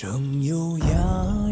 生有雅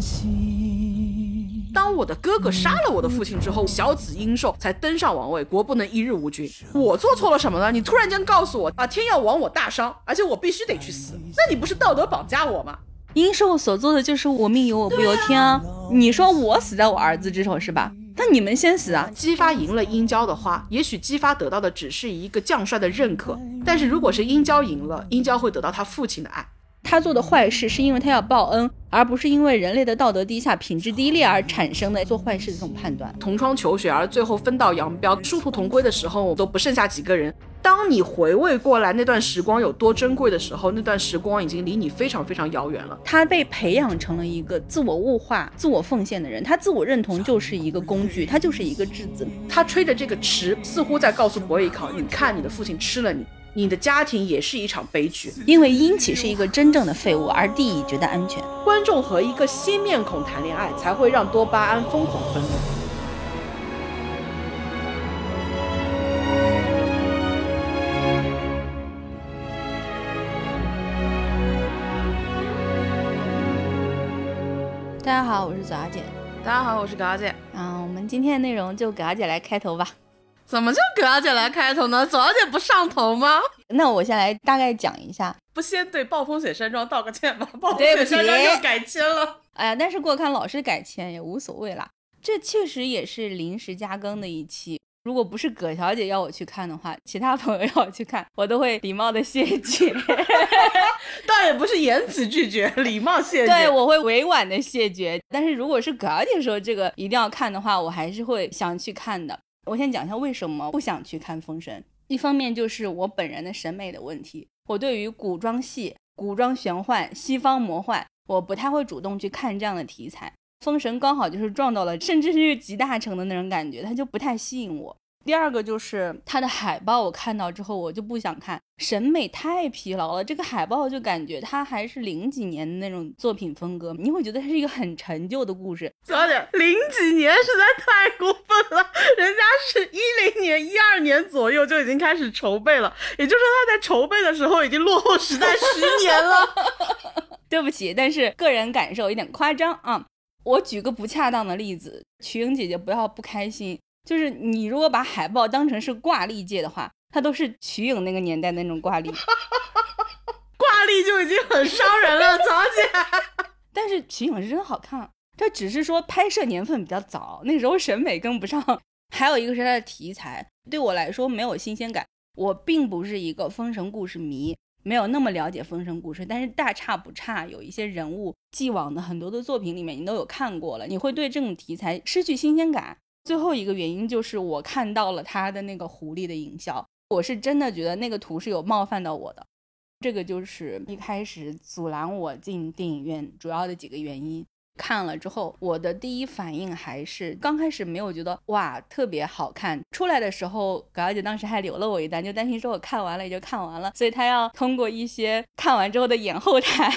息。当我的哥哥杀了我的父亲之后，小子殷寿才登上王位，国不能一日无君。我做错了什么呢？你突然间告诉我啊，天要亡我大商，而且我必须得去死，那你不是道德绑架我吗？殷寿所做的就是我命由我不由天啊！你说我死在我儿子之手是吧？那你们先死啊！姬发赢了殷郊的话，也许姬发得到的只是一个将帅的认可，但是如果是殷郊赢了，殷郊会得到他父亲的爱。他做的坏事是因为他要报恩，而不是因为人类的道德低下、品质低劣而产生的做坏事的这种判断。同窗求学，而最后分道扬镳、殊途同归的时候，都不剩下几个人。当你回味过来那段时光有多珍贵的时候，那段时光已经离你非常非常遥远了。他被培养成了一个自我物化、自我奉献的人，他自我认同就是一个工具，他就是一个质子。他吹着这个池，似乎在告诉伯邑考：你看，你的父亲吃了你。你的家庭也是一场悲剧，因为殷启是一个真正的废物，而帝乙觉得安全。观众和一个新面孔谈恋爱，才会让多巴胺疯狂分泌。大家好，我是左阿姐。大家好，我是葛小姐。嗯，我们今天的内容就葛阿姐来开头吧。怎么就葛小姐来开头呢？左小姐不上头吗？那我先来大概讲一下，不先对暴风雪山庄道个歉吗？暴风雪山庄又改签了。哎呀，但是给我看老是改签也无所谓啦。这确实也是临时加更的一期。如果不是葛小姐要我去看的话，其他朋友要我去看，我都会礼貌的谢绝。倒也不是言辞拒绝，礼貌谢绝。对，我会委婉的谢绝。但是如果是葛小姐说这个一定要看的话，我还是会想去看的。我先讲一下为什么不想去看《封神》。一方面就是我本人的审美的问题，我对于古装戏、古装玄幻、西方魔幻，我不太会主动去看这样的题材。《封神》刚好就是撞到了，甚至是集大成的那种感觉，它就不太吸引我。第二个就是它的海报，我看到之后我就不想看，审美太疲劳了。这个海报就感觉它还是零几年的那种作品风格，你会觉得它是一个很陈旧的故事。小点，零几年实在太过分了，人家是一零年、一二年左右就已经开始筹备了，也就是说他在筹备的时候已经落后时代十年了。对不起，但是个人感受有点夸张啊。我举个不恰当的例子，瞿颖姐姐不要不开心。就是你如果把海报当成是挂历界的话，它都是瞿颖那个年代那种挂历，挂历就已经很伤人了，早姐。但是瞿颖是真的好看，它只是说拍摄年份比较早，那时候审美跟不上。还有一个是它的题材，对我来说没有新鲜感。我并不是一个封神故事迷，没有那么了解封神故事，但是大差不差，有一些人物，既往的很多的作品里面你都有看过了，你会对这种题材失去新鲜感。最后一个原因就是我看到了他的那个狐狸的营销，我是真的觉得那个图是有冒犯到我的，这个就是一开始阻拦我进电影院主要的几个原因。看了之后，我的第一反应还是刚开始没有觉得哇特别好看，出来的时候，葛小姐当时还留了我一单，就担心说我看完了也就看完了，所以她要通过一些看完之后的演后台。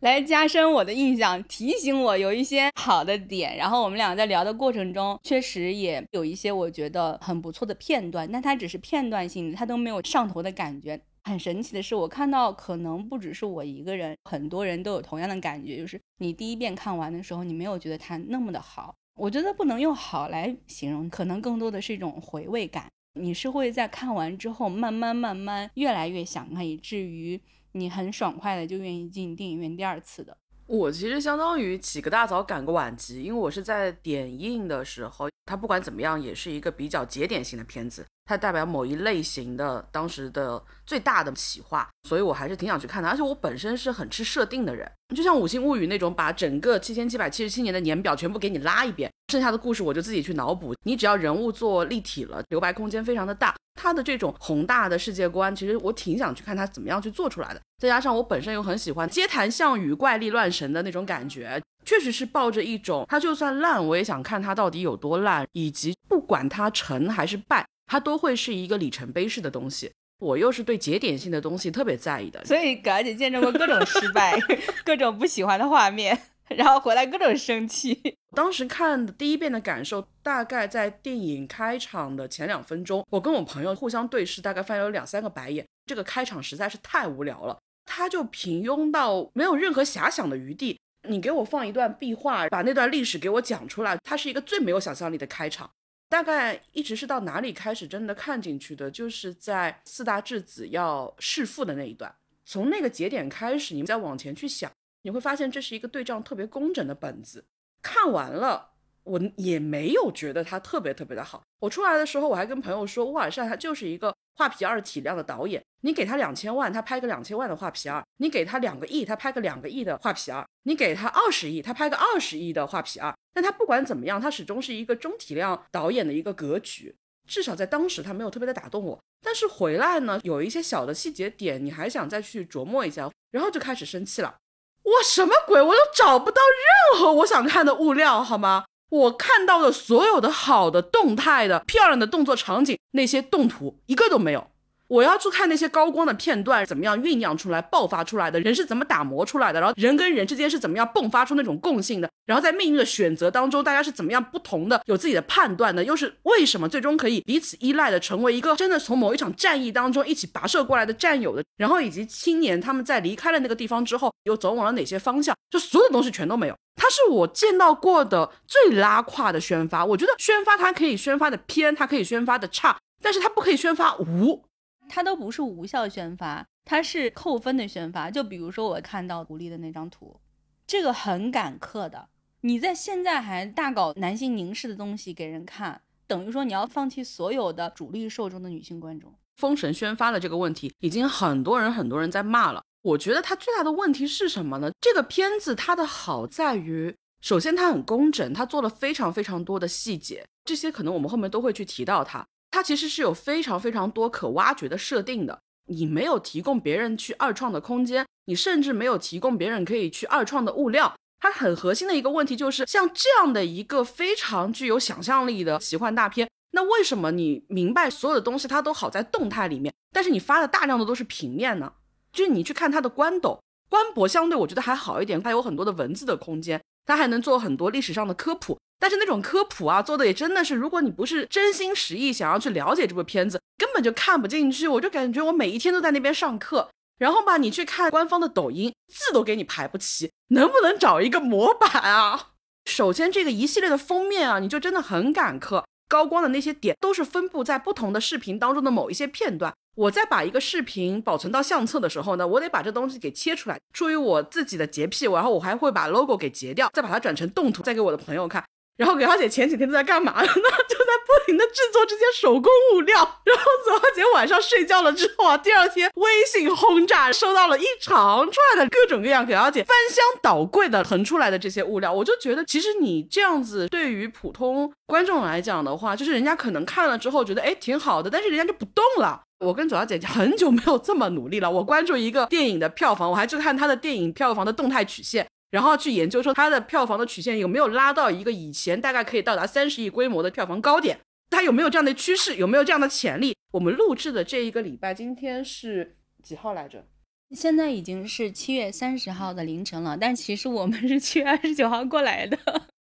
来加深我的印象，提醒我有一些好的点。然后我们俩在聊的过程中，确实也有一些我觉得很不错的片段，但它只是片段性的，它都没有上头的感觉。很神奇的是，我看到可能不只是我一个人，很多人都有同样的感觉，就是你第一遍看完的时候，你没有觉得它那么的好。我觉得不能用好来形容，可能更多的是一种回味感。你是会在看完之后，慢慢慢慢越来越想看，以至于。你很爽快的就愿意进电影院第二次的。我其实相当于起个大早赶个晚集，因为我是在点映的时候，它不管怎么样也是一个比较节点性的片子，它代表某一类型的当时的最大的企划，所以我还是挺想去看的。而且我本身是很吃设定的人，就像《五星物语》那种，把整个七千七百七十七年的年表全部给你拉一遍，剩下的故事我就自己去脑补。你只要人物做立体了，留白空间非常的大。他的这种宏大的世界观，其实我挺想去看他怎么样去做出来的。再加上我本身又很喜欢街谈巷语、怪力乱神的那种感觉，确实是抱着一种他就算烂，我也想看他到底有多烂，以及不管他成还是败，他都会是一个里程碑式的东西。我又是对节点性的东西特别在意的，所以葛姐见证过各种失败，各种不喜欢的画面。然后回来各种生气。当时看的第一遍的感受，大概在电影开场的前两分钟，我跟我朋友互相对视，大概翻了有两三个白眼。这个开场实在是太无聊了。它就平庸到没有任何遐想的余地。你给我放一段壁画，把那段历史给我讲出来，它是一个最没有想象力的开场。大概一直是到哪里开始真的看进去的，就是在四大质子要弑父的那一段。从那个节点开始，你们再往前去想，你会发现这是一个对仗特别工整的本子。看完了。我也没有觉得他特别特别的好。我出来的时候，我还跟朋友说，乌尔善他就是一个画皮二体量的导演。你给他两千万，他拍个两千万的画皮二；你给他两个亿，他拍个两个亿的画皮二；你给他二十亿，他拍个二十亿的画皮二。但他不管怎么样，他始终是一个中体量导演的一个格局。至少在当时，他没有特别的打动我。但是回来呢，有一些小的细节点，你还想再去琢磨一下，然后就开始生气了。我什么鬼？我都找不到任何我想看的物料，好吗？我看到的所有的好的动态的漂亮的动作场景，那些动图一个都没有。我要去看那些高光的片段，怎么样酝酿出来、爆发出来的人是怎么打磨出来的，然后人跟人之间是怎么样迸发出那种共性的，然后在命运的选择当中，大家是怎么样不同的，有自己的判断的，又是为什么最终可以彼此依赖的，成为一个真的从某一场战役当中一起跋涉过来的战友的，然后以及青年他们在离开了那个地方之后，又走往了哪些方向，就所有的东西全都没有。它是我见到过的最拉胯的宣发。我觉得宣发它可以宣发的偏，它可以宣发的差，但是它不可以宣发无。它都不是无效宣发，它是扣分的宣发。就比如说我看到独立的那张图，这个很赶客的。你在现在还大搞男性凝视的东西给人看，等于说你要放弃所有的主力受众的女性观众。封神宣发的这个问题，已经很多人很多人在骂了。我觉得它最大的问题是什么呢？这个片子它的好在于，首先它很工整，它做了非常非常多的细节，这些可能我们后面都会去提到它。它其实是有非常非常多可挖掘的设定的。你没有提供别人去二创的空间，你甚至没有提供别人可以去二创的物料。它很核心的一个问题就是，像这样的一个非常具有想象力的奇幻大片，那为什么你明白所有的东西它都好在动态里面，但是你发的大量的都是平面呢？就是你去看它的官斗、官博，相对我觉得还好一点，它有很多的文字的空间，它还能做很多历史上的科普。但是那种科普啊，做的也真的是，如果你不是真心实意想要去了解这部片子，根本就看不进去。我就感觉我每一天都在那边上课，然后吧，你去看官方的抖音，字都给你排不齐，能不能找一个模板啊？首先这个一系列的封面啊，你就真的很赶课，高光的那些点都是分布在不同的视频当中的某一些片段。我在把一个视频保存到相册的时候呢，我得把这东西给切出来。出于我自己的洁癖，然后我还会把 logo 给截掉，再把它转成动图，再给我的朋友看。然后葛小姐前几天都在干嘛呢？就在不停的制作这些手工物料。然后左小姐晚上睡觉了之后啊，第二天微信轰炸，收到了一长串的各种各样葛小姐翻箱倒柜的腾出来的这些物料。我就觉得，其实你这样子对于普通观众来讲的话，就是人家可能看了之后觉得哎挺好的，但是人家就不动了。我跟左小姐很久没有这么努力了。我关注一个电影的票房，我还去看它的电影票房的动态曲线。然后去研究说它的票房的曲线有没有拉到一个以前大概可以到达三十亿规模的票房高点，它有没有这样的趋势，有没有这样的潜力？我们录制的这一个礼拜，今天是几号来着？现在已经是七月三十号的凌晨了，但其实我们是 七月二十九号过来的。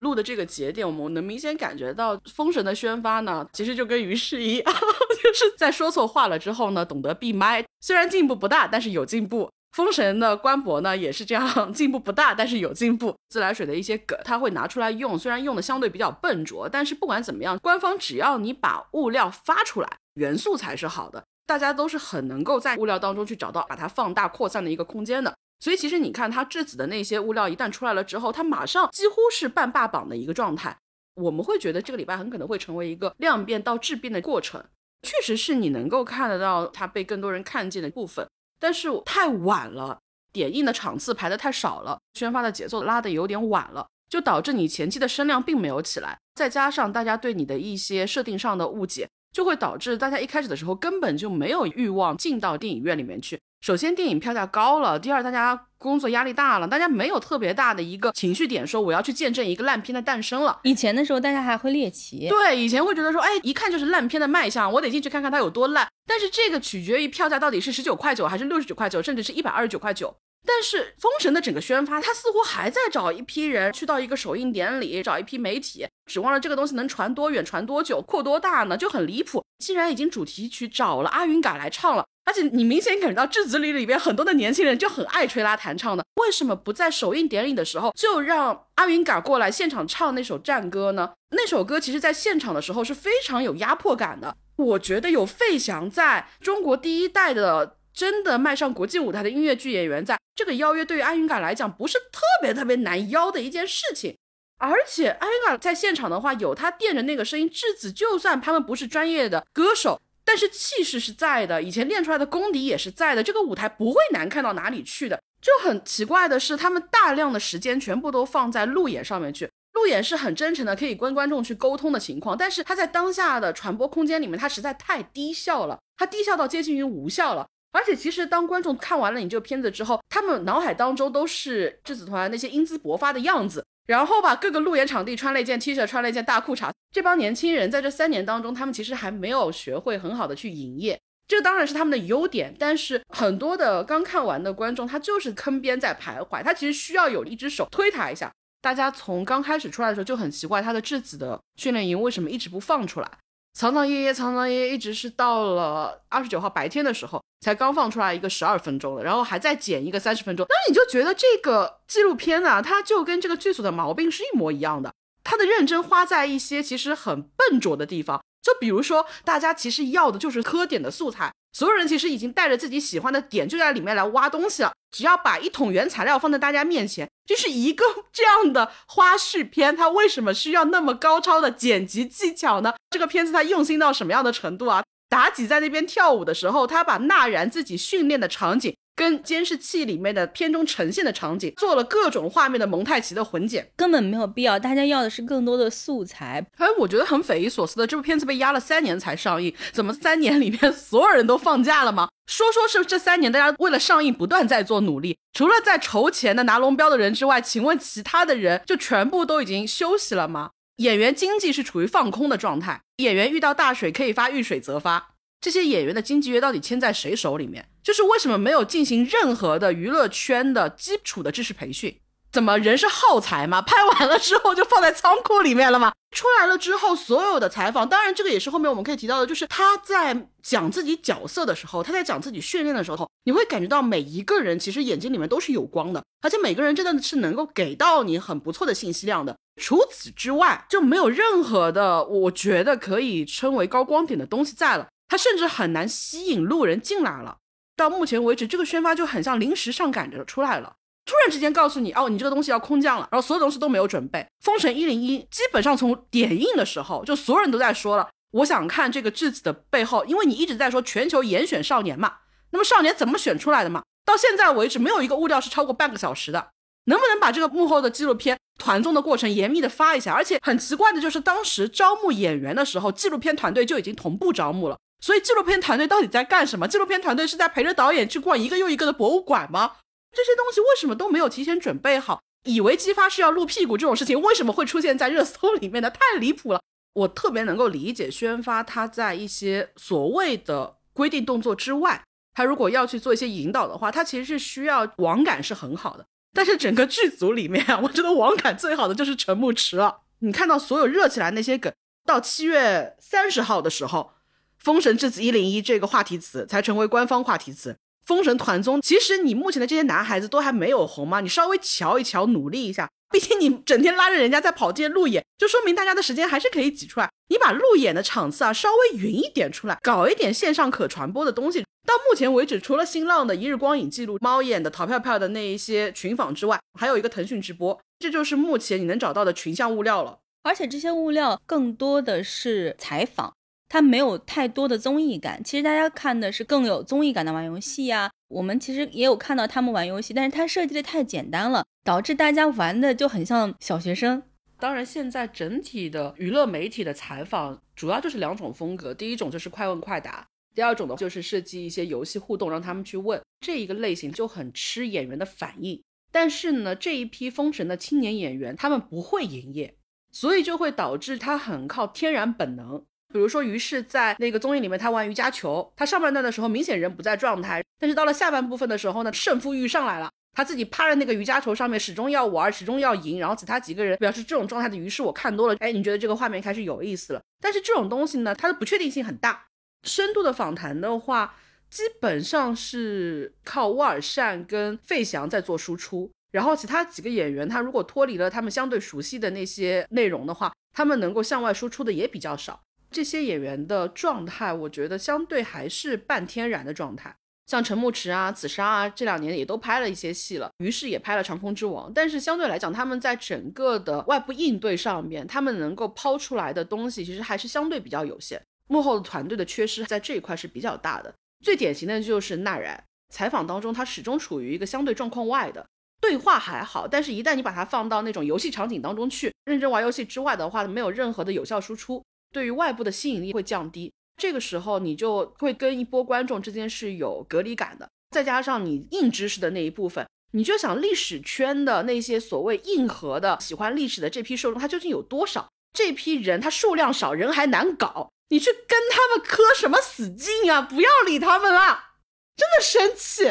录的这个节点，我们能明显感觉到封神的宣发呢，其实就跟于适一样，就是在说错话了之后呢，懂得闭麦，虽然进步不大，但是有进步。封神的官博呢也是这样，进步不大，但是有进步。自来水的一些梗，他会拿出来用，虽然用的相对比较笨拙，但是不管怎么样，官方只要你把物料发出来，元素才是好的，大家都是很能够在物料当中去找到把它放大扩散的一个空间的。所以其实你看，它质子的那些物料一旦出来了之后，它马上几乎是半霸榜的一个状态。我们会觉得这个礼拜很可能会成为一个量变到质变的过程，确实是你能够看得到它被更多人看见的部分。但是太晚了，点映的场次排的太少了，宣发的节奏拉的有点晚了，就导致你前期的声量并没有起来，再加上大家对你的一些设定上的误解，就会导致大家一开始的时候根本就没有欲望进到电影院里面去。首先，电影票价高了；第二，大家工作压力大了，大家没有特别大的一个情绪点，说我要去见证一个烂片的诞生了。以前的时候，大家还会猎奇，对，以前会觉得说，哎，一看就是烂片的卖相，我得进去看看它有多烂。但是这个取决于票价到底是十九块九还是六十九块九，甚至是一百二十九块九。但是封神的整个宣发，他似乎还在找一批人去到一个首映典礼，找一批媒体，指望着这个东西能传多远、传多久、扩多大呢？就很离谱。既然已经主题曲找了阿云嘎来唱了，而且你明显感觉到质子里里边很多的年轻人就很爱吹拉弹唱的，为什么不在首映典礼的时候就让阿云嘎过来现场唱那首战歌呢？那首歌其实在现场的时候是非常有压迫感的。我觉得有费翔在中国第一代的真的迈上国际舞台的音乐剧演员，在这个邀约对于阿云嘎来讲不是特别特别难邀的一件事情。而且阿云嘎在现场的话，有他垫着那个声音，质子就算他们不是专业的歌手。但是气势是在的，以前练出来的功底也是在的，这个舞台不会难看到哪里去的。就很奇怪的是，他们大量的时间全部都放在路演上面去，路演是很真诚的，可以跟观众去沟通的情况。但是他在当下的传播空间里面，他实在太低效了，他低效到接近于无效了。而且其实当观众看完了你这个片子之后，他们脑海当中都是质子团那些英姿勃发的样子。然后吧，各个路演场地穿了一件 T 恤，穿了一件大裤衩。这帮年轻人在这三年当中，他们其实还没有学会很好的去营业，这当然是他们的优点。但是很多的刚看完的观众，他就是坑边在徘徊，他其实需要有一只手推他一下。大家从刚开始出来的时候就很奇怪，他的质子的训练营为什么一直不放出来？藏藏掖掖，藏藏掖掖，一直是到了二十九号白天的时候，才刚放出来一个十二分钟的，然后还在剪一个三十分钟。那你就觉得这个纪录片呢，它就跟这个剧组的毛病是一模一样的，它的认真花在一些其实很笨拙的地方。就比如说，大家其实要的就是磕点的素材，所有人其实已经带着自己喜欢的点就在里面来挖东西了。只要把一桶原材料放在大家面前，就是一个这样的花絮片。它为什么需要那么高超的剪辑技巧呢？这个片子它用心到什么样的程度啊？妲己在那边跳舞的时候，他把纳然自己训练的场景。跟监视器里面的片中呈现的场景做了各种画面的蒙太奇的混剪，根本没有必要。大家要的是更多的素材。哎，我觉得很匪夷所思的，这部片子被压了三年才上映，怎么三年里面所有人都放假了吗？说说是这三年大家为了上映不断在做努力，除了在筹钱的拿龙标的人之外，请问其他的人就全部都已经休息了吗？演员经济是处于放空的状态，演员遇到大水可以发遇水则发。这些演员的经纪约到底签在谁手里面？就是为什么没有进行任何的娱乐圈的基础的知识培训？怎么人是耗材吗？拍完了之后就放在仓库里面了吗？出来了之后所有的采访，当然这个也是后面我们可以提到的，就是他在讲自己角色的时候，他在讲自己训练的时候，你会感觉到每一个人其实眼睛里面都是有光的，而且每个人真的是能够给到你很不错的信息量的。除此之外，就没有任何的我觉得可以称为高光点的东西在了。他甚至很难吸引路人进来了。到目前为止，这个宣发就很像临时上赶着出来了，突然之间告诉你，哦，你这个东西要空降了，然后所有东西都没有准备。《封神一零一》基本上从点映的时候，就所有人都在说了，我想看这个质子的背后，因为你一直在说全球严选少年嘛，那么少年怎么选出来的嘛？到现在为止，没有一个物料是超过半个小时的。能不能把这个幕后的纪录片团综的过程严密的发一下？而且很奇怪的就是，当时招募演员的时候，纪录片团队就已经同步招募了。所以纪录片团队到底在干什么？纪录片团队是在陪着导演去逛一个又一个的博物馆吗？这些东西为什么都没有提前准备好？以为激发是要露屁股这种事情，为什么会出现在热搜里面呢？太离谱了！我特别能够理解宣发他在一些所谓的规定动作之外，他如果要去做一些引导的话，他其实是需要网感是很好的。但是整个剧组里面，我觉得网感最好的就是陈牧驰了。你看到所有热起来那些梗，到七月三十号的时候。封神之子一零一这个话题词才成为官方话题词。封神团综，其实你目前的这些男孩子都还没有红吗？你稍微瞧一瞧，努力一下。毕竟你整天拉着人家在跑街路演，就说明大家的时间还是可以挤出来。你把路演的场次啊稍微匀一点出来，搞一点线上可传播的东西。到目前为止，除了新浪的一日光影记录、猫眼的淘票票的那一些群访之外，还有一个腾讯直播，这就是目前你能找到的群像物料了。而且这些物料更多的是采访。它没有太多的综艺感，其实大家看的是更有综艺感的玩游戏呀。我们其实也有看到他们玩游戏，但是它设计的太简单了，导致大家玩的就很像小学生。当然，现在整体的娱乐媒体的采访主要就是两种风格，第一种就是快问快答，第二种呢就是设计一些游戏互动，让他们去问。这一个类型就很吃演员的反应。但是呢，这一批封神的青年演员他们不会营业，所以就会导致他很靠天然本能。比如说，于是，在那个综艺里面，他玩瑜伽球，他上半段的时候明显人不在状态，但是到了下半部分的时候呢，胜负欲上来了，他自己趴在那个瑜伽球上面，始终要玩，始终要赢，然后其他几个人表示这种状态的，于是我看多了，哎，你觉得这个画面开始有意思了？但是这种东西呢，它的不确定性很大。深度的访谈的话，基本上是靠沃尔善跟费翔在做输出，然后其他几个演员他如果脱离了他们相对熟悉的那些内容的话，他们能够向外输出的也比较少。这些演员的状态，我觉得相对还是半天然的状态。像陈牧驰啊、紫砂啊，这两年也都拍了一些戏了，于是也拍了《长空之王》。但是相对来讲，他们在整个的外部应对上面，他们能够抛出来的东西，其实还是相对比较有限。幕后的团队的缺失在这一块是比较大的。最典型的就是纳然，采访当中他始终处于一个相对状况外的对话还好，但是一旦你把它放到那种游戏场景当中去，认真玩游戏之外的话，没有任何的有效输出，对于外部的吸引力会降低。这个时候你就会跟一波观众之间是有隔离感的，再加上你硬知识的那一部分，你就想历史圈的那些所谓硬核的喜欢历史的这批受众，他究竟有多少？这批人他数量少，人还难搞，你去跟他们磕什么死劲啊？不要理他们啊！真的生气。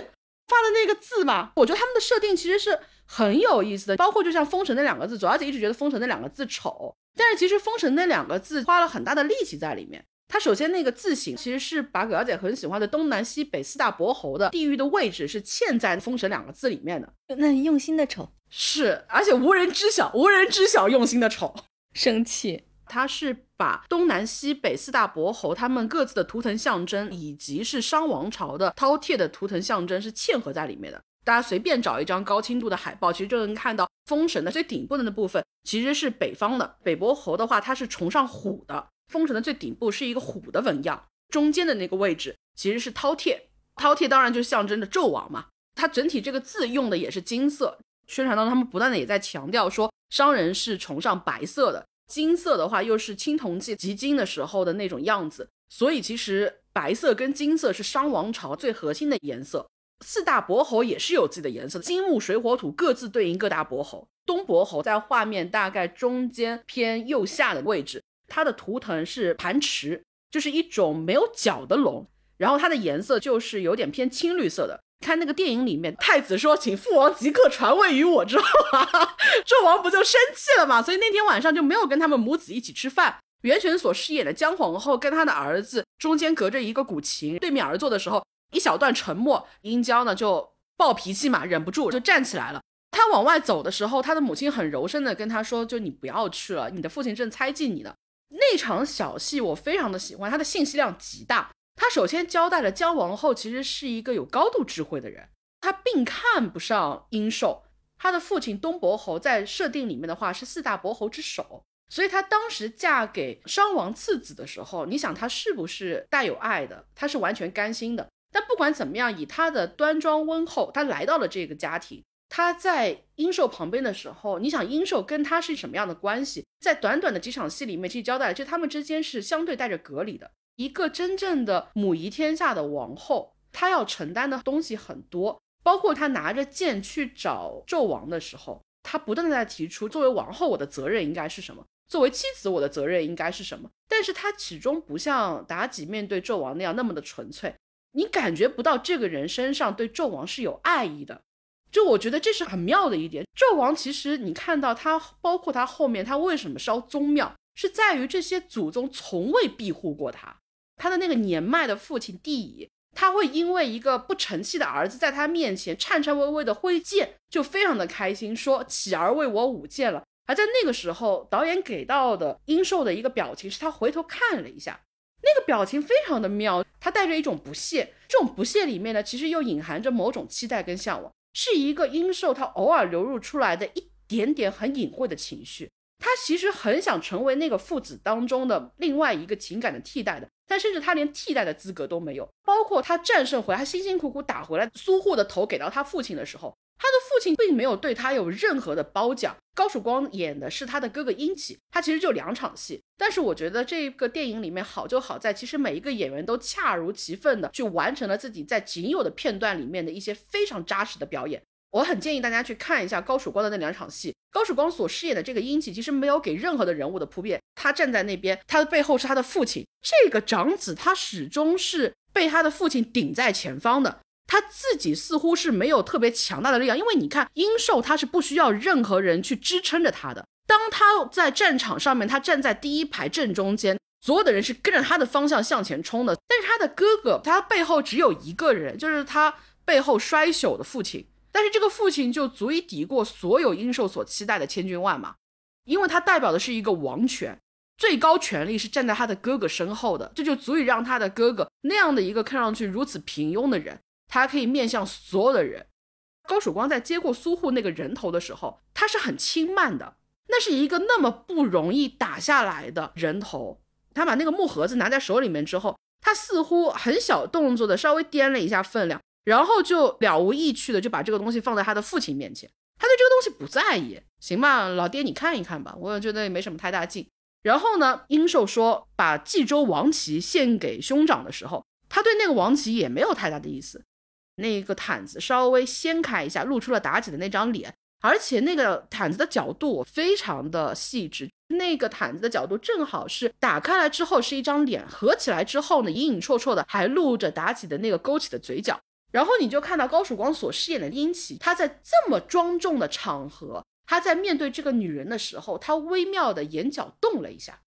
发的那个字嘛，我觉得他们的设定其实是很有意思的，包括就像“封神”那两个字，左小姐一直觉得“封神”那两个字丑，但是其实“封神”那两个字花了很大的力气在里面。他首先那个字形其实是把葛小姐很喜欢的东南西北四大伯侯的地域的位置是嵌在“封神”两个字里面的。那用心的丑是，而且无人知晓，无人知晓用心的丑，生气。他是把东南西北四大伯侯他们各自的图腾象征，以及是商王朝的饕餮的图腾象征是嵌合在里面的。大家随便找一张高清度的海报，其实就能看到封神的最顶部的那部分其实是北方的北伯侯的话，它是崇尚虎的。封神的最顶部是一个虎的纹样，中间的那个位置其实是饕餮，饕餮当然就象征着纣王嘛。它整体这个字用的也是金色，宣传当中他们不断的也在强调说，商人是崇尚白色的，金色的话又是青铜器集金的时候的那种样子，所以其实白色跟金色是商王朝最核心的颜色。四大伯侯也是有自己的颜色，金木水火土各自对应各大伯侯。东伯侯在画面大概中间偏右下的位置。它的图腾是盘池，就是一种没有角的龙，然后它的颜色就是有点偏青绿色的。看那个电影里面，太子说请父王即刻传位于我之后，纣王不就生气了吗？所以那天晚上就没有跟他们母子一起吃饭。袁泉所饰演的姜皇后跟她的儿子中间隔着一个古琴，对面而坐的时候，一小段沉默，殷郊呢就暴脾气嘛，忍不住就站起来了。他往外走的时候，他的母亲很柔声的跟他说：“就你不要去了，你的父亲正猜忌你呢。”那场小戏我非常的喜欢，它的信息量极大。他首先交代了姜王后其实是一个有高度智慧的人，他并看不上殷寿。他的父亲东伯侯在设定里面的话是四大伯侯之首，所以他当时嫁给商王次子的时候，你想他是不是带有爱的？他是完全甘心的。但不管怎么样，以他的端庄温厚，他来到了这个家庭。他在殷寿旁边的时候，你想殷寿跟他是什么样的关系？在短短的几场戏里面，其实交代了，就他们之间是相对带着隔离的。一个真正的母仪天下的王后，她要承担的东西很多，包括她拿着剑去找纣王的时候，她不断的在提出，作为王后，我的责任应该是什么？作为妻子，我的责任应该是什么？但是她始终不像妲己面对纣王那样那么的纯粹，你感觉不到这个人身上对纣王是有爱意的。就我觉得这是很妙的一点，纣王其实你看到他，包括他后面他为什么烧宗庙，是在于这些祖宗从未庇护过他。他的那个年迈的父亲帝乙，他会因为一个不成器的儿子在他面前颤颤巍巍的挥剑，就非常的开心，说乞儿为我舞剑了。而在那个时候，导演给到的殷寿的一个表情是他回头看了一下，那个表情非常的妙，他带着一种不屑，这种不屑里面呢，其实又隐含着某种期待跟向往。是一个殷寿他偶尔流露出来的一点点很隐晦的情绪，他其实很想成为那个父子当中的另外一个情感的替代的，但甚至他连替代的资格都没有。包括他战胜回来，他辛辛苦苦打回来，苏护的头给到他父亲的时候。他的父亲并没有对他有任何的褒奖。高曙光演的是他的哥哥殷启，他其实就两场戏，但是我觉得这个电影里面好就好在，其实每一个演员都恰如其分的去完成了自己在仅有的片段里面的一些非常扎实的表演。我很建议大家去看一下高曙光的那两场戏。高曙光所饰演的这个殷启，其实没有给任何的人物的铺垫，他站在那边，他的背后是他的父亲，这个长子他始终是被他的父亲顶在前方的。他自己似乎是没有特别强大的力量，因为你看殷寿他是不需要任何人去支撑着他的。当他在战场上面，他站在第一排正中间，所有的人是跟着他的方向向前冲的。但是他的哥哥，他背后只有一个人，就是他背后衰朽的父亲。但是这个父亲就足以抵过所有鹰兽所期待的千军万马，因为他代表的是一个王权，最高权力是站在他的哥哥身后的，这就足以让他的哥哥那样的一个看上去如此平庸的人，他可以面向所有的人。高曙光在接过苏护那个人头的时候，他是很轻慢的，那是一个那么不容易打下来的人头，他把那个木盒子拿在手里面之后，他似乎很小动作的稍微掂了一下分量。然后就了无意趣的就把这个东西放在他的父亲面前，他对这个东西不在意，行吧，老爹你看一看吧，我觉得也没什么太大劲。然后呢，殷寿说把冀州王旗献给兄长的时候，他对那个王旗也没有太大的意思。那个毯子稍微掀开一下，露出了妲己的那张脸，而且那个毯子的角度非常的细致，那个毯子的角度正好是打开来之后是一张脸，合起来之后呢，隐隐绰绰的还露着妲己的那个勾起的嘴角。然后你就看到高曙光所饰演的殷琦，他在这么庄重的场合，他在面对这个女人的时候，他微妙的眼角动了一下，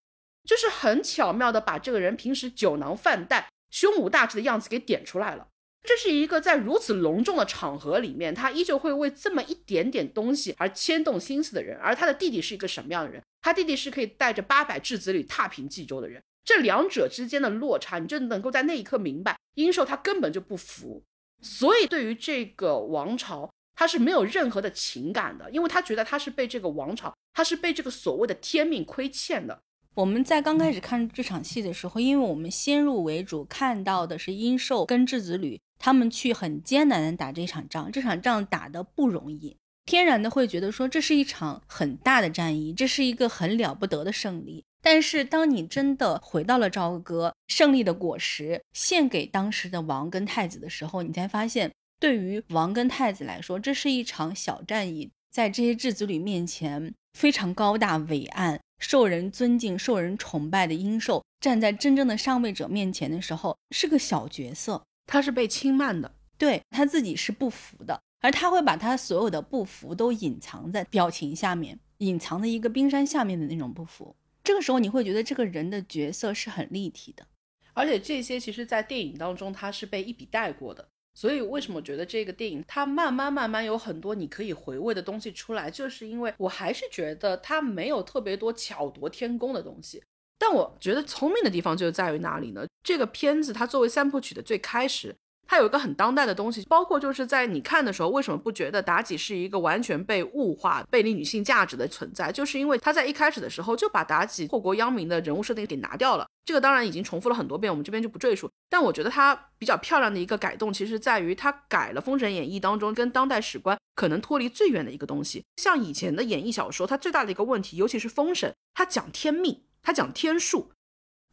就是很巧妙的把这个人平时酒囊饭袋、胸无大志的样子给点出来了。这是一个在如此隆重的场合里面，他依旧会为这么一点点东西而牵动心思的人。而他的弟弟是一个什么样的人？他弟弟是可以带着八百质子旅踏平冀州的人。这两者之间的落差，你就能够在那一刻明白，殷寿他根本就不服。所以，对于这个王朝，他是没有任何的情感的，因为他觉得他是被这个王朝，他是被这个所谓的天命亏欠的。我们在刚开始看这场戏的时候，因为我们先入为主看到的是殷寿跟质子旅他们去很艰难的打这场仗，这场仗打得不容易，天然的会觉得说这是一场很大的战役，这是一个很了不得的胜利。但是，当你真的回到了朝歌，胜利的果实献给当时的王跟太子的时候，你才发现，对于王跟太子来说，这是一场小战役。在这些质子旅面前，非常高大伟岸、受人尊敬、受人崇拜的殷寿，站在真正的上位者面前的时候，是个小角色，他是被轻慢的，对他自己是不服的，而他会把他所有的不服都隐藏在表情下面，隐藏在一个冰山下面的那种不服。这个时候你会觉得这个人的角色是很立体的，而且这些其实，在电影当中他是被一笔带过的。所以为什么觉得这个电影它慢慢慢慢有很多你可以回味的东西出来，就是因为我还是觉得它没有特别多巧夺天工的东西。但我觉得聪明的地方就在于哪里呢？这个片子它作为三部曲的最开始。它有一个很当代的东西，包括就是在你看的时候，为什么不觉得妲己是一个完全被物化、背离女性价值的存在？就是因为他在一开始的时候就把妲己祸国殃民的人物设定给拿掉了。这个当然已经重复了很多遍，我们这边就不赘述。但我觉得它比较漂亮的一个改动，其实在于它改了《封神演义》当中跟当代史观可能脱离最远的一个东西。像以前的演义小说，它最大的一个问题，尤其是《封神》，它讲天命，他讲天数。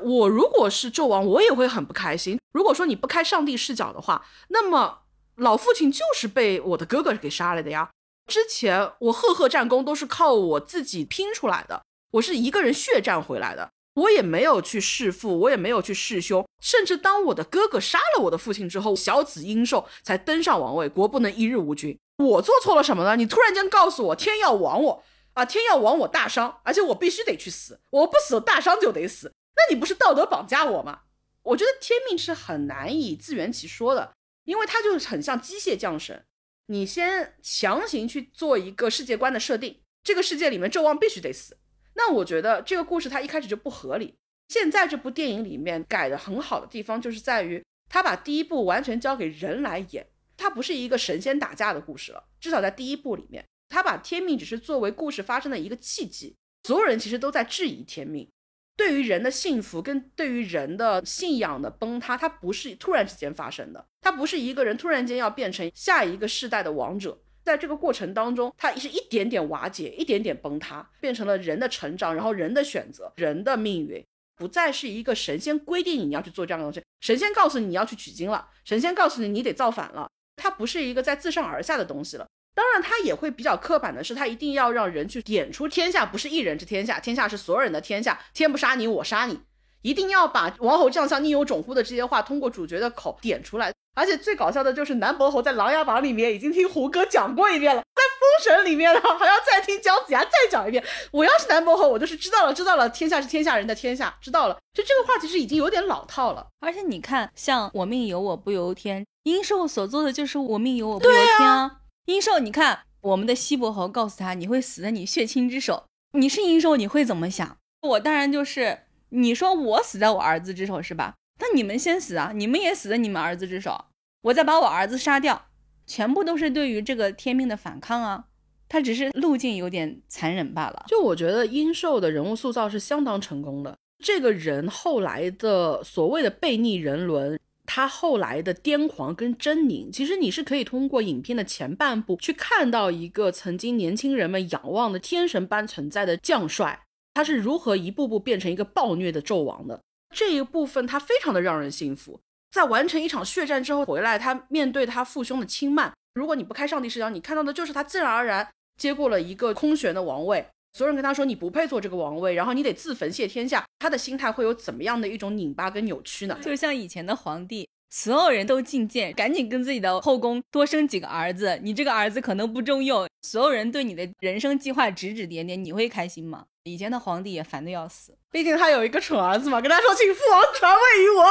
我如果是纣王，我也会很不开心。如果说你不开上帝视角的话，那么老父亲就是被我的哥哥给杀了的呀。之前我赫赫战功都是靠我自己拼出来的，我是一个人血战回来的，我也没有去弑父，我也没有去弑兄，甚至当我的哥哥杀了我的父亲之后，小子殷寿才登上王位，国不能一日无君。我做错了什么呢？你突然间告诉我天要亡我啊，天要亡我大伤，而且我必须得去死，我不死大伤就得死。那你不是道德绑架我吗？我觉得天命是很难以自圆其说的，因为它就是很像机械降神。你先强行去做一个世界观的设定，这个世界里面纣王必须得死。那我觉得这个故事它一开始就不合理。现在这部电影里面改的很好的地方，就是在于他把第一部完全交给人来演，它不是一个神仙打架的故事了。至少在第一部里面，他把天命只是作为故事发生的一个契机。所有人其实都在质疑天命。对于人的幸福跟对于人的信仰的崩塌，它不是突然之间发生的，它不是一个人突然间要变成下一个世代的王者，在这个过程当中，它是一点点瓦解，一点点崩塌，变成了人的成长，然后人的选择，人的命运，不再是一个神仙规定你要去做这样的东西，神仙告诉你你要去取经了，神仙告诉你你得造反了，它不是一个在自上而下的东西了。当然，他也会比较刻板的是，他一定要让人去点出天下不是一人之天下，天下是所有人的天下，天不杀你我杀你，一定要把王侯将相宁有种乎的这些话通过主角的口点出来。而且最搞笑的就是南伯侯在《琅琊榜》里面已经听胡歌讲过一遍了，在封神里面呢还要再听姜子牙再讲一遍。我要是南伯侯，我就是知道了，知道了，天下是天下人的天下，知道了。就这个话其实已经有点老套了。而且你看，像我命由我不由天，殷寿所做的就是我命由我不由天啊。殷寿，你看我们的西伯侯告诉他你会死在你血亲之手，你是殷寿你会怎么想？我当然就是你说我死在我儿子之手是吧？那你们先死啊！你们也死在你们儿子之手，我再把我儿子杀掉，全部都是对于这个天命的反抗啊！他只是路径有点残忍罢了。就我觉得殷寿的人物塑造是相当成功的。这个人后来的所谓的悖逆人伦，他后来的癫狂跟狰狞，其实你是可以通过影片的前半部去看到一个曾经年轻人们仰望的天神般存在的将帅，他是如何一步步变成一个暴虐的纣王的。这一部分他非常的让人信服，在完成一场血战之后回来，他面对他父兄的轻慢，如果你不开上帝视角，你看到的就是他自然而然接过了一个空悬的王位，所有人跟他说你不配做这个王位，然后你得自焚谢天下，他的心态会有怎么样的一种拧巴跟扭曲呢？就像以前的皇帝，所有人都进谏，赶紧跟自己的后宫多生几个儿子，你这个儿子可能不中用，所有人对你的人生计划指指点点，你会开心吗？以前的皇帝也烦得要死。毕竟他有一个蠢儿子嘛，跟他说：“请父王传位于我。”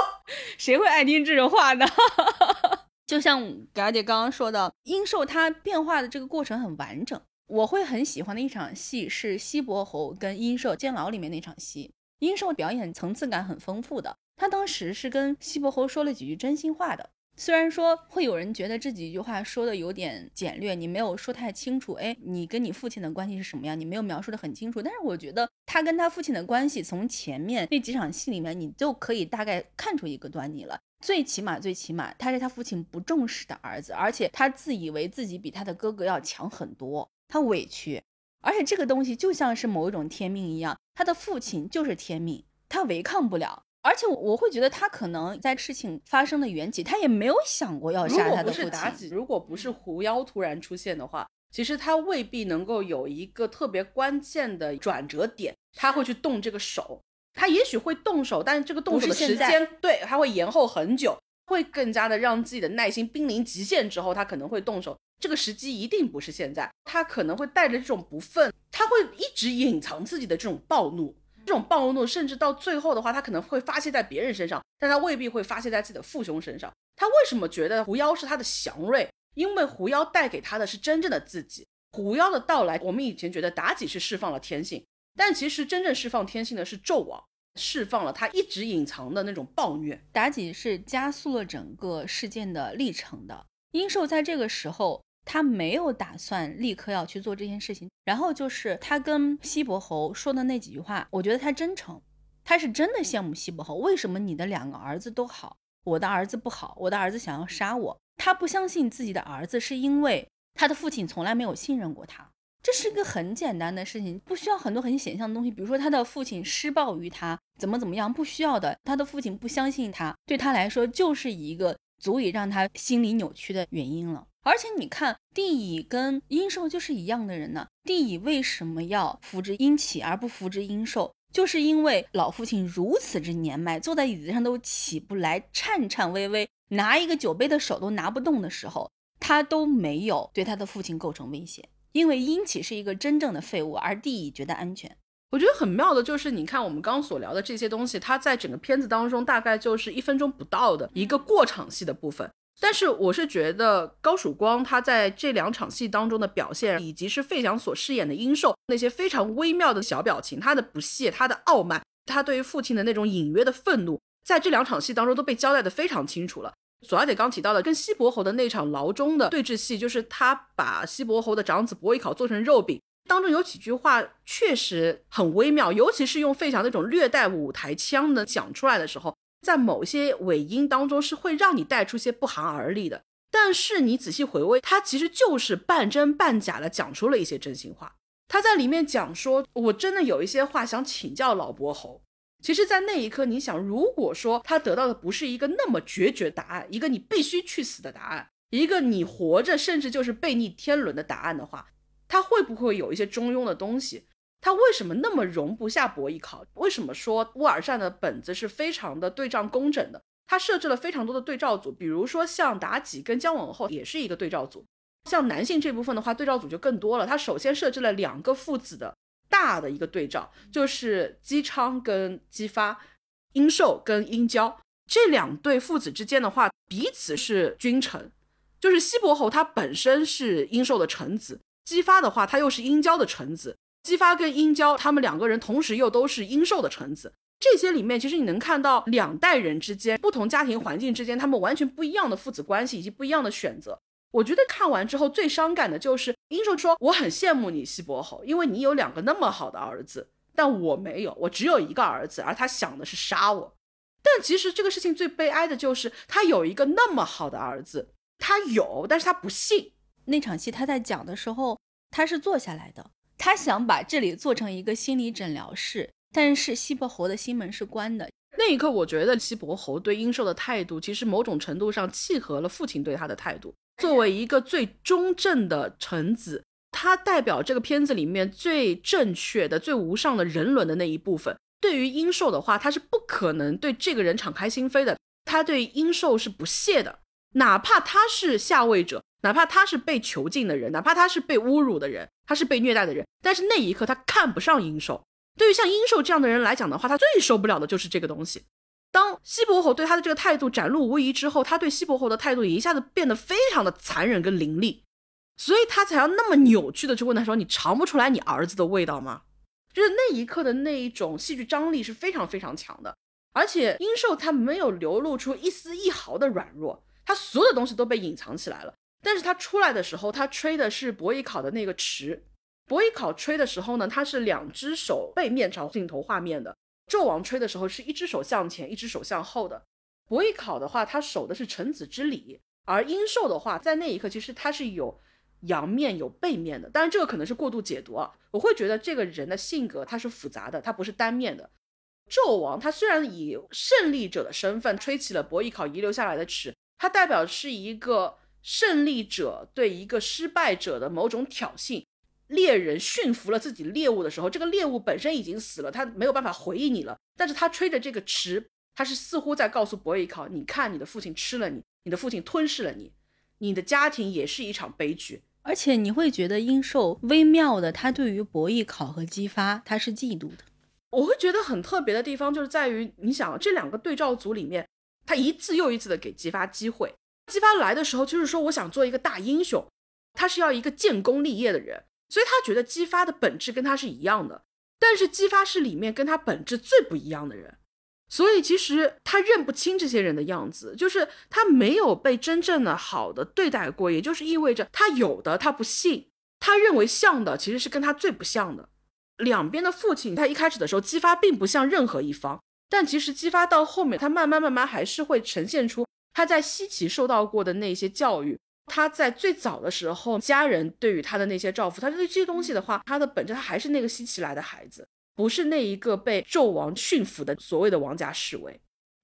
谁会爱听这种话呢？就像嘎姐刚刚说的，殷寿他变化的这个过程很完整。我会很喜欢的一场戏是西伯侯跟殷寿监牢里面那场戏。殷寿表演层次感很丰富的，他当时是跟西伯侯说了几句真心话的。虽然说会有人觉得这几句话说的有点简略，你没有说太清楚。哎，你跟你父亲的关系是什么样？你没有描述的很清楚。但是我觉得他跟他父亲的关系，从前面那几场戏里面，你就可以大概看出一个端倪了。最起码，最起码，他是他父亲不重视的儿子，而且他自以为自己比他的哥哥要强很多，他委屈。而且这个东西就像是某一种天命一样，他的父亲就是天命，他违抗不了。而且我会觉得他可能在事情发生的缘起，他也没有想过要杀他的父亲。如果不是狐妖突然出现的话，其实他未必能够有一个特别关键的转折点，他会去动这个手。他也许会动手，但是这个动手的时间，对，他会延后很久，会更加的让自己的耐心濒临极限之后，他可能会动手。这个时机一定不是现在，他可能会带着这种不忿，他会一直隐藏自己的这种暴怒。这种暴怒，甚至到最后的话，他可能会发泄在别人身上，但他未必会发泄在自己的父兄身上。他为什么觉得狐妖是他的祥瑞？因为狐妖带给他的是真正的自己。狐妖的到来，我们以前觉得妲己是释放了天性，但其实真正释放天性的是纣王，释放了他一直隐藏的那种暴虐。妲己是加速了整个事件的历程的。殷寿在这个时候。他没有打算立刻要去做这件事情，然后就是他跟西伯侯说的那几句话，我觉得他真诚，他是真的羡慕西伯侯。为什么你的两个儿子都好，我的儿子不好？我的儿子想要杀我，他不相信自己的儿子，是因为他的父亲从来没有信任过他。这是一个很简单的事情，不需要很多很显象的东西，比如说他的父亲施暴于他，怎么怎么样，不需要的。他的父亲不相信他，对他来说就是一个足以让他心理扭曲的原因了。而且你看，帝乙跟殷寿就是一样的人呢。帝乙为什么要扶植殷启而不扶植殷寿？就是因为老父亲如此之年迈，坐在椅子上都起不来，颤颤巍巍，拿一个酒杯的手都拿不动的时候，他都没有对他的父亲构成威胁。因为殷启是一个真正的废物，而帝乙觉得安全。我觉得很妙的就是，你看我们刚刚所聊的这些东西，它在整个片子当中大概就是一分钟不到的一个过场戏的部分。但是我是觉得高曙光他在这两场戏当中的表现，以及是费翔所饰演的殷寿那些非常微妙的小表情，他的不屑，他的傲慢，他对于父亲的那种隐约的愤怒，在这两场戏当中都被交代的非常清楚了。左小姐刚提到的跟西伯侯的那场牢中的对峙戏，就是他把西伯侯的长子伯邑考做成肉饼，当中有几句话确实很微妙，尤其是用费翔那种略带舞台腔的讲出来的时候。在某些尾音当中是会让你带出些不寒而栗的，但是你仔细回味，他其实就是半真半假的讲出了一些真心话。他在里面讲说：“我真的有一些话想请教老伯侯。”其实，在那一刻，你想，如果说他得到的不是一个那么决绝答案，一个你必须去死的答案，一个你活着甚至就是背逆天伦的答案的话，他会不会有一些中庸的东西？他为什么那么容不下伯邑考？为什么说乌尔善的本子是非常的对仗工整的？他设置了非常多的对照组，比如说像妲己跟姜文后也是一个对照组。像男性这部分的话，对照组就更多了。他首先设置了两个父子的大的一个对照，就是姬昌跟姬发，殷寿跟殷郊这两对父子之间的话，彼此是君臣。就是西伯侯他本身是殷寿的臣子，姬发的话他又是殷郊的臣子。姬发跟殷郊他们两个人同时又都是殷寿的臣子。这些里面其实你能看到两代人之间不同家庭环境之间他们完全不一样的父子关系以及不一样的选择。我觉得看完之后最伤感的就是殷寿说：“我很羡慕你西伯侯，因为你有两个那么好的儿子，但我没有，我只有一个儿子，而他想的是杀我。但其实这个事情最悲哀的就是他有一个那么好的儿子，他有，但是他不信。那场戏他在讲的时候，他是坐下来的，他想把这里做成一个心理诊疗室，但是西伯侯的心门是关的。那一刻，我觉得西伯侯对殷寿的态度，其实某种程度上契合了父亲对他的态度。”作为一个最中正的臣子，他代表这个片子里面最正确的、最无上的人伦的那一部分。对于殷寿的话，他是不可能对这个人敞开心扉的。他对殷寿是不屑的，哪怕他是下位者，哪怕他是被囚禁的人，哪怕他是被侮辱的人，他是被虐待的人。但是那一刻，他看不上殷寿。对于像殷寿这样的人来讲的话，他最受不了的就是这个东西。当西伯侯对他的这个态度展露无遗之后，他对西伯侯的态度一下子变得非常的残忍跟凌厉，所以他才要那么扭曲的去问他说：“你尝不出来你儿子的味道吗？”就是那一刻的那一种戏剧张力是非常非常强的，而且殷寿他没有流露出一丝一毫的软弱，他所有的东西都被隐藏起来了。但是他出来的时候，他吹的是伯邑考的那个池，伯邑考吹的时候呢，他是两只手背面朝镜头画面的。纣王吹的时候是一只手向前，一只手向后的。伯邑考的话，他守的是臣子之礼；而殷寿的话，在那一刻其实他是有阳面有背面的。当然，这个可能是过度解读啊。我会觉得这个人的性格他是复杂的，他不是单面的。纣王他虽然以胜利者的身份吹起了伯邑考遗留下来的尺，他代表是一个胜利者对一个失败者的某种挑衅。猎人驯服了自己猎物的时候，这个猎物本身已经死了，他没有办法回应你了。但是他吹着这个池，他是似乎在告诉伯邑考：你看，你的父亲吃了你，你的父亲吞噬了你，你的家庭也是一场悲剧。而且你会觉得殷寿微妙的，他对于博弈考和姬发，他是嫉妒的。我会觉得很特别的地方，就是在于你想这两个对照组里面，他一次又一次的给激发机会。姬发来的时候，就是说我想做一个大英雄，他是要一个建功立业的人。所以他觉得姬发的本质跟他是一样的，但是姬发是里面跟他本质最不一样的人，所以其实他认不清这些人的样子，就是他没有被真正的好的对待过，也就是意味着他有的他不信，他认为像的其实是跟他最不像的。两边的父亲，他一开始的时候姬发并不像任何一方，但其实姬发到后面，他慢慢慢慢还是会呈现出他在西岐受到过的那些教育。他在最早的时候，家人对于他的那些照顾，他对这些东西的话，他的本质他还是那个西岐来的孩子，不是那一个被纣王驯服的所谓的王家侍卫。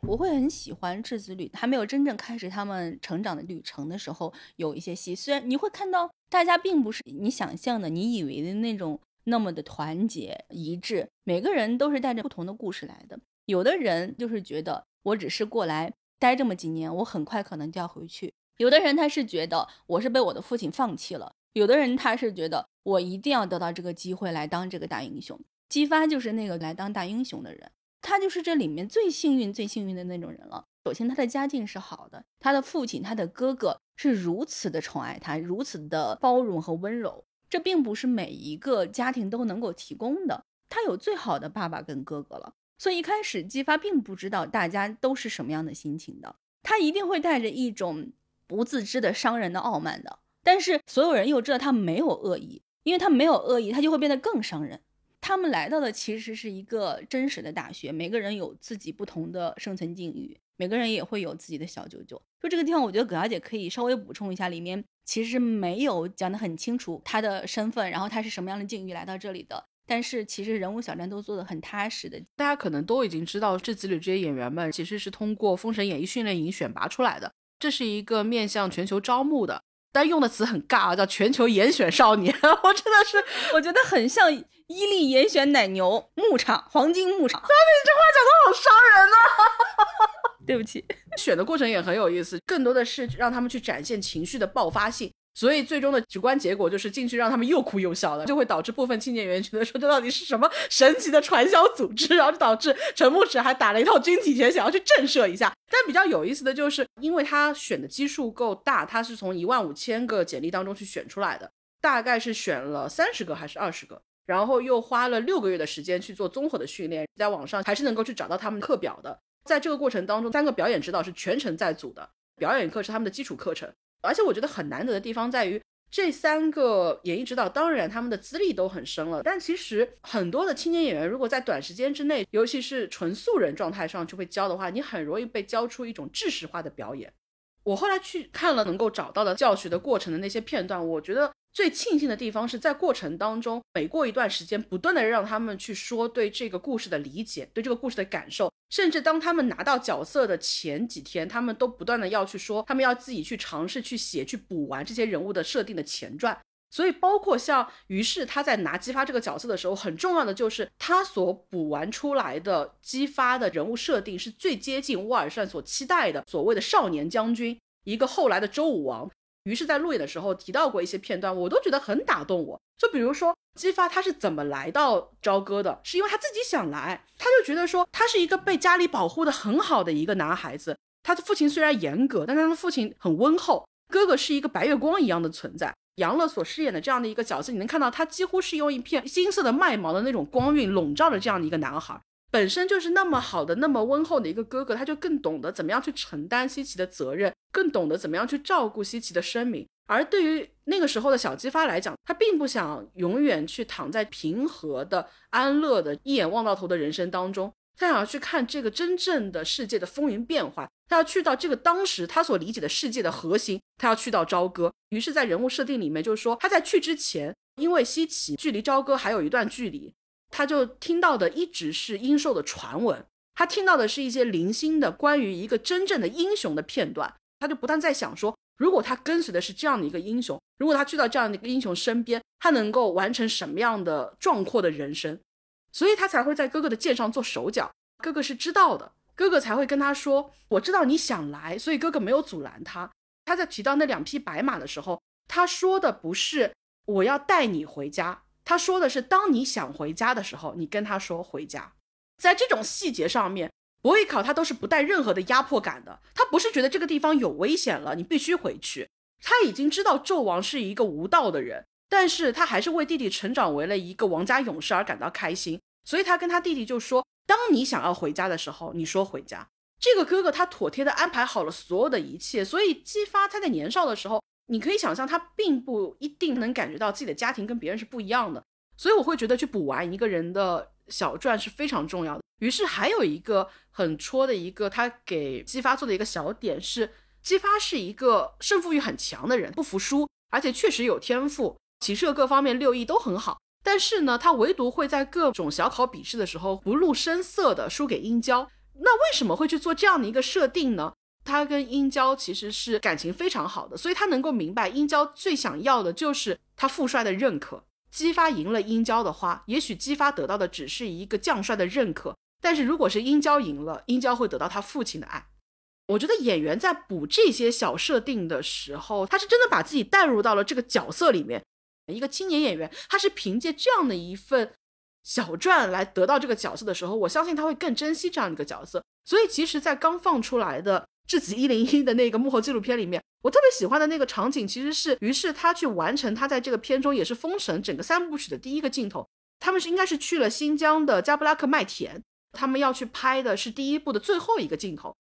我会很喜欢质子旅还没有真正开始他们成长的旅程的时候，有一些戏，虽然你会看到大家并不是你想象的、你以为的那种那么的团结一致，每个人都是带着不同的故事来的。有的人就是觉得我只是过来待这么几年，我很快可能就要回去。有的人他是觉得我是被我的父亲放弃了，有的人他是觉得我一定要得到这个机会来当这个大英雄。姬发就是那个来当大英雄的人，他就是这里面最幸运、最幸运的那种人了。首先，他的家境是好的，他的父亲、他的哥哥是如此的宠爱他，如此的包容和温柔，这并不是每一个家庭都能够提供的。他有最好的爸爸跟哥哥了，所以一开始姬发并不知道大家都是什么样的心情的，他一定会带着一种。不自知的伤人的傲慢的，但是所有人又知道他没有恶意，因为他没有恶意，他就会变得更伤人。他们来到的其实是一个真实的大学，每个人有自己不同的生存境遇，每个人也会有自己的小九九。就这个地方，我觉得葛小姐可以稍微补充一下，里面其实没有讲得很清楚他的身份，然后他是什么样的境遇来到这里的。但是其实人物小站都做得很踏实的，大家可能都已经知道，这子里这些演员们其实是通过《封神演义》训练营选拔出来的。这是一个面向全球招募的，但用的词很尬啊，叫全球严选少年。我真的是，我觉得很像伊利严选奶牛牧场，黄金牧场。你这话讲的好伤人啊！对不起，选的过程也很有意思，更多的是让他们去展现情绪的爆发性。所以最终的直观结果就是进去让他们又哭又笑的，就会导致部分青年演员觉得说这到底是什么神奇的传销组织，然后就导致陈牧驰还打了一套军体拳想要去震慑一下。但比较有意思的就是，因为他选的基数够大，他是从一万五千个简历当中去选出来的，大概是选了三十个还是二十个，然后又花了六个月的时间去做综合的训练，在网上还是能够去找到他们课表的。在这个过程当中，三个表演指导是全程在组的，表演课是他们的基础课程。而且我觉得很难得的地方在于，这三个演艺指导，当然他们的资历都很深了，但其实很多的青年演员，如果在短时间之内，尤其是纯素人状态上去会教的话，你很容易被教出一种知识化的表演。我后来去看了能够找到的教学的过程的那些片段，我觉得。最庆幸的地方是在过程当中，每过一段时间，不断的让他们去说对这个故事的理解，对这个故事的感受，甚至当他们拿到角色的前几天，他们都不断的要去说，他们要自己去尝试去写，去补完这些人物的设定的前传。所以，包括像于是他在拿姬发这个角色的时候，很重要的就是他所补完出来的姬发的人物设定是最接近沃尔善所期待的所谓的少年将军，一个后来的周武王。于是，在路演的时候提到过一些片段，我都觉得很打动我。就比如说，姬发他是怎么来到朝歌的？是因为他自己想来，他就觉得说他是一个被家里保护的很好的一个男孩子。他的父亲虽然严格，但他的父亲很温厚。哥哥是一个白月光一样的存在。杨乐所饰演的这样的一个角色，你能看到他几乎是用一片金色的麦芒的那种光晕笼罩着这样的一个男孩。本身就是那么好的、那么温厚的一个哥哥，他就更懂得怎么样去承担西岐的责任，更懂得怎么样去照顾西岐的生命。而对于那个时候的小姬发来讲，他并不想永远去躺在平和的、安乐的、一眼望到头的人生当中，他想要去看这个真正的世界的风云变幻，他要去到这个当时他所理解的世界的核心，他要去到朝歌。于是，在人物设定里面，就是说他在去之前，因为西岐距离朝歌还有一段距离。他就听到的一直是殷寿的传闻，他听到的是一些零星的关于一个真正的英雄的片段，他就不断在想说，如果他跟随的是这样的一个英雄，如果他去到这样的一个英雄身边，他能够完成什么样的壮阔的人生？所以他才会在哥哥的剑上做手脚。哥哥是知道的，哥哥才会跟他说：“我知道你想来，所以哥哥没有阻拦他。”他在提到那两匹白马的时候，他说的不是我要带你回家。他说的是，当你想回家的时候，你跟他说回家。在这种细节上面，伯邑考他都是不带任何的压迫感的。他不是觉得这个地方有危险了，你必须回去。他已经知道纣王是一个无道的人，但是他还是为弟弟成长为了一个王家勇士而感到开心。所以他跟他弟弟就说：“当你想要回家的时候，你说回家。”这个哥哥他妥帖的安排好了所有的一切，所以姬发他在年少的时候。你可以想象，他并不一定能感觉到自己的家庭跟别人是不一样的，所以我会觉得去补完一个人的小传是非常重要的。于是还有一个很戳的一个，他给姬发做的一个小点是，姬发是一个胜负欲很强的人，不服输，而且确实有天赋，骑射各方面六艺都很好，但是呢，他唯独会在各种小考笔试的时候不露声色的输给殷郊。那为什么会去做这样的一个设定呢？他跟殷郊其实是感情非常好的，所以他能够明白殷郊最想要的就是他父帅的认可。姬发赢了殷郊的话，也许姬发得到的只是一个将帅的认可，但是如果是殷郊赢了，殷郊会得到他父亲的爱。我觉得演员在补这些小设定的时候，他是真的把自己带入到了这个角色里面。一个青年演员，他是凭借这样的一份小传来得到这个角色的时候，我相信他会更珍惜这样一个角色。所以，其实，在刚放出来的。质子一零一的那个幕后纪录片里面，我特别喜欢的那个场景，其实是于是他去完成他在这个片中也是封神整个三部曲的第一个镜头。他们是应该是去了新疆的加布拉克麦田，他们要去拍的是第一部的最后一个镜头。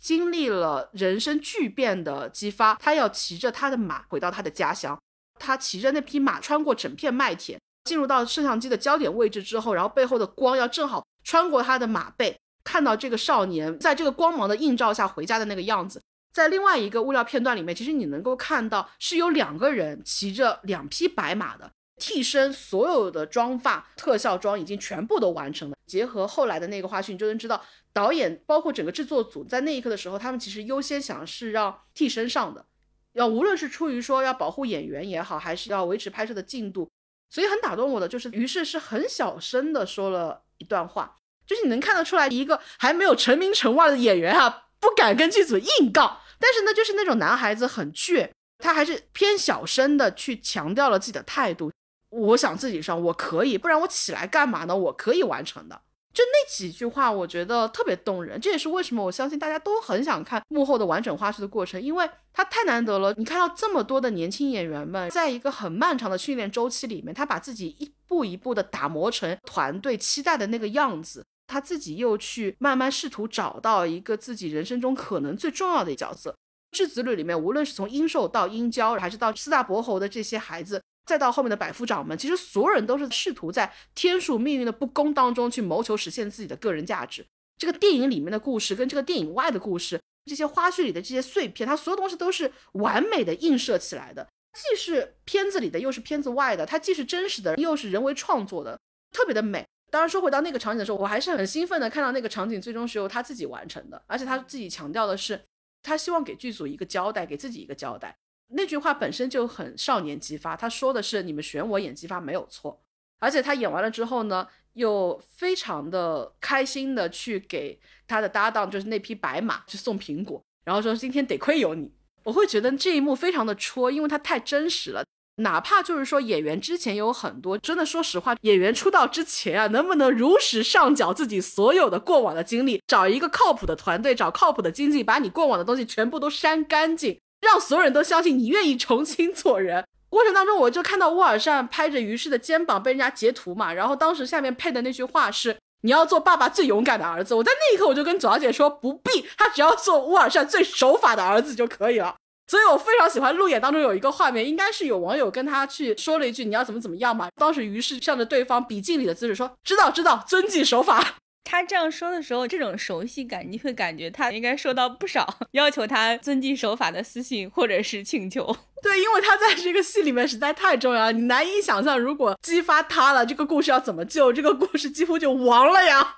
经历了人生巨变的激发，他要骑着他的马回到他的家乡。他骑着那匹马穿过整片麦田，进入到摄像机的焦点位置之后，然后背后的光要正好穿过他的马背。看到这个少年在这个光芒的映照下回家的那个样子，在另外一个物料片段里面，其实你能够看到是有两个人骑着两匹白马的，替身所有的妆发特效妆已经全部都完成了。结合后来的那个花絮，你就能知道导演包括整个制作组在那一刻的时候，他们其实优先想是让替身上的，要无论是出于说要保护演员也好，还是要维持拍摄的进度，所以很打动我的就是，于是是很小声的说了一段话。就是你能看得出来，一个还没有成名成腕的演员啊，不敢跟剧组硬杠。但是呢，就是那种男孩子很倔，他还是偏小声的去强调了自己的态度。我想自己上，我可以，不然我起来干嘛呢？我可以完成的。就那几句话，我觉得特别动人。这也是为什么我相信大家都很想看幕后的完整花絮的过程，因为它太难得了。你看到这么多的年轻演员们，在一个很漫长的训练周期里面，他把自己一步一步的打磨成团队期待的那个样子，他自己又去慢慢试图找到一个自己人生中可能最重要的角色。质子女里面，无论是从殷寿到殷郊，还是到四大伯侯的这些孩子。再到后面的百夫长们，其实所有人都是试图在天数命运的不公当中去谋求实现自己的个人价值。这个电影里面的故事跟这个电影外的故事，这些花絮里的这些碎片，它所有东西都是完美的映射起来的，既是片子里的，又是片子外的，它既是真实的，又是人为创作的，特别的美。当然说回到那个场景的时候，我还是很兴奋的看到那个场景最终是由他自己完成的，而且他自己强调的是，他希望给剧组一个交代，给自己一个交代。那句话本身就很少年激发，他说的是你们选我演激发没有错，而且他演完了之后呢，又非常的开心的去给他的搭档，就是那匹白马去送苹果，然后说今天得亏有你。我会觉得这一幕非常的戳，因为他太真实了。哪怕就是说演员之前有很多，真的说实话，演员出道之前啊，能不能如实上缴自己所有的过往的经历，找一个靠谱的团队，找靠谱的经纪，把你过往的东西全部都删干净。让所有人都相信你愿意重新做人。过程当中，我就看到乌尔善拍着于适的肩膀被人家截图嘛，然后当时下面配的那句话是“你要做爸爸最勇敢的儿子”。我在那一刻我就跟左小姐说不必，他只要做乌尔善最守法的儿子就可以了。所以我非常喜欢路演当中有一个画面，应该是有网友跟他去说了一句“你要怎么怎么样嘛”。当时于是向着对方比敬礼的姿势说：“知道知道，遵纪守法。”他这样说的时候，这种熟悉感，你会感觉他应该收到不少要求他遵纪守法的私信或者是请求。对，因为他在这个戏里面实在太重要了，你难以想象，如果激发他了，这个故事要怎么救？这个故事几乎就亡了呀，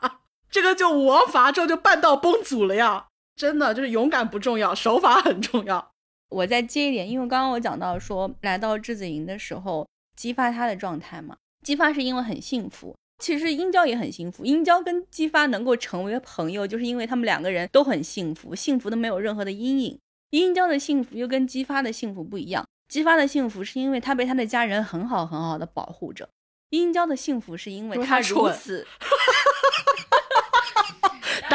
这个就王伐纣就半道崩殂了呀！真的就是勇敢不重要，守法很重要。我再接一点，因为刚刚我讲到说，来到质子营的时候，激发他的状态嘛，激发是因为很幸福。其实殷郊也很幸福，殷郊跟姬发能够成为朋友，就是因为他们两个人都很幸福，幸福的没有任何的阴影。殷郊的幸福又跟姬发的幸福不一样，姬发的幸福是因为他被他的家人很好很好的保护着，殷郊的幸福是因为他如此，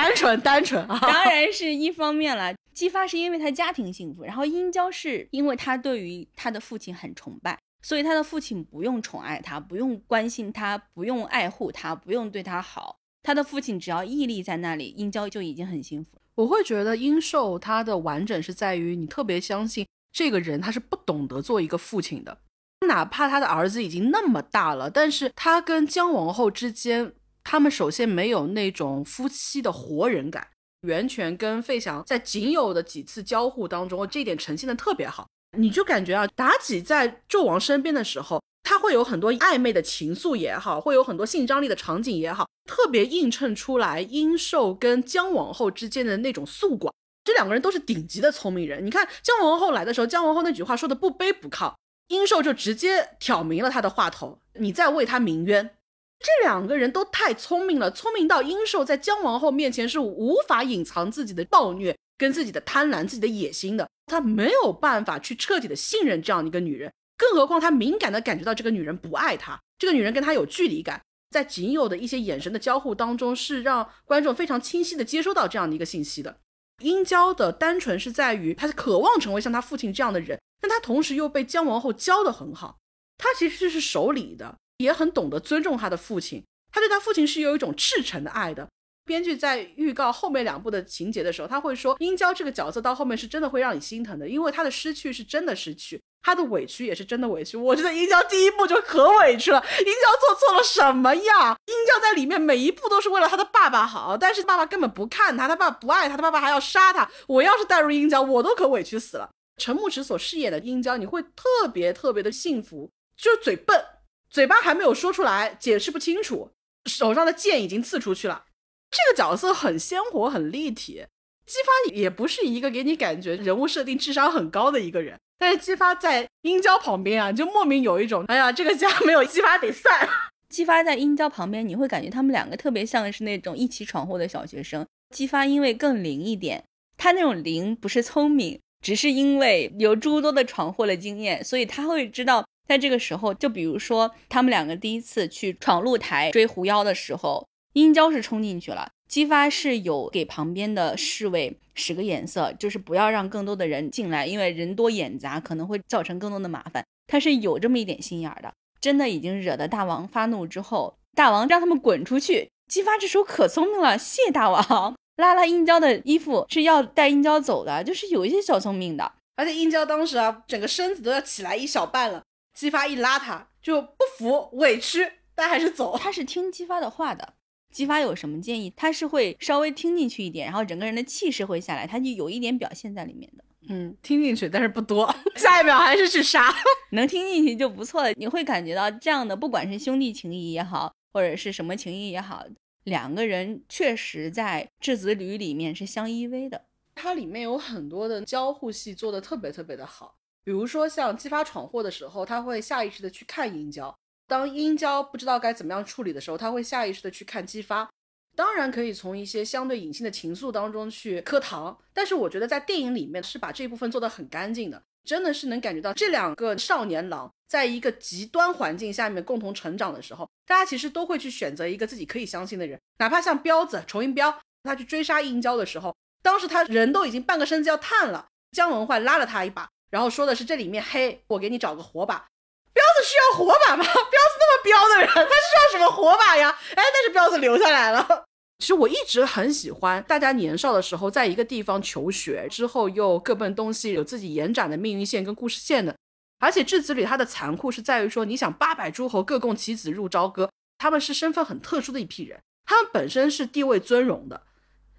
单纯单纯啊，当然是一方面了。姬发是因为他家庭幸福，然后殷郊是因为他对于他的父亲很崇拜。所以他的父亲不用宠爱他，不用关心他，不用爱护他，不用对他好。他的父亲只要屹立在那里，殷郊就已经很幸福。我会觉得殷寿他的完整是在于你特别相信这个人，他是不懂得做一个父亲的。哪怕他的儿子已经那么大了，但是他跟姜王后之间，他们首先没有那种夫妻的活人感。袁泉跟费翔在仅有的几次交互当中，这点呈现的特别好。你就感觉啊，妲己在纣王身边的时候，他会有很多暧昧的情愫也好，会有很多性张力的场景也好，特别映衬出来殷寿跟姜王后之间的那种宿寡。这两个人都是顶级的聪明人。你看姜王后来的时候，姜王后那句话说的不卑不亢，殷寿就直接挑明了他的话头，你在为他鸣冤。这两个人都太聪明了，聪明到殷寿在姜王后面前是无法隐藏自己的暴虐。跟自己的贪婪、自己的野心的，他没有办法去彻底的信任这样一个女人，更何况他敏感的感觉到这个女人不爱他，这个女人跟他有距离感，在仅有的一些眼神的交互当中，是让观众非常清晰的接收到这样的一个信息的。殷郊的单纯是在于，他是渴望成为像他父亲这样的人，但他同时又被姜王后教的很好，他其实是守礼的，也很懂得尊重他的父亲，他对他父亲是有一种赤诚的爱的。编剧在预告后面两部的情节的时候，他会说殷郊这个角色到后面是真的会让你心疼的，因为他的失去是真的失去，他的委屈也是真的委屈。我觉得殷郊第一部就可委屈了，殷郊做错了什么呀？殷郊在里面每一步都是为了他的爸爸好，但是爸爸根本不看他，他爸爸不爱他，他爸爸还要杀他。我要是带入殷郊，我都可委屈死了。陈牧驰所饰演的殷郊，你会特别特别的幸福，就是嘴笨，嘴巴还没有说出来，解释不清楚，手上的剑已经刺出去了。这个角色很鲜活，很立体。姬发也不是一个给你感觉人物设定智商很高的一个人，但是姬发在殷郊旁边啊，就莫名有一种，哎呀，这个家没有姬发得散。姬发在殷郊旁边，你会感觉他们两个特别像是那种一起闯祸的小学生。姬发因为更灵一点，他那种灵不是聪明，只是因为有诸多的闯祸的经验，所以他会知道，在这个时候，就比如说他们两个第一次去闯露台追狐妖的时候，殷郊是冲进去了，姬发是有给旁边的侍卫使个眼色，就是不要让更多的人进来，因为人多眼杂，可能会造成更多的麻烦。他是有这么一点心眼儿的，真的已经惹得大王发怒之后，大王让他们滚出去。姬发这时候可聪明了，谢大王，拉拉殷郊的衣服是要带殷郊走的，就是有一些小聪明的。而且殷郊当时啊，整个身子都要起来一小半了，姬发一拉他就不服委屈，但还是走。他是听姬发的话的，姬发有什么建议，他是会稍微听进去一点，然后整个人的气势会下来，他就有一点表现在里面的。嗯，听进去，但是不多，下一秒还是去杀，能听进去就不错了。你会感觉到这样的，不管是兄弟情谊也好。或者是什么情谊也好，两个人确实在质子旅里面是相依偎的。它里面有很多的交互戏做的特别特别的好，比如说像姬发闯祸的时候，他会下意识的去看殷郊；当殷郊不知道该怎么样处理的时候，他会下意识的去看姬发。当然可以从一些相对隐性的情愫当中去磕糖，但是我觉得在电影里面是把这一部分做得很干净的。真的是能感觉到这两个少年郎在一个极端环境下面共同成长的时候，大家其实都会去选择一个自己可以相信的人，哪怕像彪子仇英彪，他去追杀殷郊的时候，当时他人都已经半个身子要瘫了，姜文焕拉了他一把，然后说的是这里面黑，我给你找个火把。彪子需要火把吗？彪子那么彪的人，他需要什么火把呀？哎，但是彪子留下来了。其实我一直很喜欢大家年少的时候，在一个地方求学之后，又各奔东西，有自己延展的命运线跟故事线的。而且质子里它的残酷是在于说，你想八百诸侯各供其子入朝歌，他们是身份很特殊的一批人，他们本身是地位尊荣的，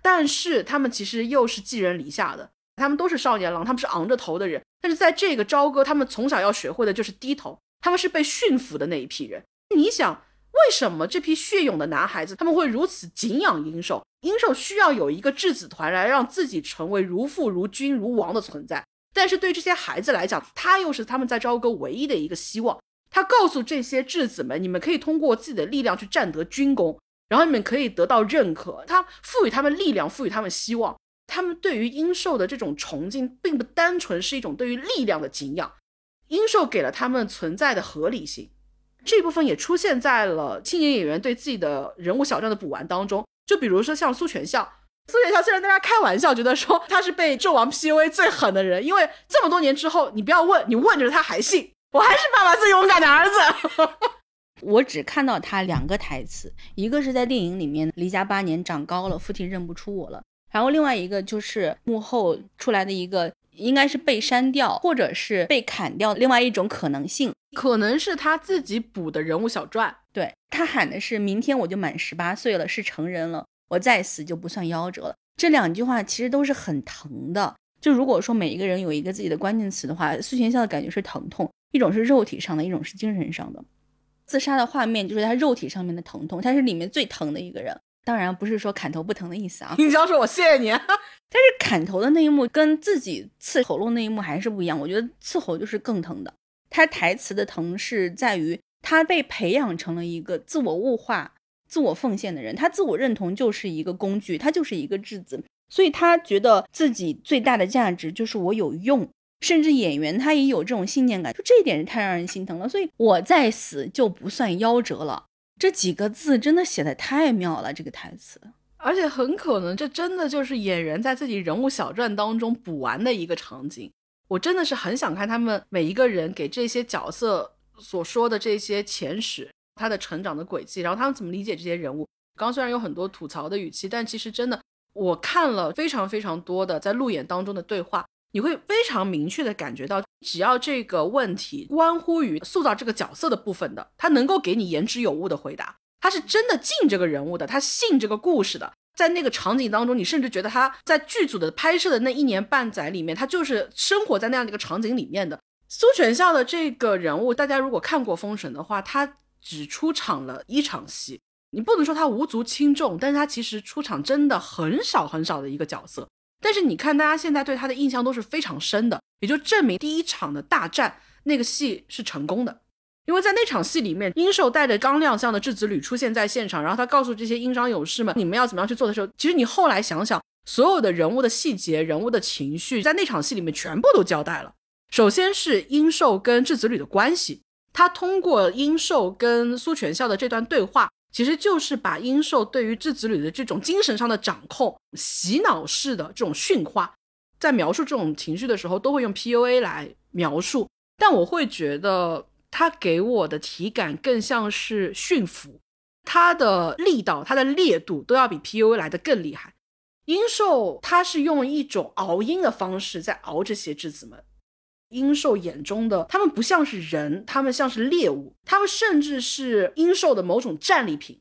但是他们其实又是寄人篱下的，他们都是少年郎，他们是昂着头的人。但是在这个朝歌，他们从小要学会的就是低头，他们是被驯服的那一批人。你想？为什么这批血勇的男孩子他们会如此敬仰殷寿？殷寿需要有一个质子团来让自己成为如父如君如王的存在，但是对这些孩子来讲，他又是他们在朝歌唯一的一个希望。他告诉这些质子们，你们可以通过自己的力量去占得军功，然后你们可以得到认可。他赋予他们力量，赋予他们希望。他们对于殷寿的这种崇敬，并不单纯是一种对于力量的敬仰。殷寿给了他们存在的合理性。这部分也出现在了青年演员对自己的人物小传的补完当中，就比如说像苏全孝，苏全孝虽然大家开玩笑觉得说他是被纣王 PUA 最狠的人，因为这么多年之后，你不要问，你问着他还信，我还是爸爸最勇敢的儿子。我只看到他两个台词，一个是在电影里面离家八年长高了，父亲认不出我了，然后另外一个就是幕后出来的一个。应该是被删掉，或者是被砍掉。另外一种可能性，可能是他自己补的人物小传。对他喊的是：“明天我就满十八岁了，是成人了，我再死就不算夭折了。”这两句话其实都是很疼的。就如果说每一个人有一个自己的关键词的话，苏全孝的感觉是疼痛，一种是肉体上的，一种是精神上的。自杀的画面就是他肉体上面的疼痛，他是里面最疼的一个人。当然不是说砍头不疼的意思啊。你要说：“我谢谢你。”但是砍头的那一幕跟自己刺喉咙那一幕还是不一样。我觉得刺喉就是更疼的。他台词的疼是在于他被培养成了一个自我物化、自我奉献的人。他自我认同就是一个工具，他就是一个质子，所以他觉得自己最大的价值就是我有用。甚至演员他也有这种信念感，就这一点是太让人心疼了。所以我再死就不算夭折了。这几个字真的写的太妙了，这个台词。而且很可能，这真的就是演员在自己人物小传当中补完的一个场景。我真的是很想看他们每一个人给这些角色所说的这些前史，他的成长的轨迹，然后他们怎么理解这些人物。刚虽然有很多吐槽的语气，但其实真的，我看了非常非常多的在路演当中的对话，你会非常明确的感觉到，只要这个问题关乎于塑造这个角色的部分的，他能够给你言之有物的回答。他是真的敬这个人物的，他信这个故事的。在那个场景当中，你甚至觉得他在剧组的拍摄的那一年半载里面，他就是生活在那样的一个场景里面的。苏全孝的这个人物，大家如果看过《封神》的话，他只出场了一场戏，你不能说他无足轻重，但是他其实出场真的很少很少的一个角色。但是你看，大家现在对他的印象都是非常深的，也就证明第一场的大战那个戏是成功的。因为在那场戏里面，殷寿带着刚亮相的质子旅出现在现场，然后他告诉这些殷商勇士们，你们要怎么样去做的时候，其实你后来想想，所有的人物的细节、人物的情绪，在那场戏里面全部都交代了。首先是殷寿跟质子旅的关系，他通过殷寿跟苏全孝的这段对话，其实就是把殷寿对于质子旅的这种精神上的掌控、洗脑式的这种驯化，在描述这种情绪的时候，都会用 PUA 来描述。但我会觉得他给我的体感更像是驯服，他的力道、他的烈度都要比 PUA 来的更厉害。殷寿他是用一种熬鹰的方式在熬这些质子们。鹰兽眼中的他们不像是人，他们像是猎物，他们甚至是鹰兽的某种战利品。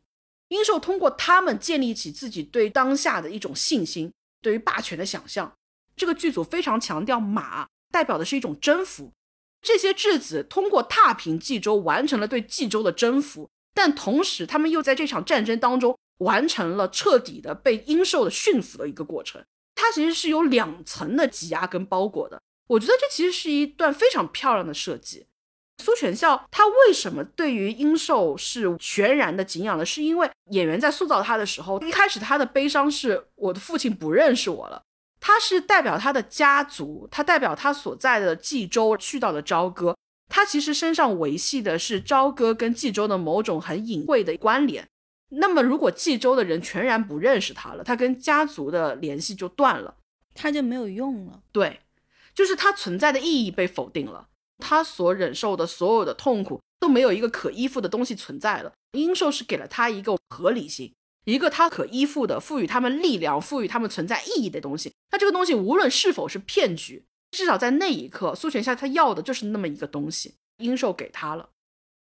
鹰兽通过他们建立起自己对当下的一种信心，对于霸权的想象。这个剧组非常强调马代表的是一种征服，这些质子通过踏平冀州完成了对冀州的征服，但同时他们又在这场战争当中完成了彻底的被鹰兽的驯服的一个过程。它其实是有两层的挤压跟包裹的。我觉得这其实是一段非常漂亮的设计。苏全孝他为什么对于殷寿是全然的敬仰呢？是因为演员在塑造他的时候，一开始他的悲伤是我的父亲不认识我了，他是代表他的家族，他代表他所在的冀州去到了朝歌，他其实身上维系的是朝歌跟冀州的某种很隐晦的关联。那么如果冀州的人全然不认识他了，他跟家族的联系就断了，他就没有用了。对。就是他存在的意义被否定了，他所忍受的所有的痛苦都没有一个可依附的东西存在了。阴兽是给了他一个合理性，一个他可依附的、赋予他们力量、赋予他们存在意义的东西。那这个东西无论是否是骗局，至少在那一刻，苏全孝他要的就是那么一个东西，阴兽给他了，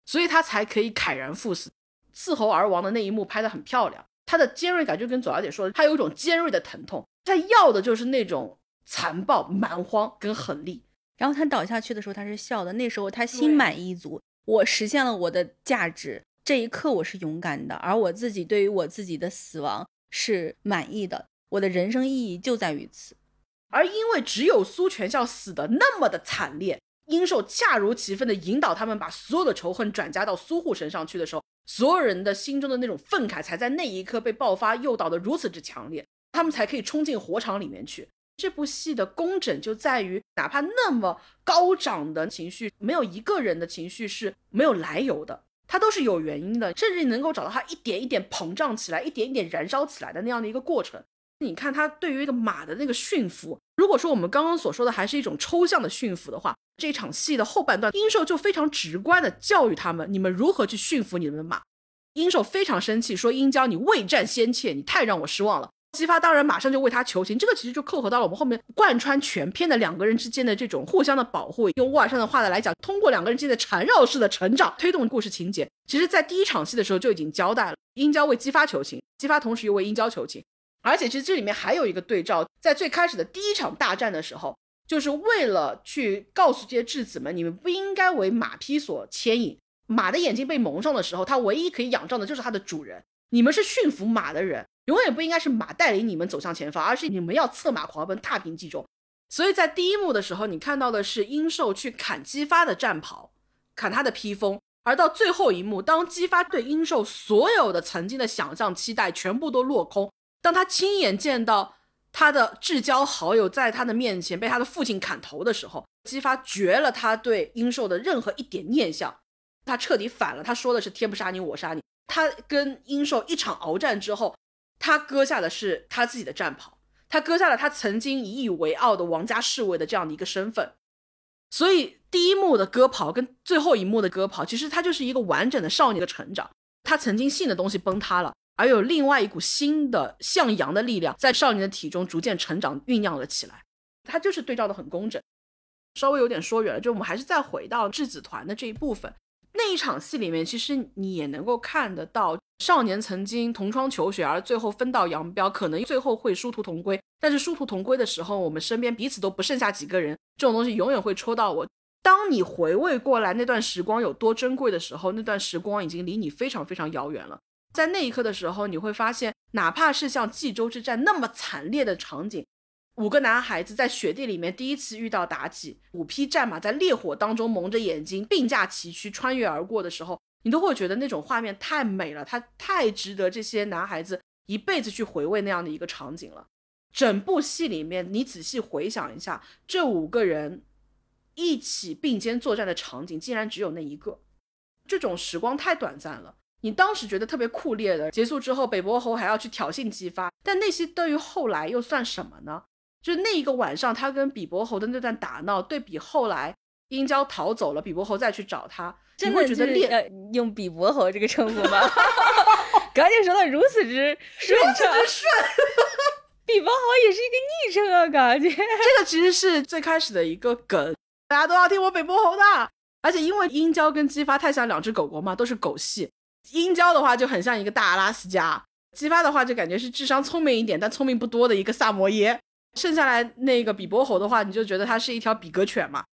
所以他才可以慨然赴死，刺喉而亡的那一幕拍得很漂亮。他的尖锐感就跟左小姐说的，他有一种尖锐的疼痛，他要的就是那种。残暴、蛮荒跟狠厉，然后他倒下去的时候，他是笑的。那时候他心满意足，我实现了我的价值。这一刻我是勇敢的，而我自己对于我自己的死亡是满意的。我的人生意义就在于此。而因为只有苏全孝死的那么的惨烈，殷寿恰如其分的引导他们把所有的仇恨转嫁到苏护身上去的时候，所有人的心中的那种愤慨才在那一刻被爆发诱导的如此之强烈，他们才可以冲进火场里面去。这部戏的工整就在于，哪怕那么高涨的情绪，没有一个人的情绪是没有来由的，它都是有原因的，甚至你能够找到它一点一点膨胀起来，一点一点燃烧起来的那样的一个过程。你看它对于一个马的那个驯服，如果说我们刚刚所说的还是一种抽象的驯服的话，这场戏的后半段，殷寿就非常直观的教育他们，你们如何去驯服你们的马。殷寿非常生气，说殷郊你未战先怯，你太让我失望了。姬发当然马上就为他求情，这个其实就扣合到了我们后面贯穿全篇的两个人之间的这种互相的保护。用沃尔善的话的来讲，通过两个人之间的缠绕式的成长推动故事情节。其实，在第一场戏的时候就已经交代了，殷郊为姬发求情，姬发同时又为殷郊求情。而且，其实这里面还有一个对照，在最开始的第一场大战的时候，就是为了去告诉这些质子们，你们不应该为马匹所牵引。马的眼睛被蒙上的时候，它唯一可以仰仗的就是它的主人。你们是驯服马的人。永远不应该是马带领你们走向前方，而是你们要策马狂奔，踏平冀州。所以在第一幕的时候，你看到的是殷寿去砍姬发的战袍，砍他的披风；而到最后一幕，当姬发对殷寿所有的曾经的想象、期待全部都落空，当他亲眼见到他的至交好友在他的面前被他的父亲砍头的时候，姬发绝了他对殷寿的任何一点念想，他彻底反了。他说的是“天不杀你，我杀你”。他跟殷寿一场鏖战之后。他割下的是他自己的战袍，他割下了他曾经引以为傲的王家侍卫的这样的一个身份，所以第一幕的割袍跟最后一幕的割袍，其实他就是一个完整的少年的成长。他曾经信的东西崩塌了，而有另外一股新的向阳的力量在少年的体中逐渐成长酝酿了起来。他就是对照的很工整。稍微有点说远了，就我们还是再回到质子团的这一部分。那一场戏里面，其实你也能够看得到，少年曾经同窗求学，而最后分道扬镳，可能最后会殊途同归。但是殊途同归的时候，我们身边彼此都不剩下几个人，这种东西永远会戳到我。当你回味过来那段时光有多珍贵的时候，那段时光已经离你非常非常遥远了。在那一刻的时候，你会发现，哪怕是像冀州之战那么惨烈的场景。五个男孩子在雪地里面第一次遇到妲己，五匹战马在烈火当中蒙着眼睛并驾齐驱穿越而过的时候，你都会觉得那种画面太美了，它太值得这些男孩子一辈子去回味那样的一个场景了。整部戏里面，你仔细回想一下，这五个人一起并肩作战的场景，竟然只有那一个。这种时光太短暂了。你当时觉得特别酷烈的，结束之后，北伯侯还要去挑衅姬发，但那些对于后来又算什么呢？就那一个晚上，他跟比伯侯的那段打闹，对比后来殷郊逃走了，比伯侯再去找他，真的觉得烈呃用比伯侯这个称呼吗？赶紧说的如此之 顺畅，顺。比伯侯也是一个昵称啊，感觉 这个其实是最开始的一个梗，大家都要听我北伯侯的。而且因为殷郊跟姬发太像两只狗狗嘛，都是狗系。殷郊的话就很像一个大阿拉斯加，姬发的话就感觉是智商聪明一点但聪明不多的一个萨摩耶。剩下来那个比伯侯的话，你就觉得他是一条比格犬嘛。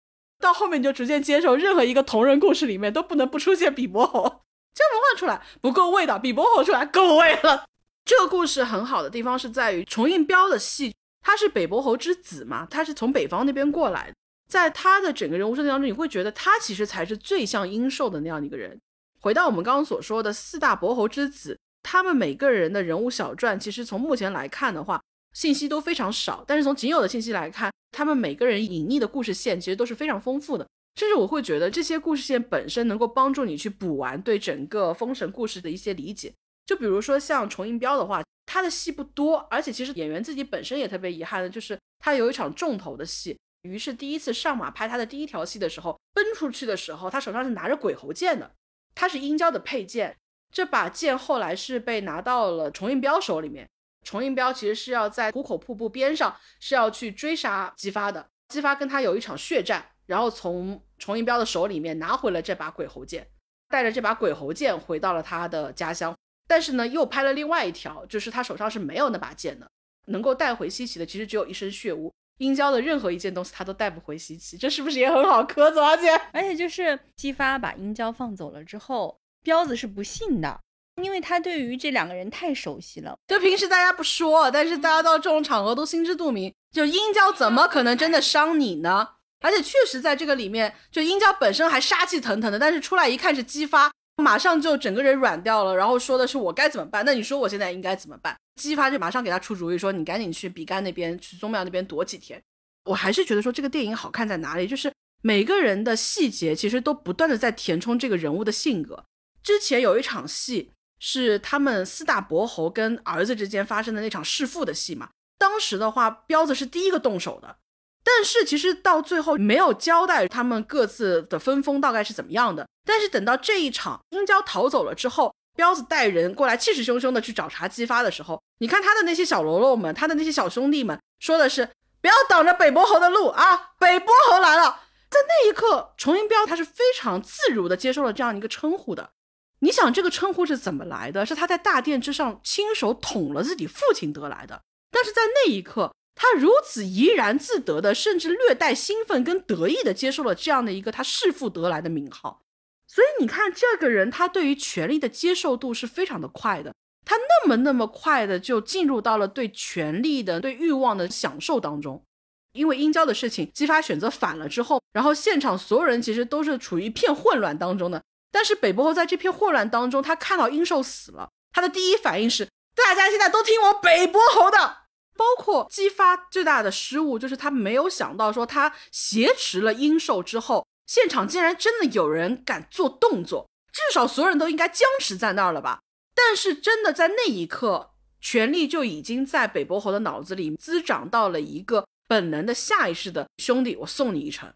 到后面你就逐渐接受，任何一个同人故事里面都不能不出现比伯侯。这文换出来不够味道，比伯侯出来够味了。这个故事很好的地方是在于重印彪的戏，他是北伯侯之子嘛，他是从北方那边过来的，在他的整个人物设定当中，你会觉得他其实才是最像殷寿的那样一个人。回到我们刚刚所说的四大伯侯之子，他们每个人的人物小传，其实从目前来看的话，信息都非常少，但是从仅有的信息来看，他们每个人隐匿的故事线其实都是非常丰富的，甚至我会觉得这些故事线本身能够帮助你去补完对整个封神故事的一些理解。就比如说像重印彪的话，他的戏不多，而且其实演员自己本身也特别遗憾的，就是他有一场重头的戏。于是第一次上马拍他的第一条戏的时候，奔出去的时候，他手上是拿着鬼猴剑的，他是殷郊的佩剑。这把剑后来是被拿到了重印彪手里面。重印彪其实是要在虎口瀑布边上是要去追杀姬发的，姬发跟他有一场血战，然后从重印彪的手里面拿回了这把鬼猴剑，带着这把鬼猴剑回到了他的家乡。但是呢，又拍了另外一条，就是他手上是没有那把剑的，能够带回西岐的，其实只有一身血污。殷郊的任何一件东西，他都带不回西岐，这是不是也很好磕？左小姐，而且就是姬发把殷郊放走了之后，彪子是不信的，因为他对于这两个人太熟悉了。就平时大家不说，但是大家到这种场合都心知肚明，就殷郊怎么可能真的伤你呢？而且确实在这个里面，就殷郊本身还杀气腾腾的，但是出来一看是姬发。马上就整个人软掉了，然后说的是我该怎么办？那你说我现在应该怎么办？姬发就马上给他出主意，说你赶紧去比干那边，去宗庙那边躲几天。我还是觉得说这个电影好看在哪里，就是每个人的细节其实都不断的在填充这个人物的性格。之前有一场戏是他们四大伯侯跟儿子之间发生的那场弑父的戏嘛，当时的话彪子是第一个动手的。但是其实到最后没有交代他们各自的分封大概是怎么样的。但是等到这一场殷郊逃走了之后，彪子带人过来气势汹汹的去找茬姬发的时候，你看他的那些小喽啰们，他的那些小兄弟们说的是不要挡着北伯侯的路啊，北伯侯来了。在那一刻，崇音彪他是非常自如的接受了这样一个称呼的。你想这个称呼是怎么来的？是他在大殿之上亲手捅了自己父亲得来的。但是在那一刻。他如此怡然自得的，甚至略带兴奋跟得意的接受了这样的一个他弑父得来的名号，所以你看这个人，他对于权力的接受度是非常的快的，他那么那么快的就进入到了对权力的、对欲望的享受当中。因为殷郊的事情激发选择反了之后，然后现场所有人其实都是处于一片混乱当中的。但是北伯侯在这片混乱当中，他看到殷寿死了，他的第一反应是：大家现在都听我北伯侯的。包括姬发最大的失误，就是他没有想到说他挟持了殷寿之后，现场竟然真的有人敢做动作，至少所有人都应该僵持在那儿了吧？但是真的在那一刻，权力就已经在北伯侯的脑子里滋长到了一个本能的下意识的兄弟，我送你一程。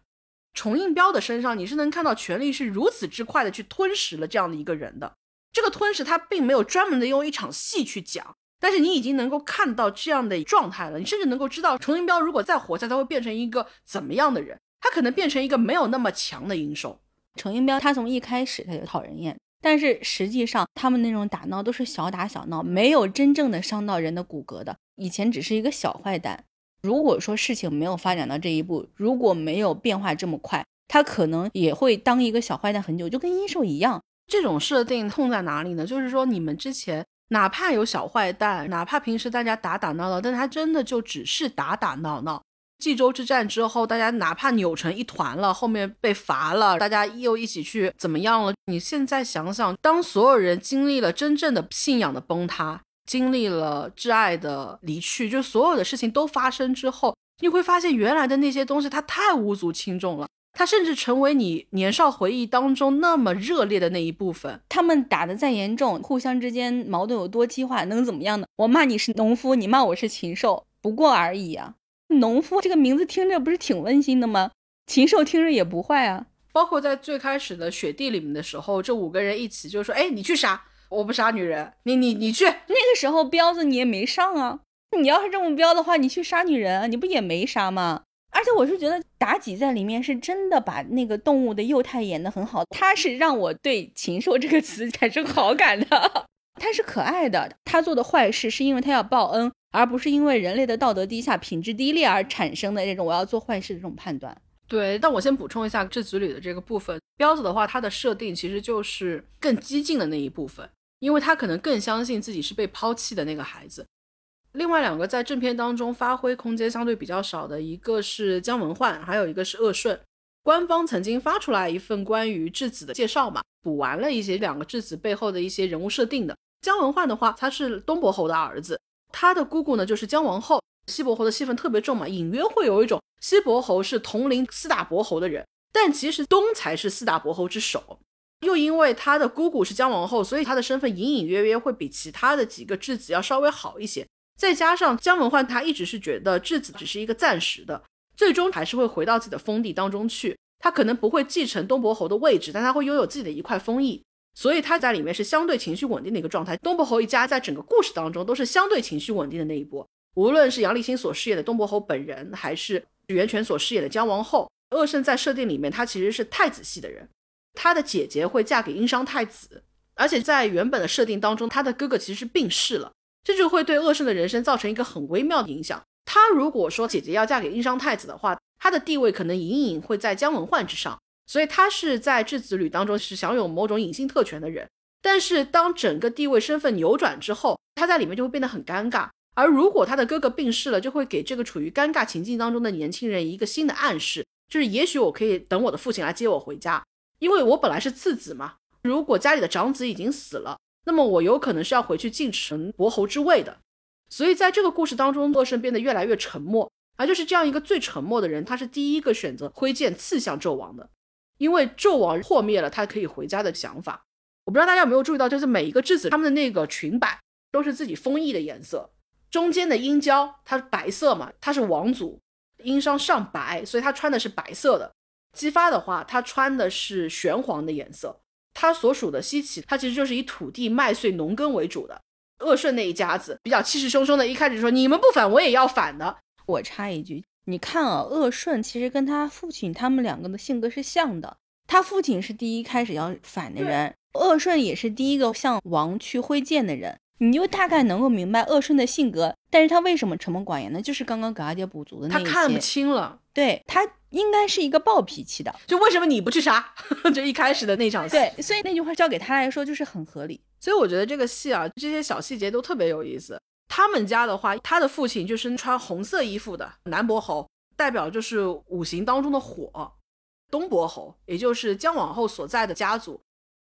重印彪的身上，你是能看到权力是如此之快的去吞噬了这样的一个人的。这个吞噬他并没有专门的用一场戏去讲。但是你已经能够看到这样的状态了，你甚至能够知道重音标如果再活下，他会变成一个怎么样的人？他可能变成一个没有那么强的英雄。重音标他从一开始他就讨人厌，但是实际上他们那种打闹都是小打小闹，没有真正的伤到人的骨骼的。以前只是一个小坏蛋。如果说事情没有发展到这一步，如果没有变化这么快，他可能也会当一个小坏蛋很久，就跟阴兽一样。这种设定痛在哪里呢？就是说你们之前。哪怕有小坏蛋，哪怕平时大家打打闹闹，但他真的就只是打打闹闹。冀州之战之后，大家哪怕扭成一团了，后面被罚了，大家又一起去怎么样了？你现在想想，当所有人经历了真正的信仰的崩塌，经历了挚爱的离去，就所有的事情都发生之后，你会发现原来的那些东西它太无足轻重了，它甚至成为你年少回忆当中那么热烈的那一部分。他们打得再严重，互相之间矛盾有多激化，能怎么样呢？我骂你是农夫，你骂我是禽兽，不过而已啊。农夫这个名字听着不是挺温馨的吗？禽兽听着也不坏啊。包括在最开始的雪地里面的时候，这五个人一起就说：“哎，你去杀，我不杀女人，你你你去。”那个时候彪子你也没上啊。你要是这么彪的话，你去杀女人，你不也没杀吗？而且我是觉得妲己在里面是真的把那个动物的幼态演得很好，她是让我对禽兽这个词 产生好感的。她是可爱的，她做的坏事是因为她要报恩，而不是因为人类的道德低下、品质低劣而产生的这种我要做坏事的这种判断。对，但我先补充一下这组里的这个部分。彪子的话，他的设定其实就是更激进的那一部分，因为他可能更相信自己是被抛弃的那个孩子。另外两个在正片当中发挥空间相对比较少的，一个是姜文焕，还有一个是鄂顺。官方曾经发出来一份关于质子的介绍嘛，补完了一些两个质子背后的一些人物设定的。姜文焕的话，他是东伯侯的儿子，他的姑姑呢就是姜王后。西伯侯的戏份特别重嘛，隐约会有一种西伯侯是统领四大伯侯的人，但其实东才是四大伯侯之首。又因为他的姑姑是姜王后，所以他的身份隐隐约约会比其他的几个质子要稍微好一些。再加上姜文焕他一直是觉得质子只是一个暂时的，最终还是会回到自己的封地当中去。他可能不会继承东伯侯的位置，但他会拥有自己的一块封邑，所以他在里面是相对情绪稳定的一个状态。东伯侯一家在整个故事当中都是相对情绪稳定的那一波。无论是杨立新所饰演的东伯侯本人，还是袁泉所饰演的姜王后，鄂胜在设定里面，他其实是太子系的人，他的姐姐会嫁给殷商太子，而且在原本的设定当中，他的哥哥其实是病逝了，这就会对鄂胜的人生造成一个很微妙的影响。他如果说姐姐要嫁给殷商太子的话，他的地位可能隐隐会在姜文焕之上，所以他是在质子旅当中是享有某种隐性特权的人。但是当整个地位身份扭转之后，他在里面就会变得很尴尬。而如果他的哥哥病逝了，就会给这个处于尴尬情境当中的年轻人一个新的暗示，就是也许我可以等我的父亲来接我回家，因为我本来是次子嘛。如果家里的长子已经死了，那么我有可能是要回去继承伯侯之位的。所以在这个故事当中，洛胜变得越来越沉默，而就是这样一个最沉默的人，他是第一个选择挥剑刺向纣王的，因为纣王破灭了他可以回家的想法。我不知道大家有没有注意到，就是每一个质子他们的那个裙摆都是自己封邑的颜色。中间的殷郊，它是白色嘛，他是王族，殷商上白，所以他穿的是白色的。姬发的话，他穿的是玄黄的颜色。他所属的西岐，他其实就是以土地、麦穗、农耕为主的。鄂顺那一家子比较气势汹汹的，一开始说你们不反，我也要反的。我插一句，你看啊，鄂顺其实跟他父亲他们两个的性格是像的。他父亲是第一开始要反的人，鄂顺也是第一个向王去挥剑的人。你就大概能够明白鄂顺的性格，但是他为什么沉默寡言呢？就是刚刚葛阿姐补足的那些，他看不清了。对他应该是一个暴脾气的，就为什么你不去杀？就一开始的那场戏。对，所以那句话交给他来说就是很合理。所以我觉得这个戏啊，这些小细节都特别有意思。他们家的话，他的父亲就是穿红色衣服的南伯侯，代表就是五行当中的火。东伯侯，也就是姜王后所在的家族，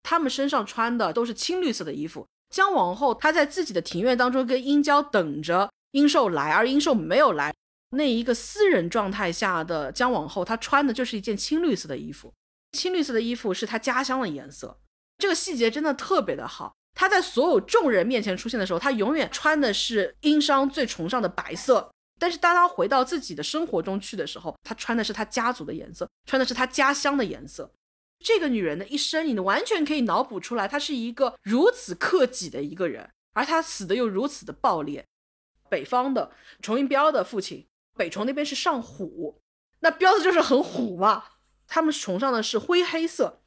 他们身上穿的都是青绿色的衣服。姜王后，她在自己的庭院当中跟殷郊等着殷寿来，而殷寿没有来。那一个私人状态下的姜王后，她穿的就是一件青绿色的衣服。青绿色的衣服是她家乡的颜色。这个细节真的特别的好。她在所有众人面前出现的时候，她永远穿的是殷商最崇尚的白色。但是当她回到自己的生活中去的时候，她穿的是她家族的颜色，穿的是她家乡的颜色。这个女人的一生，你完全可以脑补出来，她是一个如此克己的一个人，而她死的又如此的暴烈。北方的崇云彪的父亲，北虫那边是上虎，那彪子就是很虎嘛。他们崇尚的是灰黑色，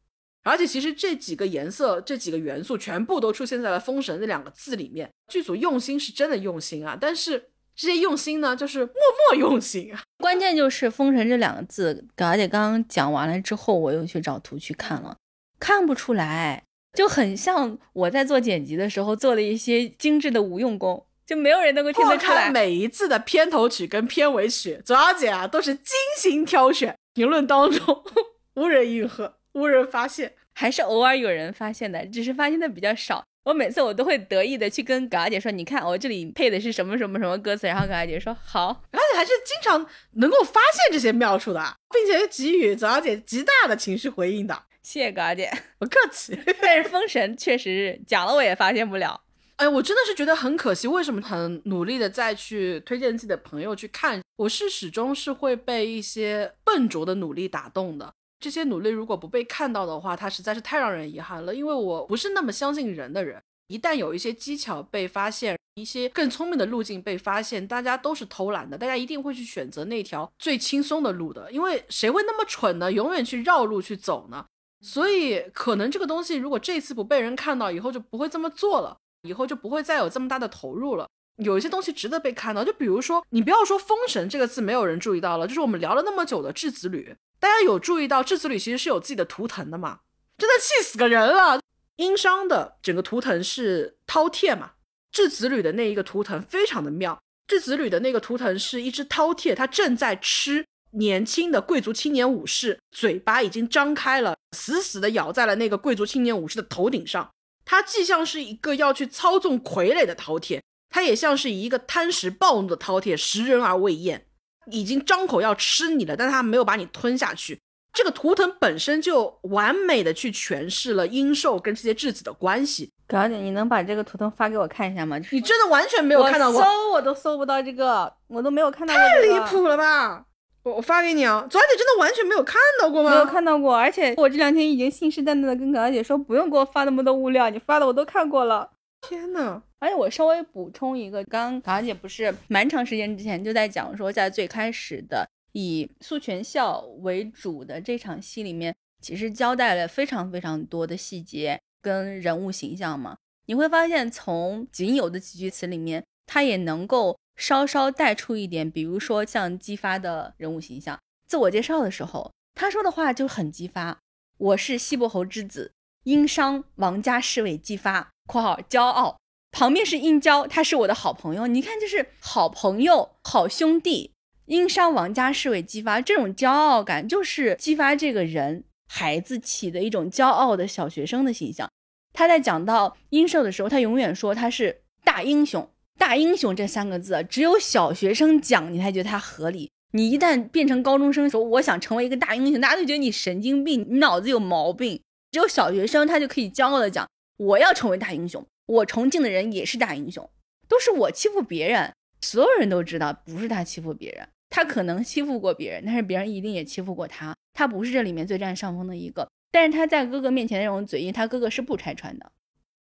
而且其实这几个颜色、这几个元素全部都出现在了“封神”那两个字里面。剧组用心是真的用心啊，但是。这些用心呢，就是默默用心啊。关键就是“封神”这两个字，而且刚刚讲完了之后，我又去找图去看了，看不出来，就很像我在做剪辑的时候做了一些精致的无用功，就没有人能够听得出来。每一次的片头曲跟片尾曲，左小姐啊都是精心挑选，评论当中 无人应和，无人发现，还是偶尔有人发现的，只是发现的比较少。我每次我都会得意的去跟葛小姐说，你看我这里配的是什么什么什么歌词，然后葛小姐说好，而且还是经常能够发现这些妙处的，并且给予左小姐极大的情绪回应的。谢谢葛小姐。不客气。但是封神确实是讲了我也发现不了。哎，我真的是觉得很可惜，为什么很努力的再去推荐自己的朋友去看，我是始终是会被一些笨拙的努力打动的。这些努力如果不被看到的话，它实在是太让人遗憾了。因为我不是那么相信人的人，一旦有一些技巧被发现，一些更聪明的路径被发现，大家都是偷懒的，大家一定会去选择那条最轻松的路的。因为谁会那么蠢呢？永远去绕路去走呢？所以可能这个东西如果这次不被人看到，以后就不会这么做了。以后就不会再有这么大的投入了。有一些东西值得被看到，就比如说，你不要说“封神”这个字没有人注意到了，就是我们聊了那么久的质子旅，大家有注意到质子旅其实是有自己的图腾的嘛？真的气死个人了！殷商的整个图腾是饕餮嘛？质子旅的那一个图腾非常的妙，质子旅的那个图腾是一只饕餮，它正在吃年轻的贵族青年武士，嘴巴已经张开了，死死的咬在了那个贵族青年武士的头顶上。它既像是一个要去操纵傀儡的饕餮，它也像是一个贪食暴怒的饕餮，食人而未厌，已经张口要吃你了，但它没有把你吞下去。这个图腾本身就完美的去诠释了阴兽跟这些质子的关系。葛小姐，你能把这个图腾发给我看一下吗？你真的完全没有看到过？搜我都搜不到这个，我都没有看到过。太离谱了吧！我我发给你啊，左小姐真的完全没有看到过吗？没有看到过，而且我这两天已经信誓旦旦的跟葛小姐说，不用给我发那么多物料，你发的我都看过了。天呐！而且我稍微补充一个，刚刚葛小姐不是蛮长时间之前就在讲说，在最开始的以素全孝为主的这场戏里面，其实交代了非常非常多的细节跟人物形象嘛。你会发现，从仅有的几句词里面，他也能够。稍稍带出一点，比如说像姬发的人物形象，自我介绍的时候，他说的话就很姬发。我是西伯侯之子，殷商王家侍卫姬发（括号骄傲）。旁边是殷郊，他是我的好朋友。你看，就是好朋友、好兄弟。殷商王家侍卫姬发，这种骄傲感就是姬发这个人孩子起的一种骄傲的小学生的形象。他在讲到殷寿的时候，他永远说他是大英雄。大英雄这三个字，只有小学生讲，你才觉得它合理。你一旦变成高中生，说我想成为一个大英雄，大家都觉得你神经病，你脑子有毛病。只有小学生，他就可以骄傲的讲，我要成为大英雄，我崇敬的人也是大英雄，都是我欺负别人，所有人都知道不是他欺负别人，他可能欺负过别人，但是别人一定也欺负过他，他不是这里面最占上风的一个。但是他在哥哥面前那种嘴硬，他哥哥是不拆穿的。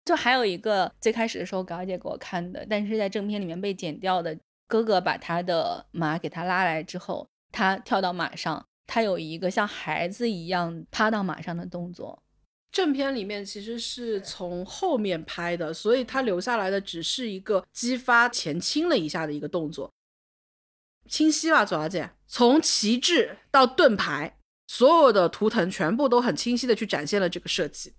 就还有一个最开始的时候，高姐给我看的，但是在正片里面被剪掉的。哥哥把他的马给他拉来之后，他跳到马上，他有一个像孩子一样趴到马上的动作。正片里面其实是从后面拍的，所以他留下来的只是一个激发前倾了一下的一个动作。清晰吧，左小姐？从旗帜到盾牌，所有的图腾全部都很清晰的去展现了这个设计。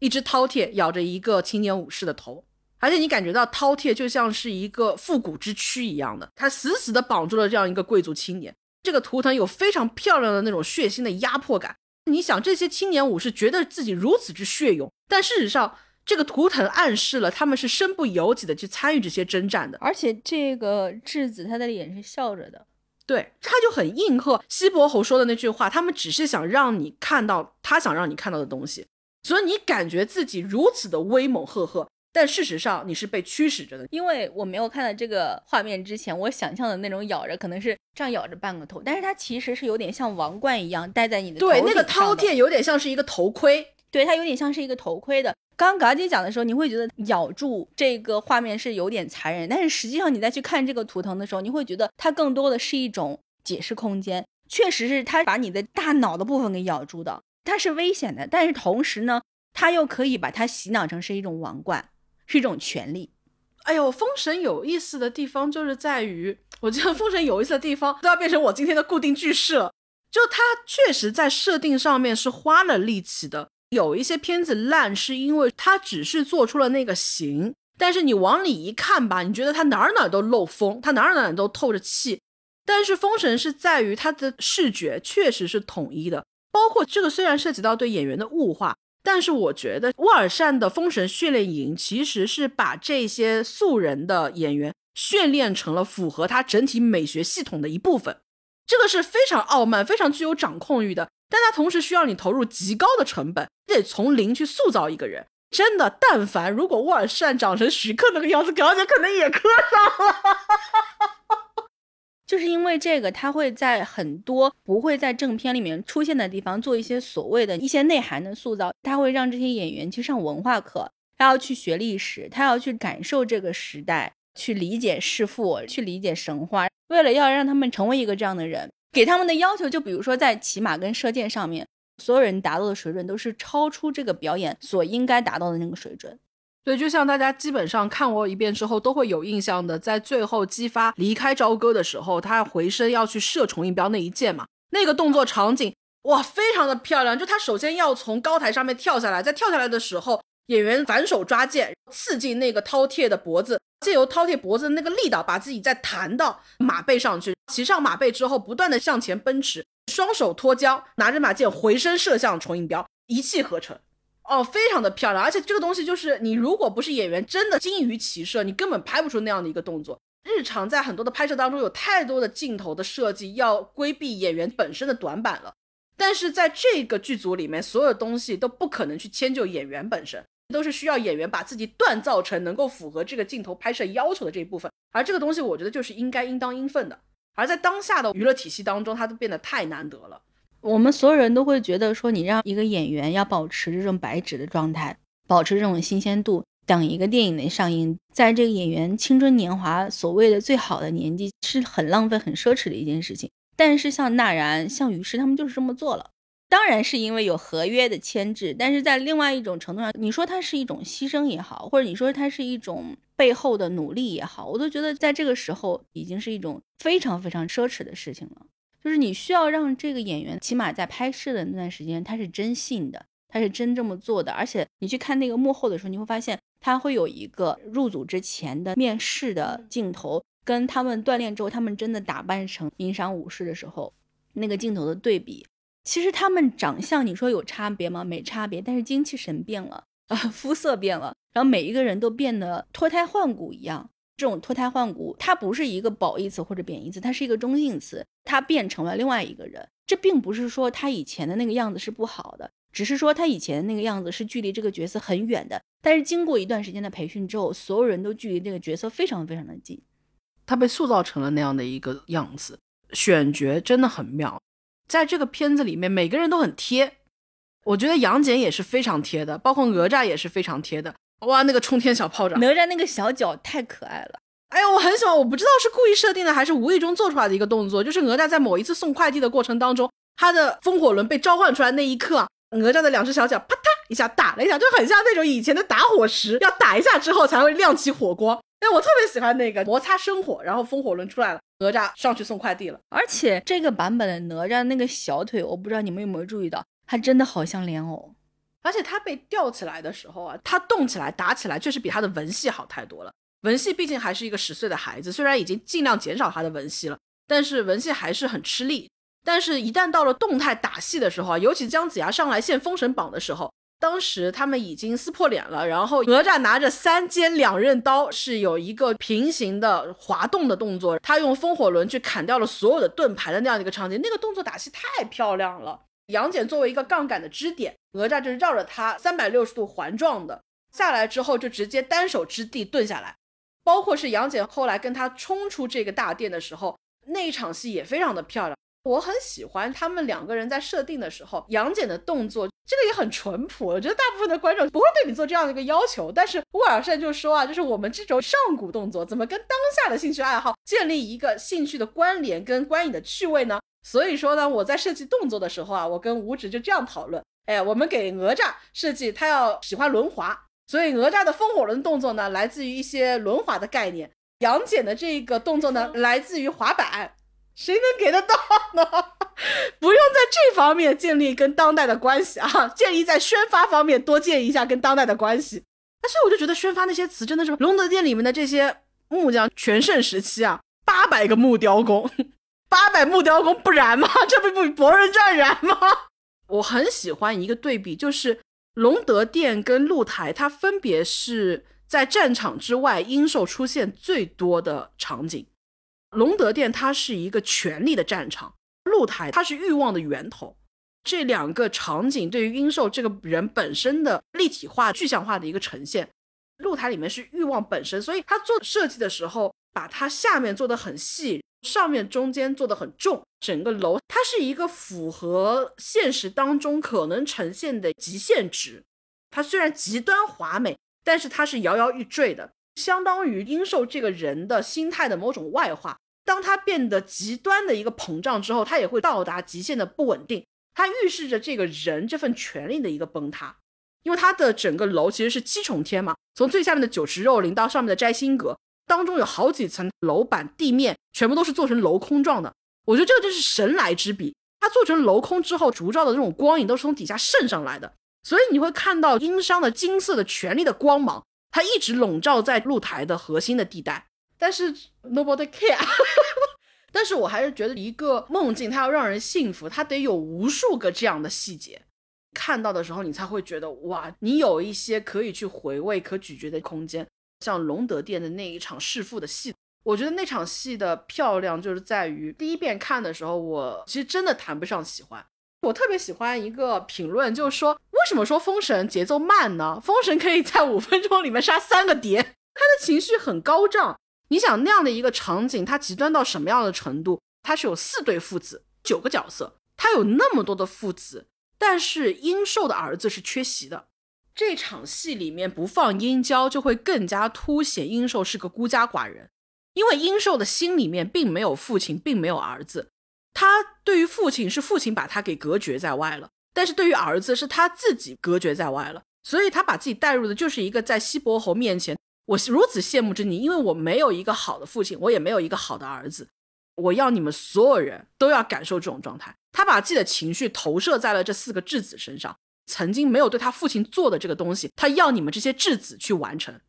一只饕餮咬着一个青年武士的头，而且你感觉到饕餮就像是一个复古之躯一样的，它死死的绑住了这样一个贵族青年。这个图腾有非常漂亮的那种血腥的压迫感。你想，这些青年武士觉得自己如此之血勇，但事实上，这个图腾暗示了他们是身不由己的去参与这些征战的。而且，这个质子他的脸是笑着的，对，他就很应和西伯侯说的那句话，他们只是想让你看到他想让你看到的东西。所以你感觉自己如此的威猛赫赫，但事实上你是被驱使着的。因为我没有看到这个画面之前，我想象的那种咬着可能是这样咬着半个头，但是它其实是有点像王冠一样戴在你的对那个饕餮有点像是一个头盔，对它有点像是一个头盔的。刚刚嘎姐讲的时候，你会觉得咬住这个画面是有点残忍，但是实际上你再去看这个图腾的时候，你会觉得它更多的是一种解释空间。确实是它把你的大脑的部分给咬住的。它是危险的，但是同时呢，它又可以把它洗脑成是一种王冠，是一种权利。哎呦，封神有意思的地方就是在于，我觉得封神有意思的地方都要变成我今天的固定句式了。就它确实在设定上面是花了力气的。有一些片子烂，是因为它只是做出了那个形，但是你往里一看吧，你觉得它哪儿哪儿都漏风，它哪儿哪儿都透着气。但是封神是在于它的视觉确实是统一的。包括这个虽然涉及到对演员的物化，但是我觉得沃尔善的封神训练营其实是把这些素人的演员训练成了符合他整体美学系统的一部分，这个是非常傲慢、非常具有掌控欲的。但他同时需要你投入极高的成本，你得从零去塑造一个人。真的，但凡如果沃尔善长成徐克那个样子，表姐可能也磕上了。就是因为这个，他会在很多不会在正片里面出现的地方做一些所谓的一些内涵的塑造，他会让这些演员去上文化课，他要去学历史，他要去感受这个时代，去理解弑父，去理解神话。为了要让他们成为一个这样的人，给他们的要求，就比如说在骑马跟射箭上面，所有人达到的水准都是超出这个表演所应该达到的那个水准。对，就像大家基本上看过一遍之后都会有印象的，在最后姬发离开朝歌的时候，他回身要去射崇印镖那一箭嘛，那个动作场景哇，非常的漂亮。就他首先要从高台上面跳下来，在跳下来的时候，演员反手抓剑刺进那个饕餮的脖子，借由饕餮脖子那个力道，把自己再弹到马背上去，骑上马背之后，不断的向前奔驰，双手托缰，拿着马剑回身射向崇印镖，一气呵成。哦，非常的漂亮，而且这个东西就是你如果不是演员，真的精于骑射，你根本拍不出那样的一个动作。日常在很多的拍摄当中，有太多的镜头的设计要规避演员本身的短板了。但是在这个剧组里面，所有东西都不可能去迁就演员本身，都是需要演员把自己锻造成能够符合这个镜头拍摄要求的这一部分。而这个东西，我觉得就是应该应当应分的。而在当下的娱乐体系当中，它都变得太难得了。我们所有人都会觉得说，你让一个演员要保持这种白纸的状态，保持这种新鲜度，等一个电影的上映，在这个演员青春年华所谓的最好的年纪，是很浪费、很奢侈的一件事情。但是像纳然、像于适他们就是这么做了，当然是因为有合约的牵制，但是在另外一种程度上，你说它是一种牺牲也好，或者你说它是一种背后的努力也好，我都觉得在这个时候已经是一种非常非常奢侈的事情了。就是你需要让这个演员，起码在拍摄的那段时间，他是真信的，他是真这么做的。而且你去看那个幕后的时候，你会发现他会有一个入组之前的面试的镜头，跟他们锻炼之后，他们真的打扮成名赏武士的时候，那个镜头的对比。其实他们长相，你说有差别吗？没差别，但是精气神变了啊，肤色变了，然后每一个人都变得脱胎换骨一样。这种脱胎换骨，它不是一个褒义词或者贬义词，它是一个中性词。他变成了另外一个人，这并不是说他以前的那个样子是不好的，只是说他以前的那个样子是距离这个角色很远的。但是经过一段时间的培训之后，所有人都距离这个角色非常非常的近，他被塑造成了那样的一个样子。选角真的很妙，在这个片子里面，每个人都很贴。我觉得杨戬也是非常贴的，包括哪吒也是非常贴的。哇，那个冲天小炮仗，哪吒那个小脚太可爱了。哎呦，我很喜欢，我不知道是故意设定的还是无意中做出来的一个动作，就是哪吒在某一次送快递的过程当中，他的风火轮被召唤出来那一刻，哪吒的两只小脚啪嗒一下打了一下，就很像那种以前的打火石，要打一下之后才会亮起火光。哎，我特别喜欢那个摩擦生火，然后风火轮出来了，哪吒上去送快递了。而且这个版本的哪吒那个小腿，我不知道你们有没有注意到，它真的好像莲藕。而且他被吊起来的时候啊，他动起来、打起来，确实比他的文戏好太多了。文戏毕竟还是一个十岁的孩子，虽然已经尽量减少他的文戏了，但是文戏还是很吃力。但是，一旦到了动态打戏的时候啊，尤其姜子牙上来献封神榜的时候，当时他们已经撕破脸了，然后哪吒拿着三尖两刃刀，是有一个平行的滑动的动作，他用风火轮去砍掉了所有的盾牌的那样的一个场景，那个动作打戏太漂亮了。杨戬作为一个杠杆的支点，哪吒就绕着他三百六十度环状的下来之后，就直接单手支地遁下来。包括是杨戬后来跟他冲出这个大殿的时候，那一场戏也非常的漂亮。我很喜欢他们两个人在设定的时候，杨戬的动作，这个也很淳朴。我觉得大部分的观众不会对你做这样的一个要求，但是乌尔善就说啊，就是我们这种上古动作，怎么跟当下的兴趣爱好建立一个兴趣的关联跟观影的趣味呢？所以说呢，我在设计动作的时候啊，我跟五指就这样讨论，哎，我们给哪吒设计，他要喜欢轮滑，所以哪吒的风火轮动作呢，来自于一些轮滑的概念；杨戬的这个动作呢，来自于滑板。谁能给得到呢？不用在这方面建立跟当代的关系啊，建议在宣发方面多建一下跟当代的关系。那所以我就觉得宣发那些词真的是龙德殿里面的这些木匠全盛时期啊，八百个木雕工。八百木雕工不燃吗？这不比《博人传》燃吗？我很喜欢一个对比，就是隆德殿跟露台，它分别是在战场之外阴兽出现最多的场景。隆德殿它是一个权力的战场，露台它是欲望的源头。这两个场景对于殷寿这个人本身的立体化、具象化的一个呈现。露台里面是欲望本身，所以他做设计的时候，把它下面做的很细，上面中间做的很重。整个楼它是一个符合现实当中可能呈现的极限值。它虽然极端华美，但是它是摇摇欲坠的，相当于阴兽这个人的心态的某种外化。当他变得极端的一个膨胀之后，他也会到达极限的不稳定。它预示着这个人这份权力的一个崩塌，因为他的整个楼其实是七重天嘛，从最下面的九池肉林到上面的摘星阁，当中有好几层楼板，地面全部都是做成镂空状的。我觉得这个真是神来之笔。它做成镂空之后，烛照的这种光影都是从底下渗上来的，所以你会看到殷商的金色的权力的光芒，它一直笼罩在露台的核心的地带。但是 nobody care。但是我还是觉得一个梦境，它要让人幸福，它得有无数个这样的细节，看到的时候你才会觉得哇，你有一些可以去回味、可咀嚼的空间。像隆德殿的那一场弑父的戏，我觉得那场戏的漂亮就是在于第一遍看的时候，我其实真的谈不上喜欢。我特别喜欢一个评论，就是说为什么说封神节奏慢呢？封神可以在五分钟里面杀三个蝶，他的情绪很高涨。你想那样的一个场景，他极端到什么样的程度？他是有四对父子，九个角色，他有那么多的父子，但是殷寿的儿子是缺席的。这场戏里面不放殷郊，就会更加凸显殷寿是个孤家寡人，因为殷寿的心里面并没有父亲，并没有儿子。他对于父亲是父亲把他给隔绝在外了，但是对于儿子是他自己隔绝在外了，所以他把自己带入的就是一个在西伯侯面前。我如此羡慕着你，因为我没有一个好的父亲，我也没有一个好的儿子。我要你们所有人都要感受这种状态。他把自己的情绪投射在了这四个质子身上，曾经没有对他父亲做的这个东西，他要你们这些质子去完成。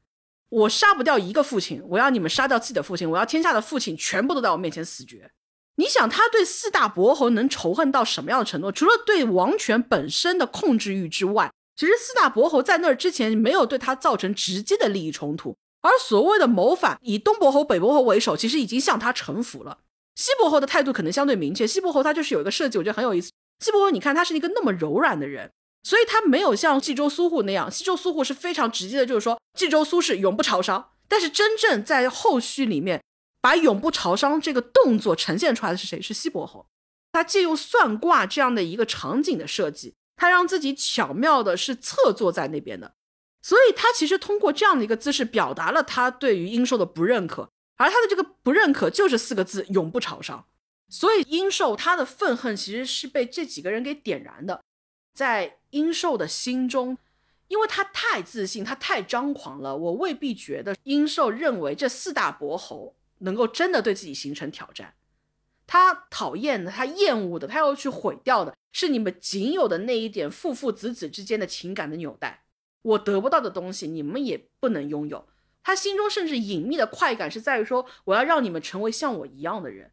我杀不掉一个父亲，我要你们杀掉自己的父亲，我要天下的父亲全部都在我面前死绝。你想，他对四大伯侯能仇恨到什么样的程度？除了对王权本身的控制欲之外。其实四大伯侯在那儿之前没有对他造成直接的利益冲突，而所谓的谋反，以东伯侯、北伯侯为首，其实已经向他臣服了。西伯侯的态度可能相对明确，西伯侯他就是有一个设计，我觉得很有意思。西伯侯，你看他是一个那么柔软的人，所以他没有像冀州苏护那样，冀州苏护是非常直接的，就是说冀州苏氏永不朝商。但是真正在后续里面把永不朝商这个动作呈现出来的是谁？是西伯侯，他借用算卦这样的一个场景的设计。他让自己巧妙的是侧坐在那边的，所以他其实通过这样的一个姿势表达了他对于殷寿的不认可，而他的这个不认可就是四个字：永不朝上。所以殷寿他的愤恨其实是被这几个人给点燃的，在殷寿的心中，因为他太自信，他太张狂了，我未必觉得殷寿认为这四大伯侯能够真的对自己形成挑战。他讨厌的，他厌恶的，他要去毁掉的，是你们仅有的那一点父父子子之间的情感的纽带。我得不到的东西，你们也不能拥有。他心中甚至隐秘的快感是在于说，我要让你们成为像我一样的人。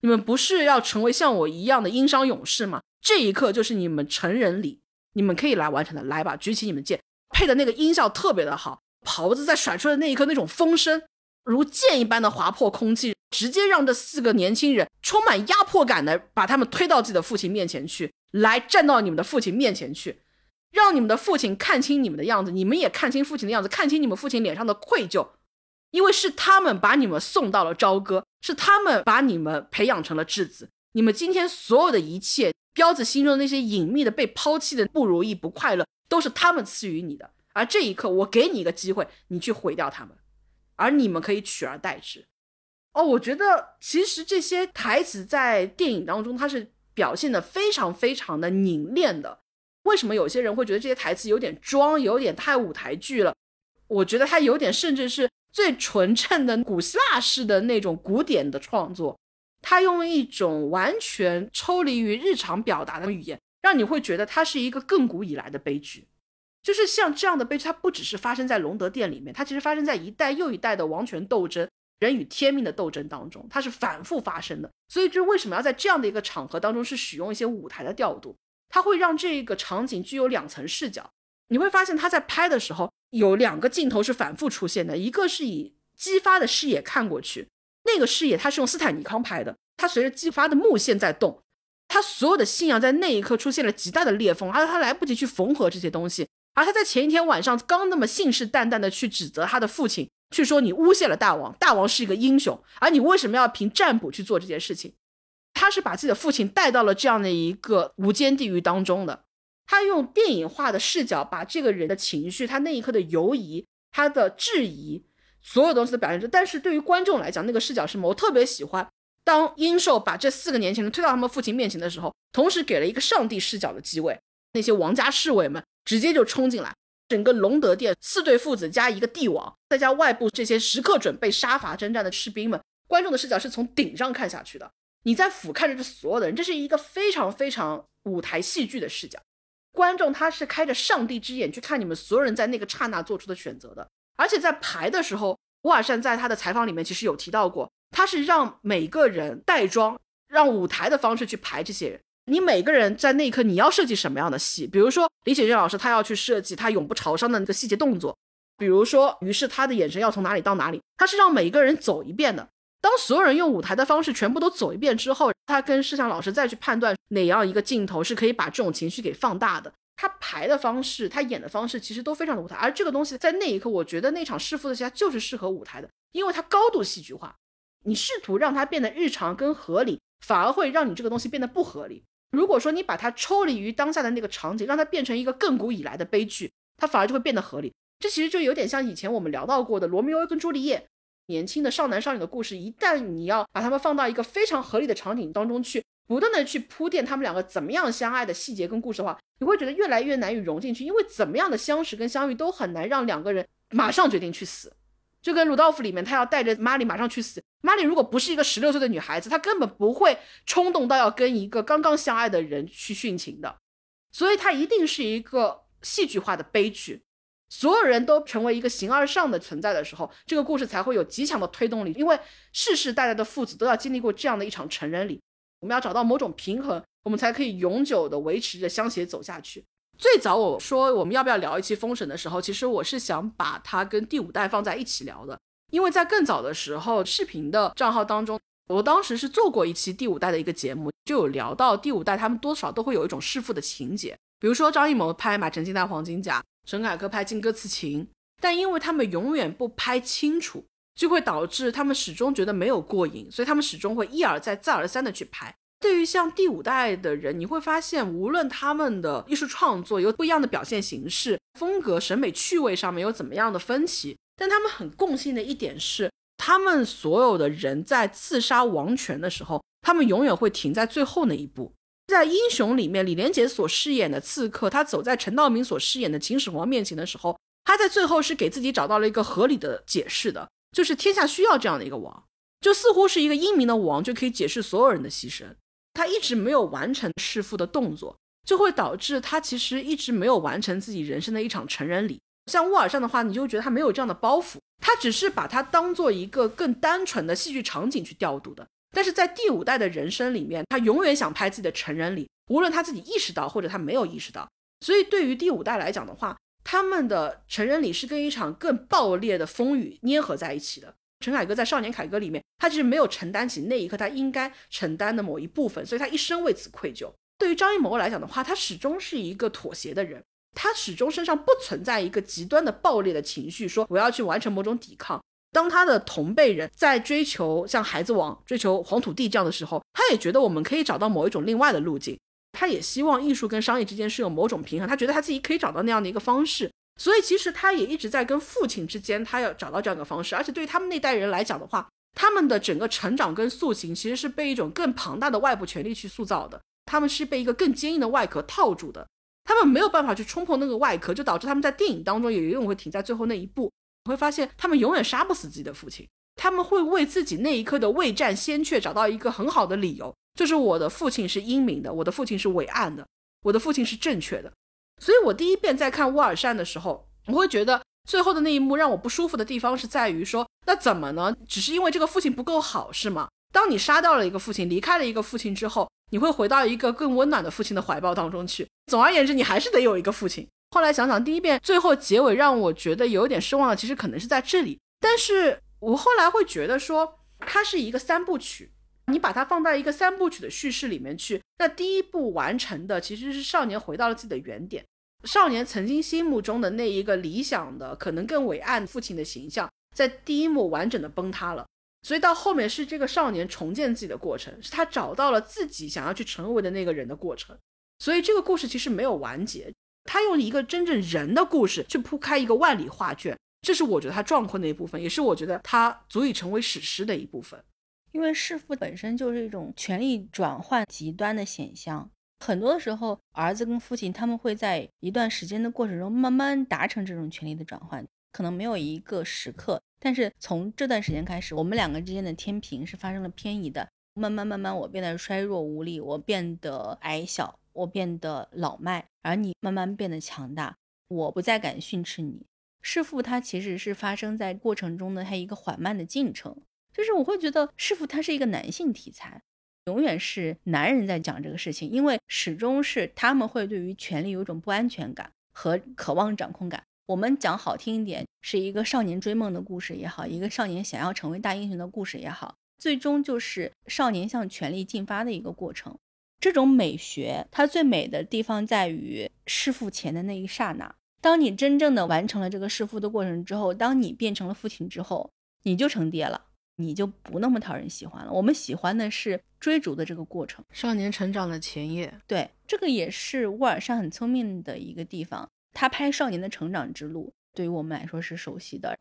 你们不是要成为像我一样的殷商勇士吗？这一刻就是你们成人礼，你们可以来完成的。来吧，举起你们剑，配的那个音效特别的好，袍子在甩出的那一刻，那种风声如剑一般的划破空气。直接让这四个年轻人充满压迫感的把他们推到自己的父亲面前去，来站到你们的父亲面前去，让你们的父亲看清你们的样子，你们也看清父亲的样子，看清你们父亲脸上的愧疚，因为是他们把你们送到了朝歌，是他们把你们培养成了质子，你们今天所有的一切，彪子心中的那些隐秘的被抛弃的不如意、不快乐，都是他们赐予你的。而这一刻，我给你一个机会，你去毁掉他们，而你们可以取而代之。哦，我觉得其实这些台词在电影当中，它是表现的非常非常的凝练的。为什么有些人会觉得这些台词有点装，有点太舞台剧了？我觉得它有点甚至是最纯正的古希腊式的那种古典的创作。他用一种完全抽离于日常表达的语言，让你会觉得它是一个亘古以来的悲剧。就是像这样的悲剧，它不只是发生在隆德殿里面，它其实发生在一代又一代的王权斗争。人与天命的斗争当中，它是反复发生的。所以，就为什么要在这样的一个场合当中是使用一些舞台的调度？它会让这个场景具有两层视角。你会发现他在拍的时候有两个镜头是反复出现的，一个是以激发的视野看过去，那个视野他是用斯坦尼康拍的，他随着激发的目线在动，他所有的信仰在那一刻出现了极大的裂缝，而他来不及去缝合这些东西，而他在前一天晚上刚那么信誓旦旦的去指责他的父亲，去说你诬陷了大王，大王是一个英雄，而你为什么要凭占卜去做这件事情？他是把自己的父亲带到了这样的一个无间地狱当中的。他用电影化的视角，把这个人的情绪，他那一刻的犹疑，他的质疑，所有东西都表现出。但是对于观众来讲，那个视角是什么我特别喜欢。当殷寿把这四个年轻人推到他们父亲面前的时候，同时给了一个上帝视角的机位，那些王家侍卫们直接就冲进来，整个隆德殿四对父子加一个帝王，再加外部这些时刻准备杀伐征战的士兵们，观众的视角是从顶上看下去的，你在俯瞰着这所有的人，这是一个非常非常舞台戏剧的视角。观众他是开着上帝之眼去看你们所有人在那个刹那做出的选择的，而且在排的时候，乌尔善在他的采访里面其实有提到过，他是让每个人带妆，让舞台的方式去排这些人。你每个人在那一刻你要设计什么样的戏？比如说李雪健老师他要去设计他永不朝商的那个细节动作，比如说于是他的眼神要从哪里到哪里，他是让每一个人走一遍的。当所有人用舞台的方式全部都走一遍之后，他跟摄像老师再去判断哪样一个镜头是可以把这种情绪给放大的。他排的方式，他演的方式其实都非常的舞台。而这个东西在那一刻，我觉得那场弑父的戏它就是适合舞台的，因为它高度戏剧化。你试图让它变得日常跟合理，反而会让你这个东西变得不合理。如果说你把它抽离于当下的那个场景，让它变成一个亘古以来的悲剧，它反而就会变得合理。这其实就有点像以前我们聊到过的罗密欧跟朱丽叶。年轻的少男少女的故事，一旦你要把他们放到一个非常合理的场景当中去，不断的去铺垫他们两个怎么样相爱的细节跟故事的话，你会觉得越来越难以融进去，因为怎么样的相识跟相遇都很难让两个人马上决定去死。就跟鲁道夫里面，他要带着玛丽马上去死，玛丽如果不是一个十六岁的女孩子，她根本不会冲动到要跟一个刚刚相爱的人去殉情的，所以她一定是一个戏剧化的悲剧。所有人都成为一个形而上的存在的时候，这个故事才会有极强的推动力。因为世世代代的父子都要经历过这样的一场成人礼，我们要找到某种平衡，我们才可以永久的维持着相携走下去。最早我说我们要不要聊一期《封神》的时候，其实我是想把它跟第五代放在一起聊的，因为在更早的时候，视频的账号当中，我当时是做过一期第五代的一个节目，就有聊到第五代他们多少都会有一种弑父的情节，比如说张艺谋拍《马成金戴黄金甲》。陈凯歌拍《金戈刺秦》，但因为他们永远不拍清楚，就会导致他们始终觉得没有过瘾，所以他们始终会一而再、再而三的去拍。对于像第五代的人，你会发现，无论他们的艺术创作有不一样的表现形式、风格、审美趣味上面有怎么样的分歧，但他们很共性的一点是，他们所有的人在刺杀王权的时候，他们永远会停在最后那一步。在英雄里面，李连杰所饰演的刺客，他走在陈道明所饰演的秦始皇面前的时候，他在最后是给自己找到了一个合理的解释的，就是天下需要这样的一个王，就似乎是一个英明的王就可以解释所有人的牺牲。他一直没有完成弑父的动作，就会导致他其实一直没有完成自己人生的一场成人礼。像沃尔善的话，你就觉得他没有这样的包袱，他只是把它当做一个更单纯的戏剧场景去调度的。但是在第五代的人生里面，他永远想拍自己的成人礼，无论他自己意识到或者他没有意识到。所以对于第五代来讲的话，他们的成人礼是跟一场更爆裂的风雨捏合在一起的。陈凯歌在《少年凯歌》里面，他其实没有承担起那一刻他应该承担的某一部分，所以他一生为此愧疚。对于张艺谋来讲的话，他始终是一个妥协的人，他始终身上不存在一个极端的爆裂的情绪，说我要去完成某种抵抗。当他的同辈人在追求像孩子王、追求黄土地这样的时候，他也觉得我们可以找到某一种另外的路径。他也希望艺术跟商业之间是有某种平衡，他觉得他自己可以找到那样的一个方式。所以其实他也一直在跟父亲之间，他要找到这样一个方式。而且对于他们那代人来讲的话，他们的整个成长跟塑形其实是被一种更庞大的外部权力去塑造的。他们是被一个更坚硬的外壳套住的，他们没有办法去冲破那个外壳，就导致他们在电影当中也永远会停在最后那一步。你会发现，他们永远杀不死自己的父亲，他们会为自己那一刻的未战先怯找到一个很好的理由，就是我的父亲是英明的，我的父亲是伟岸的，我的父亲是正确的。所以我第一遍在看乌尔善的时候，我会觉得最后的那一幕让我不舒服的地方是在于说，那怎么呢？只是因为这个父亲不够好是吗？当你杀掉了一个父亲，离开了一个父亲之后，你会回到一个更温暖的父亲的怀抱当中去。总而言之，你还是得有一个父亲。后来想想，第一遍最后结尾让我觉得有点失望的，其实可能是在这里。但是我后来会觉得说，它是一个三部曲，你把它放在一个三部曲的叙事里面去，那第一部完成的其实是少年回到了自己的原点，少年曾经心目中的那一个理想的、可能更伟岸父亲的形象，在第一幕完整的崩塌了。所以到后面是这个少年重建自己的过程，是他找到了自己想要去成为的那个人的过程。所以这个故事其实没有完结，他用一个真正人的故事去铺开一个万里画卷，这是我觉得他壮阔的一部分，也是我觉得他足以成为史诗的一部分。因为弑父本身就是一种权力转换极端的现象，很多的时候，儿子跟父亲他们会在一段时间的过程中慢慢达成这种权力的转换，可能没有一个时刻，但是从这段时间开始，我们两个之间的天平是发生了偏移的，慢慢慢慢，我变得衰弱无力，我变得矮小。我变得老迈，而你慢慢变得强大。我不再敢训斥你。弑父，它其实是发生在过程中的它一个缓慢的进程。就是我会觉得弑父它是一个男性题材，永远是男人在讲这个事情，因为始终是他们会对于权力有一种不安全感和渴望掌控感。我们讲好听一点，是一个少年追梦的故事也好，一个少年想要成为大英雄的故事也好，最终就是少年向权力进发的一个过程。这种美学，它最美的地方在于弑父前的那一刹那。当你真正的完成了这个弑父的过程之后，当你变成了父亲之后，你就成爹了，你就不那么讨人喜欢了。我们喜欢的是追逐的这个过程，少年成长的前夜。对，这个也是沃尔善很聪明的一个地方。他拍少年的成长之路，对于我们来说是熟悉的。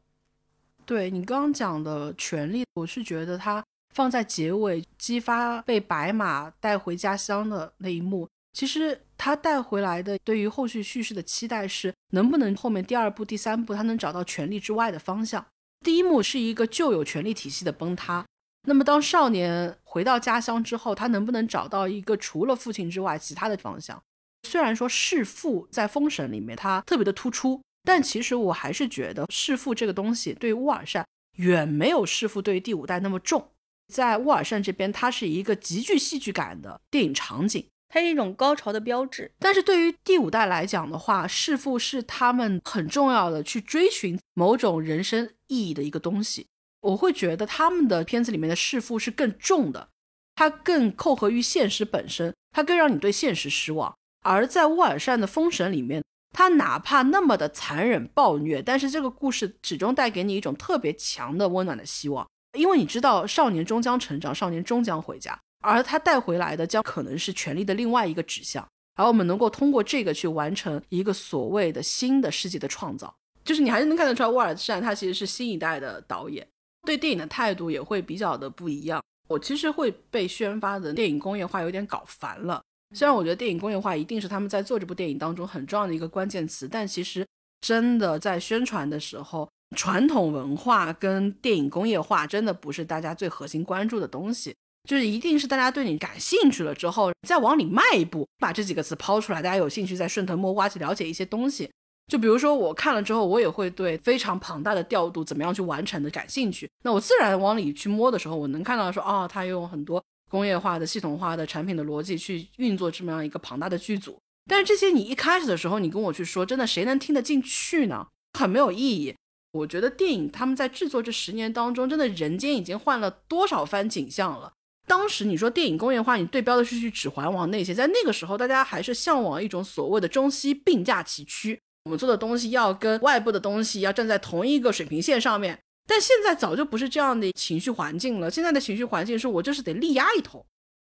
对你刚刚讲的权利，我是觉得他。放在结尾激发被白马带回家乡的那一幕，其实他带回来的对于后续叙事的期待是，能不能后面第二部、第三部他能找到权力之外的方向。第一幕是一个旧有权力体系的崩塌，那么当少年回到家乡之后，他能不能找到一个除了父亲之外其他的方向？虽然说弑父在封神里面他特别的突出，但其实我还是觉得弑父这个东西对于乌尔善远没有弑父对于第五代那么重。在沃尔善这边，它是一个极具戏剧感的电影场景，它是一种高潮的标志。但是对于第五代来讲的话，弑父是他们很重要的去追寻某种人生意义的一个东西。我会觉得他们的片子里面的弑父是更重的，它更扣合于现实本身，它更让你对现实失望。而在沃尔善的《封神》里面，他哪怕那么的残忍暴虐，但是这个故事始终带给你一种特别强的温暖的希望。因为你知道，少年终将成长，少年终将回家，而他带回来的将可能是权力的另外一个指向，而我们能够通过这个去完成一个所谓的新的世界的创造。就是你还是能看得出来，沃尔善他其实是新一代的导演，对电影的态度也会比较的不一样。我其实会被宣发的电影工业化有点搞烦了。虽然我觉得电影工业化一定是他们在做这部电影当中很重要的一个关键词，但其实真的在宣传的时候。传统文化跟电影工业化真的不是大家最核心关注的东西，就是一定是大家对你感兴趣了之后，再往里迈一步，把这几个词抛出来，大家有兴趣再顺藤摸瓜去了解一些东西。就比如说我看了之后，我也会对非常庞大的调度怎么样去完成的感兴趣。那我自然往里去摸的时候，我能看到说，哦，他用很多工业化的、系统化的产品的逻辑去运作这么样一个庞大的剧组。但是这些你一开始的时候，你跟我去说，真的谁能听得进去呢？很没有意义。我觉得电影他们在制作这十年当中，真的人间已经换了多少番景象了。当时你说电影工业化，你对标的是去《指环王》那些，在那个时候大家还是向往一种所谓的中西并驾齐驱，我们做的东西要跟外部的东西要站在同一个水平线上面。但现在早就不是这样的情绪环境了，现在的情绪环境是我就是得力压一头，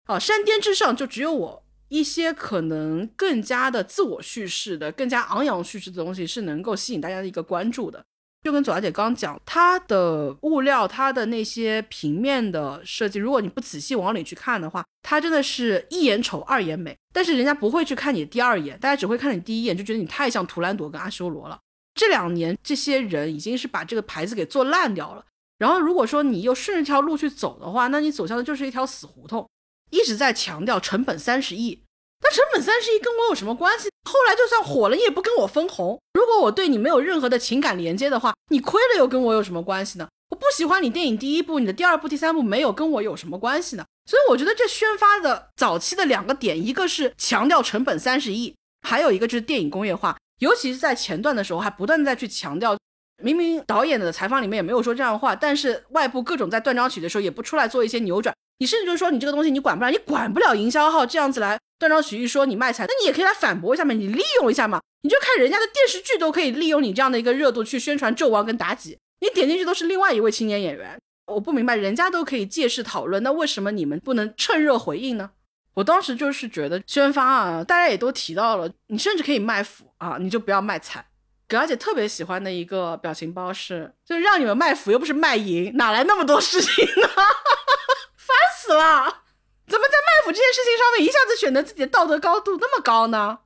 啊，山巅之上就只有我。一些可能更加的自我叙事的、更加昂扬叙事的东西是能够吸引大家的一个关注的。就跟左小姐刚刚讲，它的物料，它的那些平面的设计，如果你不仔细往里去看的话，它真的是一眼丑，二眼美。但是人家不会去看你第二眼，大家只会看你第一眼，就觉得你太像图兰朵跟阿修罗了。这两年，这些人已经是把这个牌子给做烂掉了。然后，如果说你又顺着这条路去走的话，那你走向的就是一条死胡同。一直在强调成本三十亿。那成本三十亿跟我有什么关系？后来就算火了，你也不跟我分红。如果我对你没有任何的情感连接的话，你亏了又跟我有什么关系呢？我不喜欢你电影第一部，你的第二部、第三部没有跟我有什么关系呢？所以我觉得这宣发的早期的两个点，一个是强调成本三十亿，还有一个就是电影工业化。尤其是在前段的时候，还不断的在去强调，明明导演的采访里面也没有说这样的话，但是外部各种在断章取义的时候也不出来做一些扭转。你甚至就是说你这个东西你管不了，你管不了营销号这样子来断章取义说你卖惨，那你也可以来反驳一下嘛，你利用一下嘛，你就看人家的电视剧都可以利用你这样的一个热度去宣传纣王跟妲己，你点进去都是另外一位青年演员，我不明白人家都可以借势讨论，那为什么你们不能趁热回应呢？我当时就是觉得宣发啊，大家也都提到了，你甚至可以卖腐啊，你就不要卖惨。葛小姐特别喜欢的一个表情包是，就是让你们卖腐又不是卖淫，哪来那么多事情呢？烦死了！怎么在卖腐这件事情上面一下子选择自己的道德高度那么高呢？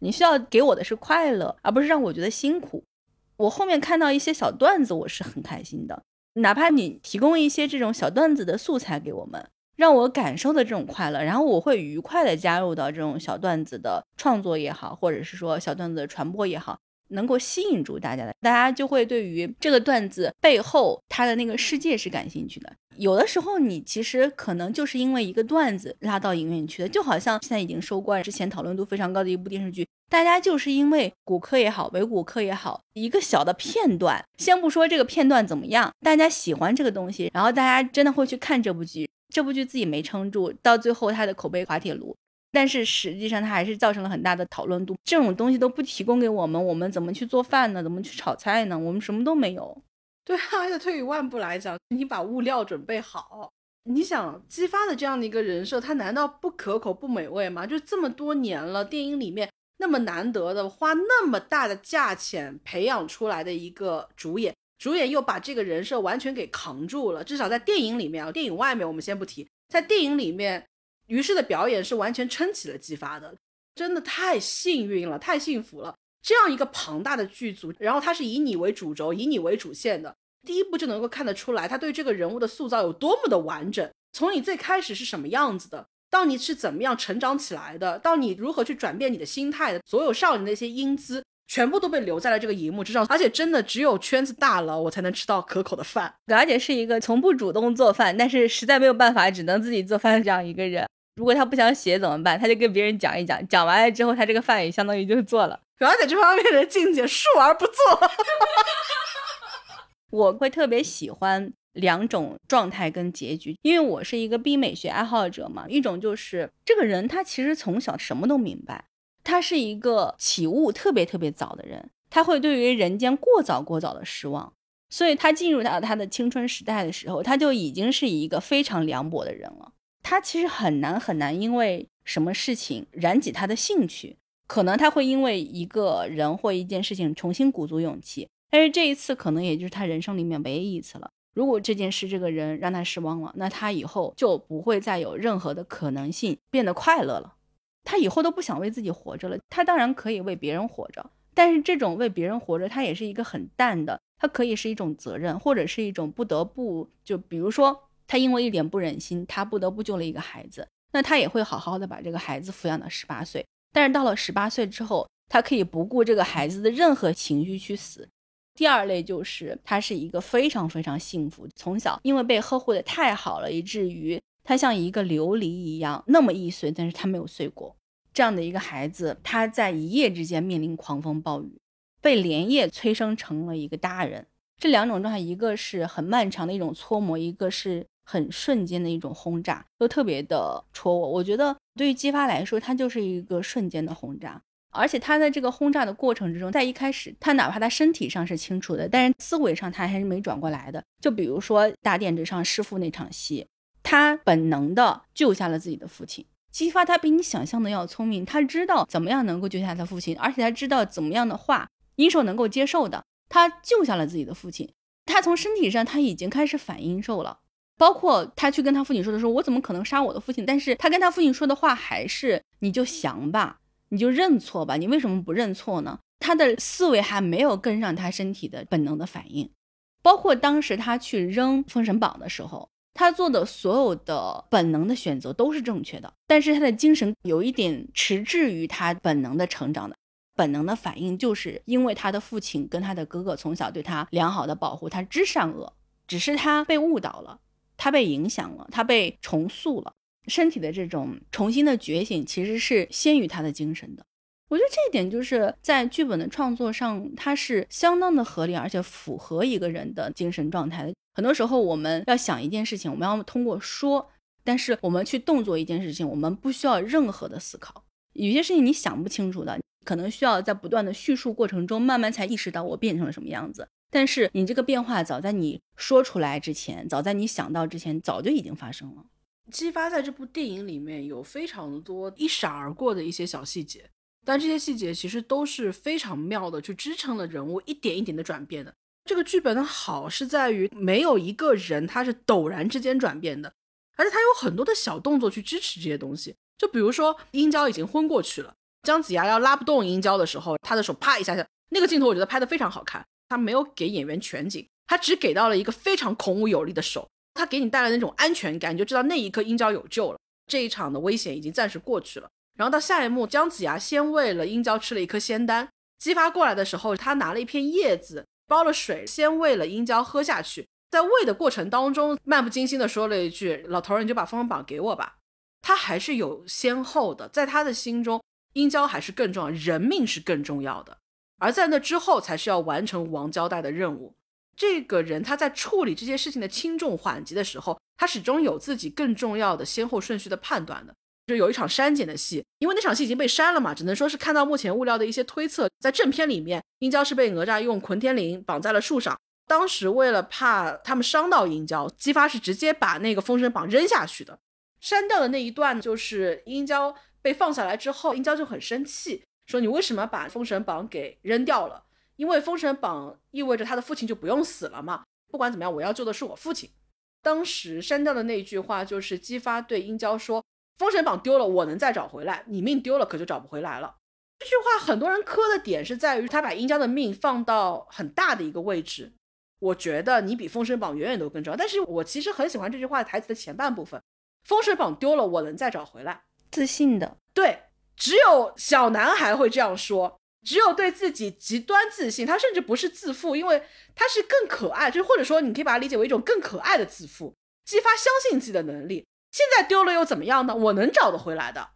你需要给我的是快乐，而不是让我觉得辛苦。我后面看到一些小段子，我是很开心的。哪怕你提供一些这种小段子的素材给我们，让我感受的这种快乐，然后我会愉快的加入到这种小段子的创作也好，或者是说小段子的传播也好。能够吸引住大家的，大家就会对于这个段子背后它的那个世界是感兴趣的。有的时候，你其实可能就是因为一个段子拉到影院去的，就好像现在已经收官，之前讨论度非常高的一部电视剧，大家就是因为骨科也好，伪骨科也好，一个小的片段，先不说这个片段怎么样，大家喜欢这个东西，然后大家真的会去看这部剧，这部剧自己没撑住，到最后它的口碑滑铁卢。但是实际上，它还是造成了很大的讨论度。这种东西都不提供给我们，我们怎么去做饭呢？怎么去炒菜呢？我们什么都没有。对啊，而且退一万步来讲，你把物料准备好，你想激发的这样的一个人设，它难道不可口不美味吗？就这么多年了，电影里面那么难得的花那么大的价钱培养出来的一个主演，主演又把这个人设完全给扛住了。至少在电影里面啊，电影外面我们先不提，在电影里面。于是的表演是完全撑起了姬发的，真的太幸运了，太幸福了。这样一个庞大的剧组，然后他是以你为主轴，以你为主线的，第一部就能够看得出来，他对这个人物的塑造有多么的完整。从你最开始是什么样子的，到你是怎么样成长起来的，到你如何去转变你的心态的，所有少年的一些英姿，全部都被留在了这个荧幕之上。而且真的只有圈子大了，我才能吃到可口的饭。而姐是一个从不主动做饭，但是实在没有办法，只能自己做饭的这样一个人。如果他不想写怎么办？他就跟别人讲一讲，讲完了之后，他这个饭也相当于就是做了。主要在这方面的境界，述而不作。我会特别喜欢两种状态跟结局，因为我是一个冰美学爱好者嘛。一种就是这个人他其实从小什么都明白，他是一个起悟特别特别早的人，他会对于人间过早过早的失望，所以他进入到他的青春时代的时候，他就已经是一个非常凉薄的人了。他其实很难很难，因为什么事情燃起他的兴趣？可能他会因为一个人或一件事情重新鼓足勇气，但是这一次可能也就是他人生里面唯一一次了。如果这件事这个人让他失望了，那他以后就不会再有任何的可能性变得快乐了。他以后都不想为自己活着了。他当然可以为别人活着，但是这种为别人活着，他也是一个很淡的，它可以是一种责任，或者是一种不得不。就比如说。他因为一点不忍心，他不得不救了一个孩子。那他也会好好的把这个孩子抚养到十八岁。但是到了十八岁之后，他可以不顾这个孩子的任何情绪去死。第二类就是他是一个非常非常幸福，从小因为被呵护的太好了，以至于他像一个琉璃一样那么易碎，但是他没有碎过。这样的一个孩子，他在一夜之间面临狂风暴雨，被连夜催生成了一个大人。这两种状态，一个是很漫长的一种搓磨，一个是。很瞬间的一种轰炸，都特别的戳我。我觉得对于姬发来说，他就是一个瞬间的轰炸，而且他在这个轰炸的过程之中，在一开始，他哪怕他身体上是清楚的，但是思维上他还是没转过来的。就比如说大殿之上弑父那场戏，他本能的救下了自己的父亲。姬发他比你想象的要聪明，他知道怎么样能够救下他父亲，而且他知道怎么样的话殷寿能够接受的，他救下了自己的父亲。他从身体上他已经开始反殷寿了。包括他去跟他父亲说的时候，我怎么可能杀我的父亲？但是他跟他父亲说的话还是你就降吧，你就认错吧，你为什么不认错呢？他的思维还没有跟上他身体的本能的反应。包括当时他去扔封神榜的时候，他做的所有的本能的选择都是正确的，但是他的精神有一点迟滞于他本能的成长的，本能的反应就是因为他的父亲跟他的哥哥从小对他良好的保护，他知善恶，只是他被误导了。他被影响了，他被重塑了，身体的这种重新的觉醒其实是先于他的精神的。我觉得这一点就是在剧本的创作上，它是相当的合理，而且符合一个人的精神状态。很多时候，我们要想一件事情，我们要通过说，但是我们去动作一件事情，我们不需要任何的思考。有些事情你想不清楚的，可能需要在不断的叙述过程中，慢慢才意识到我变成了什么样子。但是你这个变化，早在你说出来之前，早在你想到之前，早就已经发生了。姬发在这部电影里面有非常多一闪而过的一些小细节，但这些细节其实都是非常妙的，去支撑了人物一点一点的转变的。这个剧本的好是在于没有一个人他是陡然之间转变的，而且他有很多的小动作去支持这些东西。就比如说殷郊已经昏过去了，姜子牙要拉不动殷郊的时候，他的手啪一下下，那个镜头我觉得拍的非常好看。他没有给演员全景，他只给到了一个非常孔武有力的手。他给你带来那种安全感，你就知道那一刻殷郊有救了，这一场的危险已经暂时过去了。然后到下一幕，姜子牙先喂了殷郊吃了一颗仙丹，姬发过来的时候，他拿了一片叶子包了水，先喂了殷郊喝下去。在喂的过程当中，漫不经心的说了一句：“老头儿，你就把封神榜给我吧。”他还是有先后的，在他的心中，殷郊还是更重要，人命是更重要的，而在那之后才是要完成王交代的任务。这个人他在处理这些事情的轻重缓急的时候，他始终有自己更重要的先后顺序的判断的。就有一场删减的戏，因为那场戏已经被删了嘛，只能说是看到目前物料的一些推测。在正片里面，殷郊是被哪吒用捆天绫绑在了树上，当时为了怕他们伤到殷郊，姬发是直接把那个封神榜扔下去的。删掉的那一段就是殷郊被放下来之后，殷郊就很生气，说你为什么把封神榜给扔掉了？因为封神榜意味着他的父亲就不用死了嘛。不管怎么样，我要救的是我父亲。当时删掉的那句话就是姬发对殷郊说：“封神榜丢了，我能再找回来，你命丢了可就找不回来了。”这句话很多人磕的点是在于他把殷郊的命放到很大的一个位置。我觉得你比封神榜远远都更重要。但是我其实很喜欢这句话台词的前半部分：“封神榜丢了，我能再找回来。”自信的，对，只有小男孩会这样说。只有对自己极端自信，他甚至不是自负，因为他是更可爱，就或者说你可以把它理解为一种更可爱的自负，激发相信自己的能力。现在丢了又怎么样呢？我能找得回来的。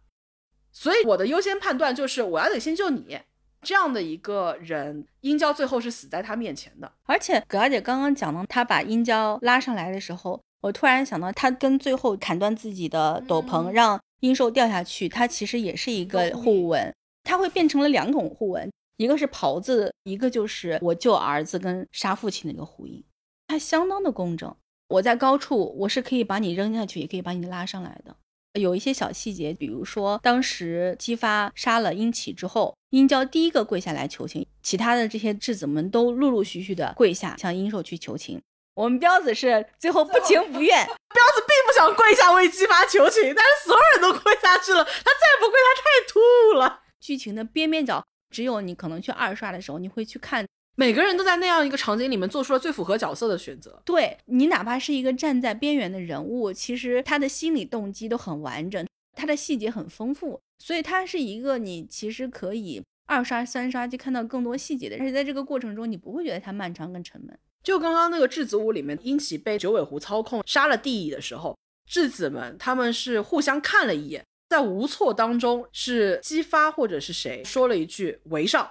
所以我的优先判断就是我要得先救你这样的一个人。殷郊最后是死在他面前的，而且葛小姐刚刚讲到她把殷郊拉上来的时候，我突然想到她跟最后砍断自己的斗篷，让殷寿掉下去，它其实也是一个互文。它会变成了两种互文，一个是袍子，一个就是我救儿子跟杀父亲的一个呼应，它相当的工整。我在高处，我是可以把你扔下去，也可以把你拉上来的。有一些小细节，比如说当时姬发杀了殷启之后，殷郊第一个跪下来求情，其他的这些质子们都陆陆续续的跪下向殷寿去求情。我们彪子是最后不情不愿，彪子并不想跪下为姬发求情，但是所有人都跪下去了，他再不跪，他太突兀了。剧情的边边角，只有你可能去二刷的时候，你会去看。每个人都在那样一个场景里面做出了最符合角色的选择。对你，哪怕是一个站在边缘的人物，其实他的心理动机都很完整，他的细节很丰富，所以他是一个你其实可以二刷、三刷就看到更多细节的。而且在这个过程中，你不会觉得它漫长跟沉闷。就刚刚那个质子屋里面，殷启被九尾狐操控杀了帝乙的时候，质子们他们是互相看了一眼。在无措当中，是姬发或者是谁说了一句“围上”，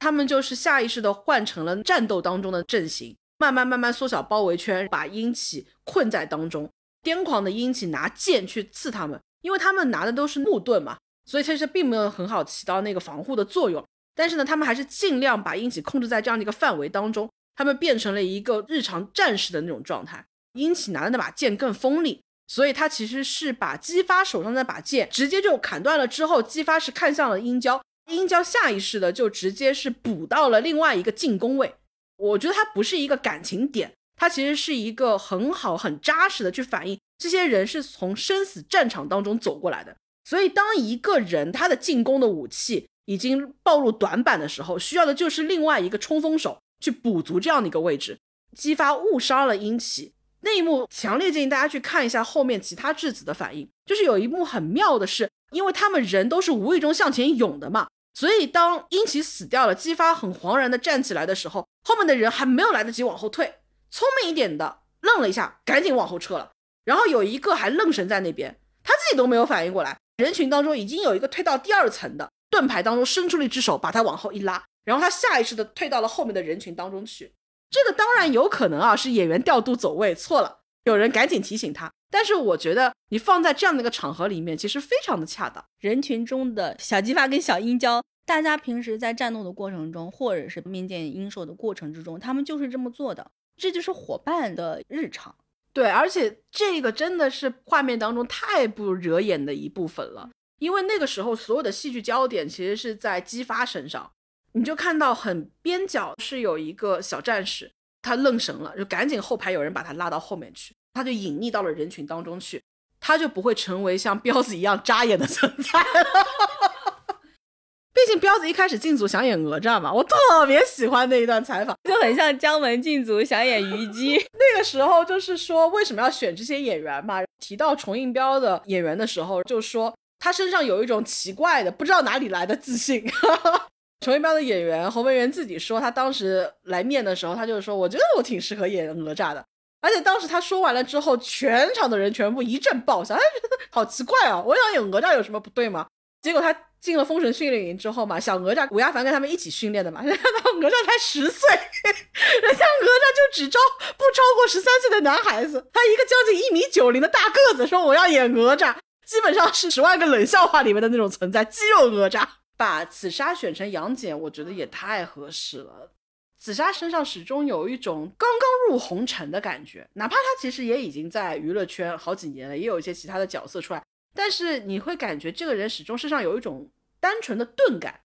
他们就是下意识的换成了战斗当中的阵型，慢慢慢慢缩小包围圈，把殷启困在当中。癫狂的殷启拿剑去刺他们，因为他们拿的都是木盾嘛，所以其实并没有很好起到那个防护的作用。但是呢，他们还是尽量把殷启控制在这样的一个范围当中，他们变成了一个日常战士的那种状态。殷启拿的那把剑更锋利。所以他其实是把姬发手上那把剑直接就砍断了，之后姬发是看向了殷郊，殷郊下意识的就直接是补到了另外一个进攻位。我觉得他不是一个感情点，他其实是一个很好很扎实的去反映这些人是从生死战场当中走过来的。所以当一个人他的进攻的武器已经暴露短板的时候，需要的就是另外一个冲锋手去补足这样的一个位置。姬发误杀了殷启。那一幕强烈建议大家去看一下后面其他质子的反应，就是有一幕很妙的是，因为他们人都是无意中向前涌的嘛，所以当殷启死掉了，姬发很惶然的站起来的时候，后面的人还没有来得及往后退，聪明一点的愣了一下，赶紧往后撤了，然后有一个还愣神在那边，他自己都没有反应过来，人群当中已经有一个退到第二层的，盾牌当中伸出了一只手，把他往后一拉，然后他下意识的退到了后面的人群当中去。这个当然有可能啊，是演员调度走位错了，有人赶紧提醒他。但是我觉得你放在这样的一个场合里面，其实非常的恰当。人群中的小鸡发跟小鹰娇，大家平时在战斗的过程中，或者是面见鹰兽的过程之中，他们就是这么做的，这就是伙伴的日常。对，而且这个真的是画面当中太不惹眼的一部分了，因为那个时候所有的戏剧焦点其实是在姬发身上，你就看到很边角是有一个小战士，他愣神了，就赶紧后排有人把他拉到后面去。他就隐匿到了人群当中去，他就不会成为像彪子一样扎眼的存在了。毕竟彪子一开始进组想演哪吒嘛，我特别喜欢那一段采访，就很像姜文进组想演虞姬。那个时候就是说为什么要选这些演员嘛？提到重映彪的演员的时候，就说他身上有一种奇怪的不知道哪里来的自信。重映彪的演员侯文元自己说，他当时来面的时候，他就是说我觉得我挺适合演哪吒的。而且当时他说完了之后，全场的人全部一阵爆笑，哎，觉得好奇怪啊！我想演哪吒有什么不对吗？结果他进了封神训练营之后嘛，小哪吒吴亚凡跟他们一起训练的嘛，人家哪吒才十岁，人家哪吒就只招不超过十三岁的男孩子，他一个将近一米九零的大个子说我要演哪吒，基本上是十万个冷笑话里面的那种存在，肌肉哪吒。把紫砂选成杨戬，我觉得也太合适了。紫砂身上始终有一种刚刚入红尘的感觉，哪怕他其实也已经在娱乐圈好几年了，也有一些其他的角色出来，但是你会感觉这个人始终身上有一种单纯的钝感。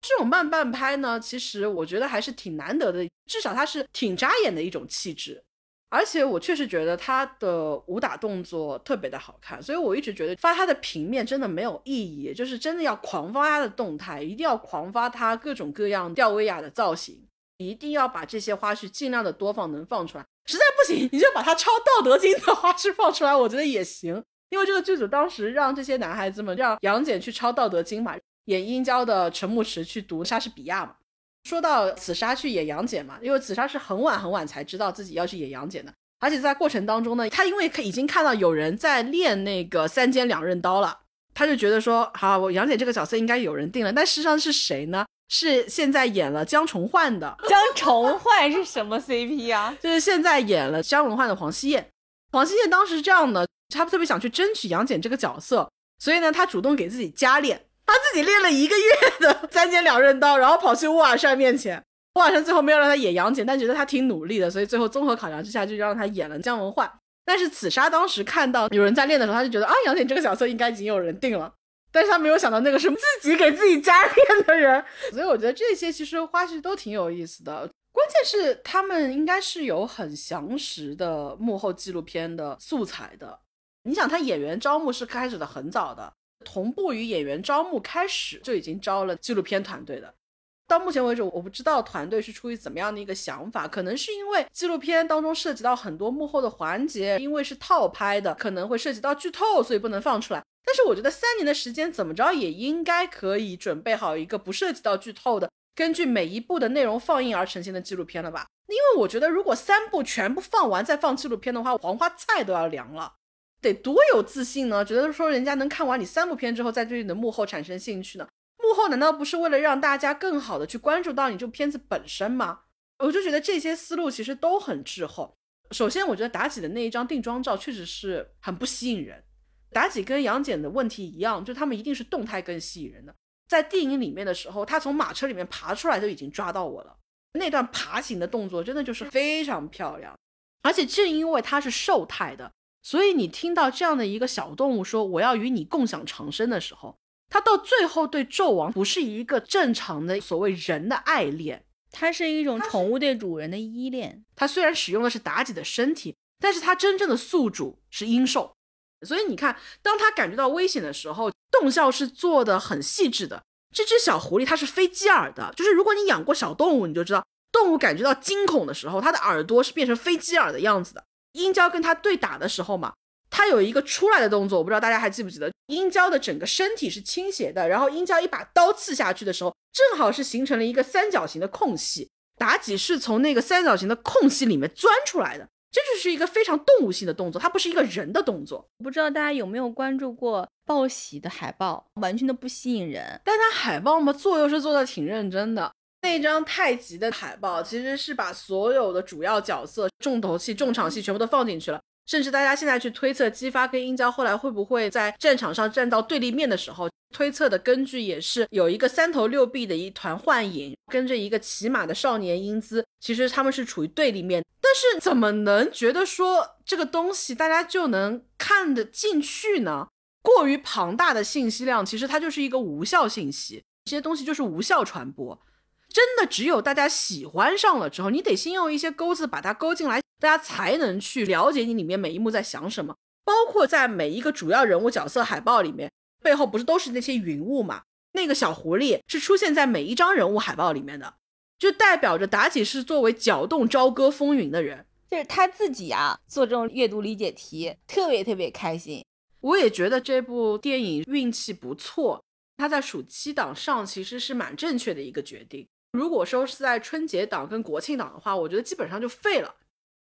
这种慢半拍呢，其实我觉得还是挺难得的，至少他是挺扎眼的一种气质。而且我确实觉得他的武打动作特别的好看，所以我一直觉得发他的平面真的没有意义，就是真的要狂发他的动态，一定要狂发他各种各样吊威亚的造型。一定要把这些花絮尽量的多放，能放出来。实在不行，你就把他抄《道德经》的花絮放出来，我觉得也行。因为这个剧组当时让这些男孩子们让杨戬去抄《道德经》嘛，演殷郊的陈牧驰去读莎士比亚嘛。说到紫砂去演杨戬嘛，因为紫砂是很晚很晚才知道自己要去演杨戬的，而且在过程当中呢，他因为已经看到有人在练那个三尖两刃刀了，他就觉得说，好，我杨戬这个角色应该有人定了，但事实上是谁呢？是现在演了江崇焕的江崇焕是什么 CP 啊？就是现在演了江崇焕的黄熙燕。黄熙燕当时是这样的，他特别想去争取杨戬这个角色，所以呢，他主动给自己加练，他自己练了一个月的三尖两刃刀，然后跑去乌尔善面前。乌尔善最后没有让他演杨戬，但觉得他挺努力的，所以最后综合考量之下，就让他演了姜文焕。但是紫砂当时看到有人在练的时候，他就觉得啊，杨戬这个角色应该已经有人定了。但是他没有想到那个是自己给自己加练的人，所以我觉得这些其实花絮都挺有意思的。关键是他们应该是有很详实的幕后纪录片的素材的。你想，他演员招募是开始的很早的，同步于演员招募开始就已经招了纪录片团队的。到目前为止，我不知道团队是出于怎么样的一个想法，可能是因为纪录片当中涉及到很多幕后的环节，因为是套拍的，可能会涉及到剧透，所以不能放出来。但是我觉得三年的时间怎么着也应该可以准备好一个不涉及到剧透的，根据每一部的内容放映而呈现的纪录片了吧？因为我觉得如果三部全部放完再放纪录片的话，黄花菜都要凉了，得多有自信呢？觉得说人家能看完你三部片之后再对你的幕后产生兴趣呢？幕后难道不是为了让大家更好的去关注到你这部片子本身吗？我就觉得这些思路其实都很滞后。首先，我觉得妲己的那一张定妆照确实是很不吸引人。妲己跟杨戬的问题一样，就他们一定是动态更吸引人的。在电影里面的时候，他从马车里面爬出来就已经抓到我了。那段爬行的动作真的就是非常漂亮，而且正因为它是瘦态的，所以你听到这样的一个小动物说我要与你共享长生的时候，它到最后对纣王不是一个正常的所谓人的爱恋，它是一种宠物对主人的依恋。它虽然使用的是妲己的身体，但是它真正的宿主是殷寿。所以你看，当它感觉到危险的时候，动效是做的很细致的。这只小狐狸它是飞机耳的，就是如果你养过小动物，你就知道，动物感觉到惊恐的时候，它的耳朵是变成飞机耳的样子的。殷郊跟他对打的时候嘛，他有一个出来的动作，我不知道大家还记不记得，殷郊的整个身体是倾斜的，然后殷郊一把刀刺下去的时候，正好是形成了一个三角形的空隙，妲己是从那个三角形的空隙里面钻出来的。这就是一个非常动物性的动作，它不是一个人的动作。我不知道大家有没有关注过报喜的海报，完全的不吸引人。但它海报嘛，做又是做的挺认真的。那张太极的海报其实是把所有的主要角色、重头戏、重场戏全部都放进去了。甚至大家现在去推测姬发跟殷郊后来会不会在战场上站到对立面的时候，推测的根据也是有一个三头六臂的一团幻影，跟着一个骑马的少年英姿，其实他们是处于对立面。但是怎么能觉得说这个东西大家就能看得进去呢？过于庞大的信息量，其实它就是一个无效信息，这些东西就是无效传播。真的只有大家喜欢上了之后，你得先用一些钩子把它勾进来，大家才能去了解你里面每一幕在想什么。包括在每一个主要人物角色海报里面，背后不是都是那些云雾嘛？那个小狐狸是出现在每一张人物海报里面的，就代表着妲己是作为搅动朝歌风云的人，就是他自己啊，做这种阅读理解题特别特别开心。我也觉得这部电影运气不错，它在暑期档上其实是蛮正确的一个决定。如果说是在春节档跟国庆档的话，我觉得基本上就废了，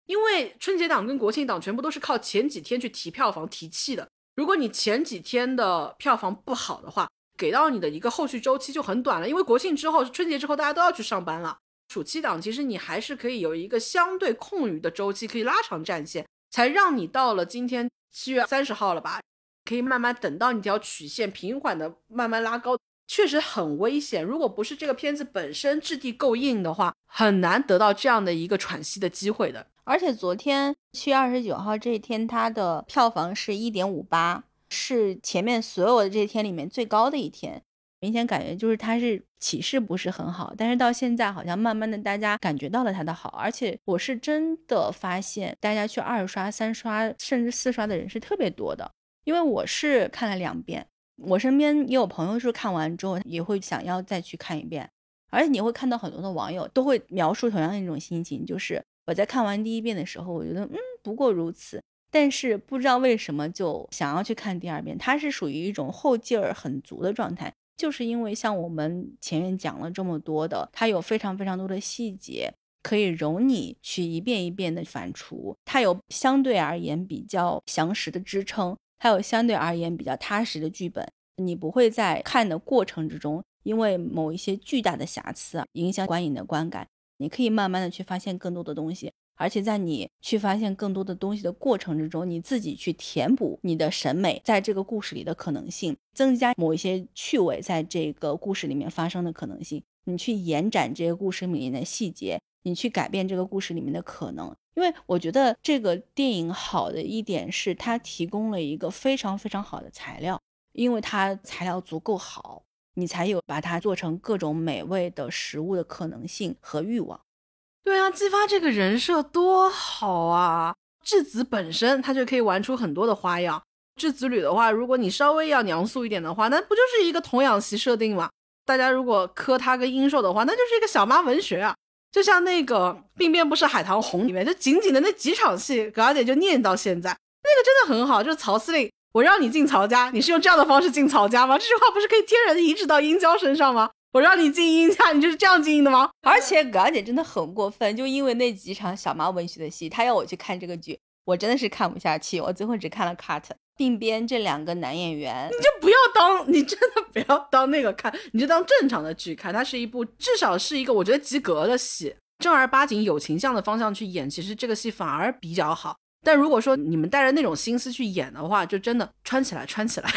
因为春节档跟国庆档全部都是靠前几天去提票房提气的。如果你前几天的票房不好的话，给到你的一个后续周期就很短了。因为国庆之后、春节之后大家都要去上班了，暑期档其实你还是可以有一个相对空余的周期，可以拉长战线，才让你到了今天七月三十号了吧，可以慢慢等到你条曲线平缓的慢慢拉高。确实很危险。如果不是这个片子本身质地够硬的话，很难得到这样的一个喘息的机会的。而且昨天七月二十九号这一天，它的票房是一点五八，是前面所有的这些天里面最高的一天。明显感觉就是它是起势不是很好，但是到现在好像慢慢的大家感觉到了它的好。而且我是真的发现，大家去二刷、三刷甚至四刷的人是特别多的，因为我是看了两遍。我身边也有朋友是看完之后也会想要再去看一遍，而且你会看到很多的网友都会描述同样的一种心情，就是我在看完第一遍的时候，我觉得嗯不过如此，但是不知道为什么就想要去看第二遍。它是属于一种后劲儿很足的状态，就是因为像我们前面讲了这么多的，它有非常非常多的细节可以容你去一遍一遍的反刍，它有相对而言比较详实的支撑。还有相对而言比较踏实的剧本，你不会在看的过程之中，因为某一些巨大的瑕疵啊，影响观影的观感。你可以慢慢的去发现更多的东西，而且在你去发现更多的东西的过程之中，你自己去填补你的审美，在这个故事里的可能性，增加某一些趣味在这个故事里面发生的可能性，你去延展这个故事里面的细节。你去改变这个故事里面的可能，因为我觉得这个电影好的一点是它提供了一个非常非常好的材料，因为它材料足够好，你才有把它做成各种美味的食物的可能性和欲望。对啊，姬发这个人设多好啊！质子本身他就可以玩出很多的花样。质子旅的话，如果你稍微要娘素一点的话，那不就是一个童养媳设定吗？大家如果磕他跟殷寿的话，那就是一个小妈文学啊。就像那个《鬓边不是海棠红》里面，就仅仅的那几场戏，葛小姐就念到现在，那个真的很好。就是曹司令，我让你进曹家，你是用这样的方式进曹家吗？这句话不是可以天然的移植到殷郊身上吗？我让你进殷家，你就是这样进的吗？而且葛小姐真的很过分，就因为那几场小妈文学的戏，她要我去看这个剧，我真的是看不下去，我最后只看了 cut。鬓边这两个男演员，你就不要当，你真的不要当那个看，你就当正常的剧看。它是一部至少是一个我觉得及格的戏，正儿八经有形象的方向去演，其实这个戏反而比较好。但如果说你们带着那种心思去演的话，就真的穿起来穿起来。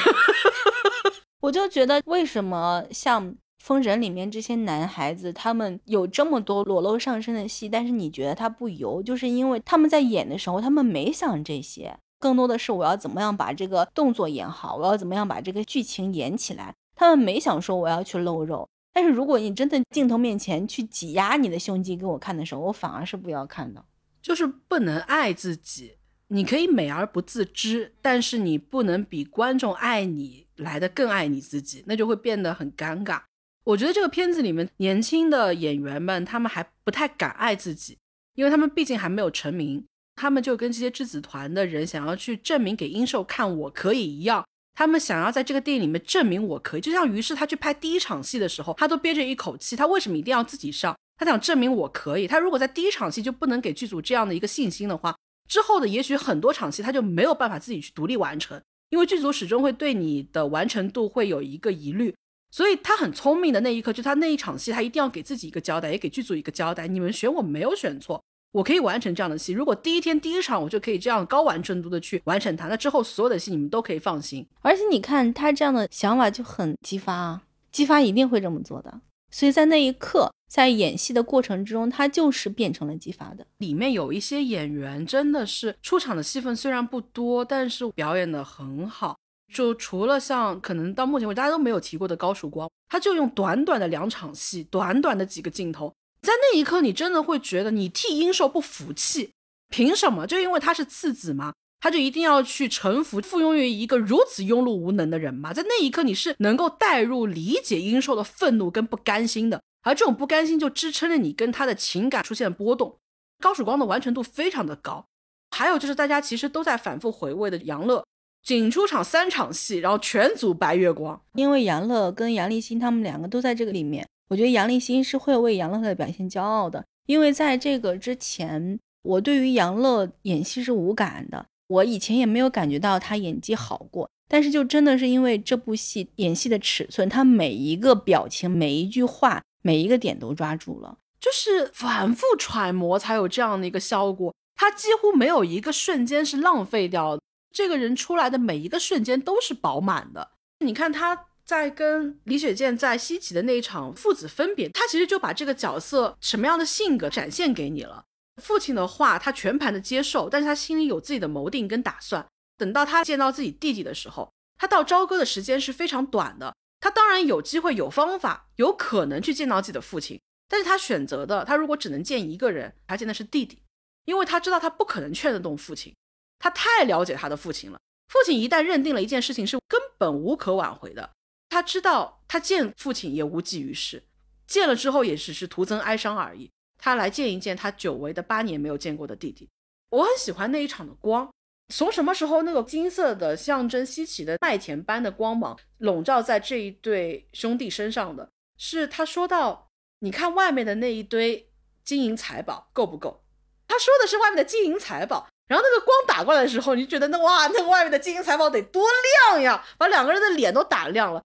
我就觉得为什么像《封神》里面这些男孩子，他们有这么多裸露上身的戏，但是你觉得他不油，就是因为他们在演的时候，他们没想这些。更多的是我要怎么样把这个动作演好，我要怎么样把这个剧情演起来。他们没想说我要去露肉，但是如果你真的镜头面前去挤压你的胸肌给我看的时候，我反而是不要看的。就是不能爱自己，你可以美而不自知，但是你不能比观众爱你来的更爱你自己，那就会变得很尴尬。我觉得这个片子里面年轻的演员们，他们还不太敢爱自己，因为他们毕竟还没有成名。他们就跟这些质子团的人想要去证明给英寿看我可以一样，他们想要在这个电影里面证明我可以。就像于是他去拍第一场戏的时候，他都憋着一口气，他为什么一定要自己上？他想证明我可以。他如果在第一场戏就不能给剧组这样的一个信心的话，之后的也许很多场戏他就没有办法自己去独立完成，因为剧组始终会对你的完成度会有一个疑虑。所以他很聪明的那一刻，就他那一场戏，他一定要给自己一个交代，也给剧组一个交代。你们选我没有选错，我可以完成这样的戏。如果第一天第一场我就可以这样高完成度的去完成它，那之后所有的戏你们都可以放心。而且你看他这样的想法就很激发啊，激发一定会这么做的。所以在那一刻，在演戏的过程之中，他就是变成了激发的。里面有一些演员真的是出场的戏份虽然不多，但是表演的很好。就除了像可能到目前为止大家都没有提过的高曙光，他就用短短的两场戏，短短的几个镜头，在那一刻你真的会觉得你替殷寿不服气，凭什么？就因为他是次子吗？他就一定要去臣服、附庸于一个如此庸碌无能的人吗？在那一刻你是能够代入、理解殷寿的愤怒跟不甘心的，而这种不甘心就支撑着你跟他的情感出现波动。高曙光的完成度非常的高，还有就是大家其实都在反复回味的杨乐。仅出场三场戏，然后全组白月光。因为杨乐跟杨立新他们两个都在这个里面，我觉得杨立新是会为杨乐的表现骄傲的。因为在这个之前，我对于杨乐演戏是无感的，我以前也没有感觉到他演技好过。但是就真的是因为这部戏演戏的尺寸，他每一个表情、每一句话、每一个点都抓住了，就是反复揣摩才有这样的一个效果。他几乎没有一个瞬间是浪费掉的。这个人出来的每一个瞬间都是饱满的。你看他在跟李雪健在西岐的那一场父子分别，他其实就把这个角色什么样的性格展现给你了。父亲的话他全盘的接受，但是他心里有自己的谋定跟打算。等到他见到自己弟弟的时候，他到朝歌的时间是非常短的。他当然有机会、有方法、有可能去见到自己的父亲，但是他选择的，他如果只能见一个人，他见的是弟弟，因为他知道他不可能劝得动父亲。他太了解他的父亲了。父亲一旦认定了一件事情是根本无可挽回的，他知道他见父亲也无济于事，见了之后也只是徒增哀伤而已。他来见一见他久违的八年没有见过的弟弟。我很喜欢那一场的光，从什么时候那个金色的象征稀奇的麦田般的光芒笼罩在这一对兄弟身上的？是他说到：“你看外面的那一堆金银财宝够不够？”他说的是外面的金银财宝。然后那个光打过来的时候，你就觉得那哇，那个外面的金银财宝得多亮呀，把两个人的脸都打亮了。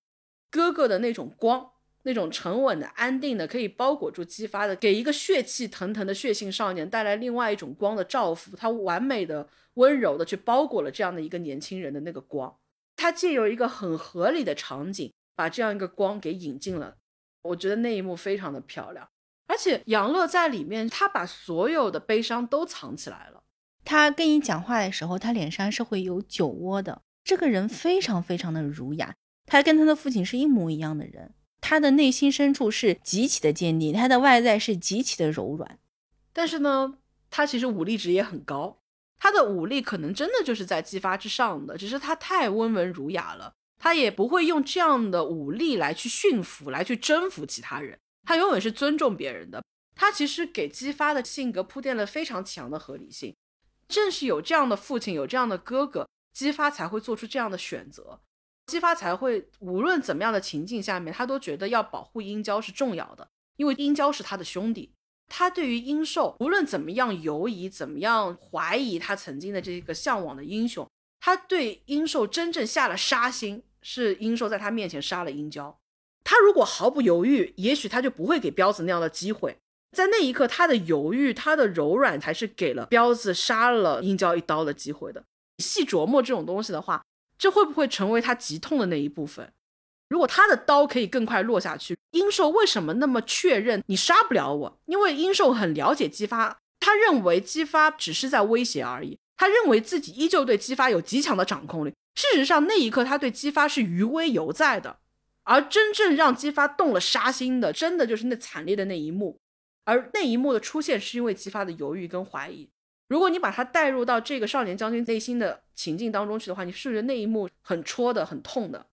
哥哥的那种光，那种沉稳的、安定的，可以包裹住、激发的，给一个血气腾腾的血性少年带来另外一种光的照拂。他完美的、温柔的去包裹了这样的一个年轻人的那个光。他借由一个很合理的场景，把这样一个光给引进了。我觉得那一幕非常的漂亮，而且杨乐在里面，他把所有的悲伤都藏起来了。他跟你讲话的时候，他脸上是会有酒窝的。这个人非常非常的儒雅，他跟他的父亲是一模一样的人。他的内心深处是极其的坚定，他的外在是极其的柔软。但是呢，他其实武力值也很高，他的武力可能真的就是在激发之上的，只是他太温文儒雅了，他也不会用这样的武力来去驯服、来去征服其他人。他永远是尊重别人的。他其实给激发的性格铺垫了非常强的合理性。正是有这样的父亲，有这样的哥哥，姬发才会做出这样的选择。姬发才会无论怎么样的情境下面，他都觉得要保护殷郊是重要的，因为殷郊是他的兄弟。他对于殷寿无论怎么样犹疑，怎么样怀疑他曾经的这个向往的英雄，他对殷寿真正下了杀心，是殷寿在他面前杀了殷郊。他如果毫不犹豫，也许他就不会给彪子那样的机会。在那一刻，他的犹豫，他的柔软，才是给了彪子杀了殷郊一刀的机会的。细琢磨这种东西的话，这会不会成为他极痛的那一部分？如果他的刀可以更快落下去，殷寿为什么那么确认你杀不了我？因为殷寿很了解姬发，他认为姬发只是在威胁而已，他认为自己依旧对姬发有极强的掌控力。事实上，那一刻他对姬发是余威犹在的，而真正让姬发动了杀心的，真的就是那惨烈的那一幕。而那一幕的出现，是因为姬发的犹豫跟怀疑。如果你把他带入到这个少年将军内心的情境当中去的话，你是不是那一幕很戳的、很痛的？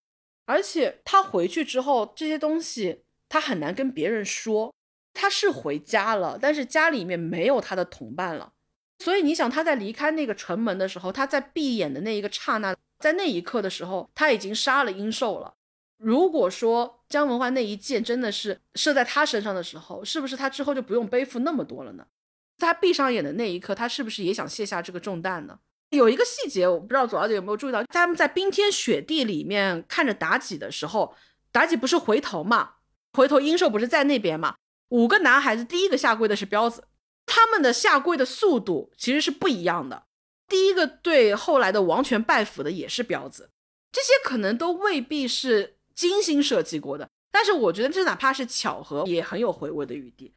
而且他回去之后，这些东西他很难跟别人说。他是回家了，但是家里面没有他的同伴了。所以你想，他在离开那个城门的时候，他在闭眼的那一个刹那，在那一刻的时候，他已经杀了殷寿了。如果说姜文焕那一箭真的是射在他身上的时候，是不是他之后就不用背负那么多了呢？他闭上眼的那一刻，他是不是也想卸下这个重担呢？有一个细节，我不知道左小姐有没有注意到，他们在冰天雪地里面看着妲己的时候，妲己不是回头嘛？回头殷寿不是在那边嘛？五个男孩子第一个下跪的是彪子，他们的下跪的速度其实是不一样的。第一个对后来的王权拜服的也是彪子，这些可能都未必是精心设计过的，但是我觉得这哪怕是巧合，也很有回味的余地。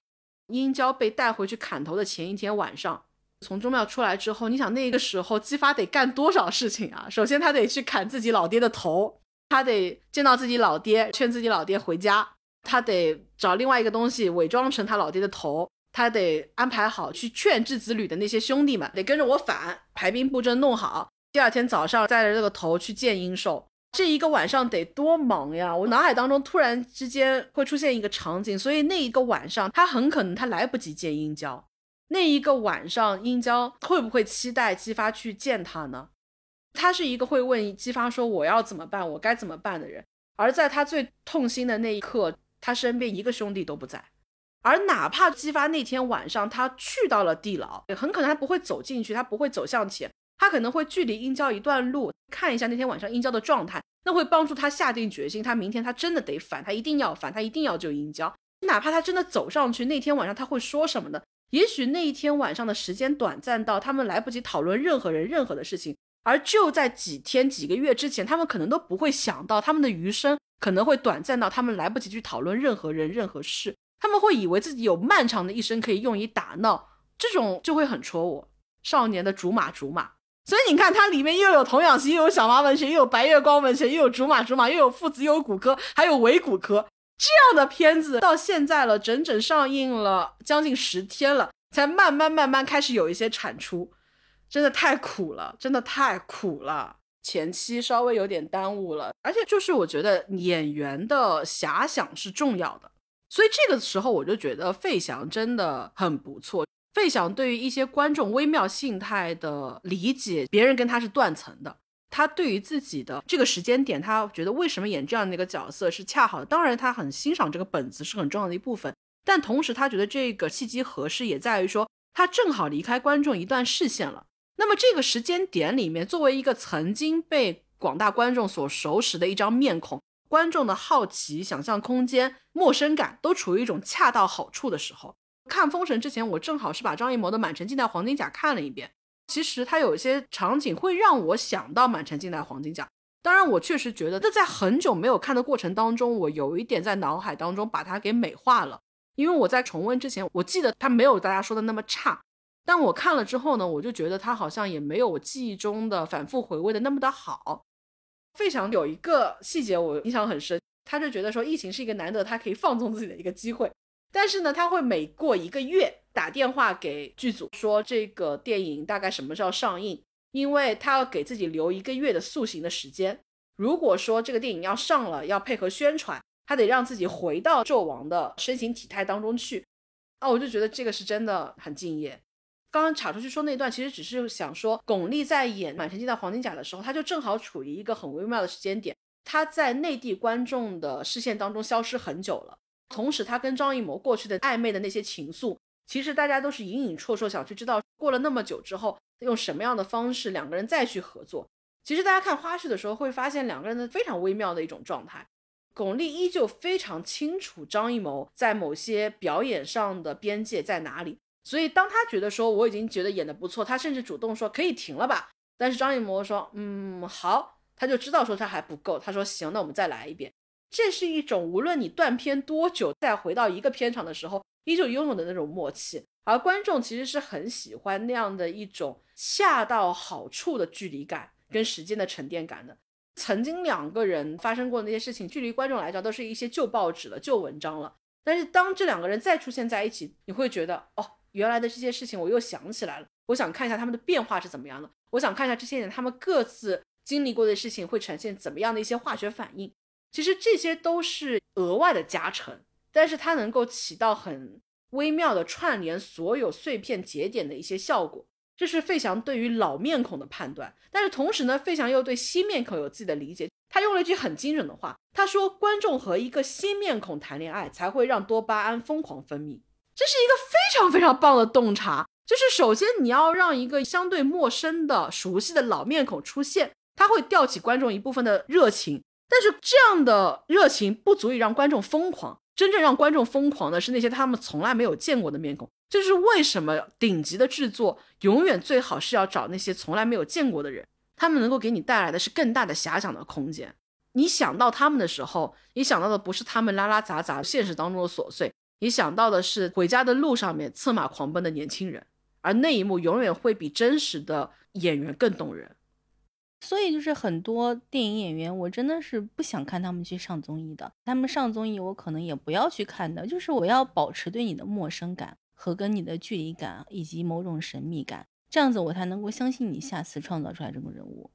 殷郊被带回去砍头的前一天晚上，从宗庙出来之后，你想那个时候姬发得干多少事情啊？首先他得去砍自己老爹的头，他得见到自己老爹，劝自己老爹回家，他得找另外一个东西伪装成他老爹的头。他得安排好去劝质子吕的那些兄弟们，得跟着我反，排兵布阵弄好。第二天早上带着这个头去见殷寿，这一个晚上得多忙呀！我脑海当中突然之间会出现一个场景，所以那一个晚上他很可能他来不及见殷郊。那一个晚上，殷郊会不会期待姬发去见他呢？他是一个会问姬发说我要怎么办，我该怎么办的人。而在他最痛心的那一刻，他身边一个兄弟都不在。而哪怕姬发那天晚上他去到了地牢，也很可能他不会走进去，他不会走向前，他可能会距离殷郊一段路，看一下那天晚上殷郊的状态，那会帮助他下定决心，他明天他真的得反，他一定要反，他一定要救殷郊。哪怕他真的走上去，那天晚上他会说什么呢？也许那一天晚上的时间短暂到他们来不及讨论任何人任何的事情，而就在几天几个月之前，他们可能都不会想到他们的余生可能会短暂到他们来不及去讨论任何人任何事。他们会以为自己有漫长的一生可以用以打闹，这种就会很戳我。少年的竹马竹马，所以你看，它里面又有童养媳，又有小妈文学，又有白月光文学，又有竹马竹马，又有父子，又有骨科，还有伪骨科。这样的片子到现在了，整整上映了将近十天了，才慢慢慢慢开始有一些产出，真的太苦了，真的太苦了。前期稍微有点耽误了，而且就是我觉得演员的遐想是重要的。所以这个时候我就觉得费翔真的很不错。费翔对于一些观众微妙性态的理解，别人跟他是断层的。他对于自己的这个时间点，他觉得为什么演这样的一个角色是恰好的。当然，他很欣赏这个本子是很重要的一部分，但同时他觉得这个契机合适也在于说他正好离开观众一段视线了。那么这个时间点里面，作为一个曾经被广大观众所熟识的一张面孔。观众的好奇、想象空间、陌生感都处于一种恰到好处的时候。看《封神》之前，我正好是把张艺谋的《满城尽带黄金甲》看了一遍。其实他有一些场景会让我想到《满城尽带黄金甲》。当然，我确实觉得，那在很久没有看的过程当中，我有一点在脑海当中把它给美化了。因为我在重温之前，我记得它没有大家说的那么差。但我看了之后呢，我就觉得它好像也没有我记忆中的反复回味的那么的好。费翔有一个细节我印象很深，他就觉得说疫情是一个难得他可以放纵自己的一个机会，但是呢，他会每过一个月打电话给剧组说这个电影大概什么时候上映，因为他要给自己留一个月的塑形的时间。如果说这个电影要上了，要配合宣传，他得让自己回到纣王的身形体态当中去。啊，我就觉得这个是真的很敬业。刚刚查出去说那段，其实只是想说，巩俐在演《满城尽带黄金甲》的时候，她就正好处于一个很微妙的时间点，她在内地观众的视线当中消失很久了。同时，他跟张艺谋过去的暧昧的那些情愫，其实大家都是隐隐绰绰想去知道，过了那么久之后，用什么样的方式两个人再去合作。其实大家看花絮的时候会发现，两个人的非常微妙的一种状态。巩俐依旧非常清楚张艺谋在某些表演上的边界在哪里。所以，当他觉得说我已经觉得演的不错，他甚至主动说可以停了吧。但是张艺谋说，嗯，好，他就知道说他还不够。他说行，那我们再来一遍。这是一种无论你断片多久，再回到一个片场的时候，依旧拥有的那种默契。而观众其实是很喜欢那样的一种恰到好处的距离感跟时间的沉淀感的。曾经两个人发生过的那些事情，距离观众来讲都是一些旧报纸了、旧文章了。但是当这两个人再出现在一起，你会觉得哦。原来的这些事情我又想起来了，我想看一下他们的变化是怎么样的，我想看一下这些年他们各自经历过的事情会呈现怎么样的一些化学反应。其实这些都是额外的加成，但是它能够起到很微妙的串联所有碎片节点的一些效果。这是费翔对于老面孔的判断，但是同时呢，费翔又对新面孔有自己的理解。他用了一句很精准的话，他说：“观众和一个新面孔谈恋爱，才会让多巴胺疯狂分泌。”这是一个非常非常棒的洞察，就是首先你要让一个相对陌生的、熟悉的老面孔出现，他会吊起观众一部分的热情。但是这样的热情不足以让观众疯狂，真正让观众疯狂的是那些他们从来没有见过的面孔。这是为什么顶级的制作永远最好是要找那些从来没有见过的人，他们能够给你带来的是更大的遐想的空间。你想到他们的时候，你想到的不是他们拉拉杂杂现实当中的琐碎，你想到的是回家的路上面策马狂奔的年轻人，而那一幕永远会比真实的演员更动人。所以就是很多电影演员，我真的是不想看他们去上综艺的。他们上综艺，我可能也不要去看的。就是我要保持对你的陌生感和跟你的距离感，以及某种神秘感，这样子我才能够相信你下次创造出来这种人物。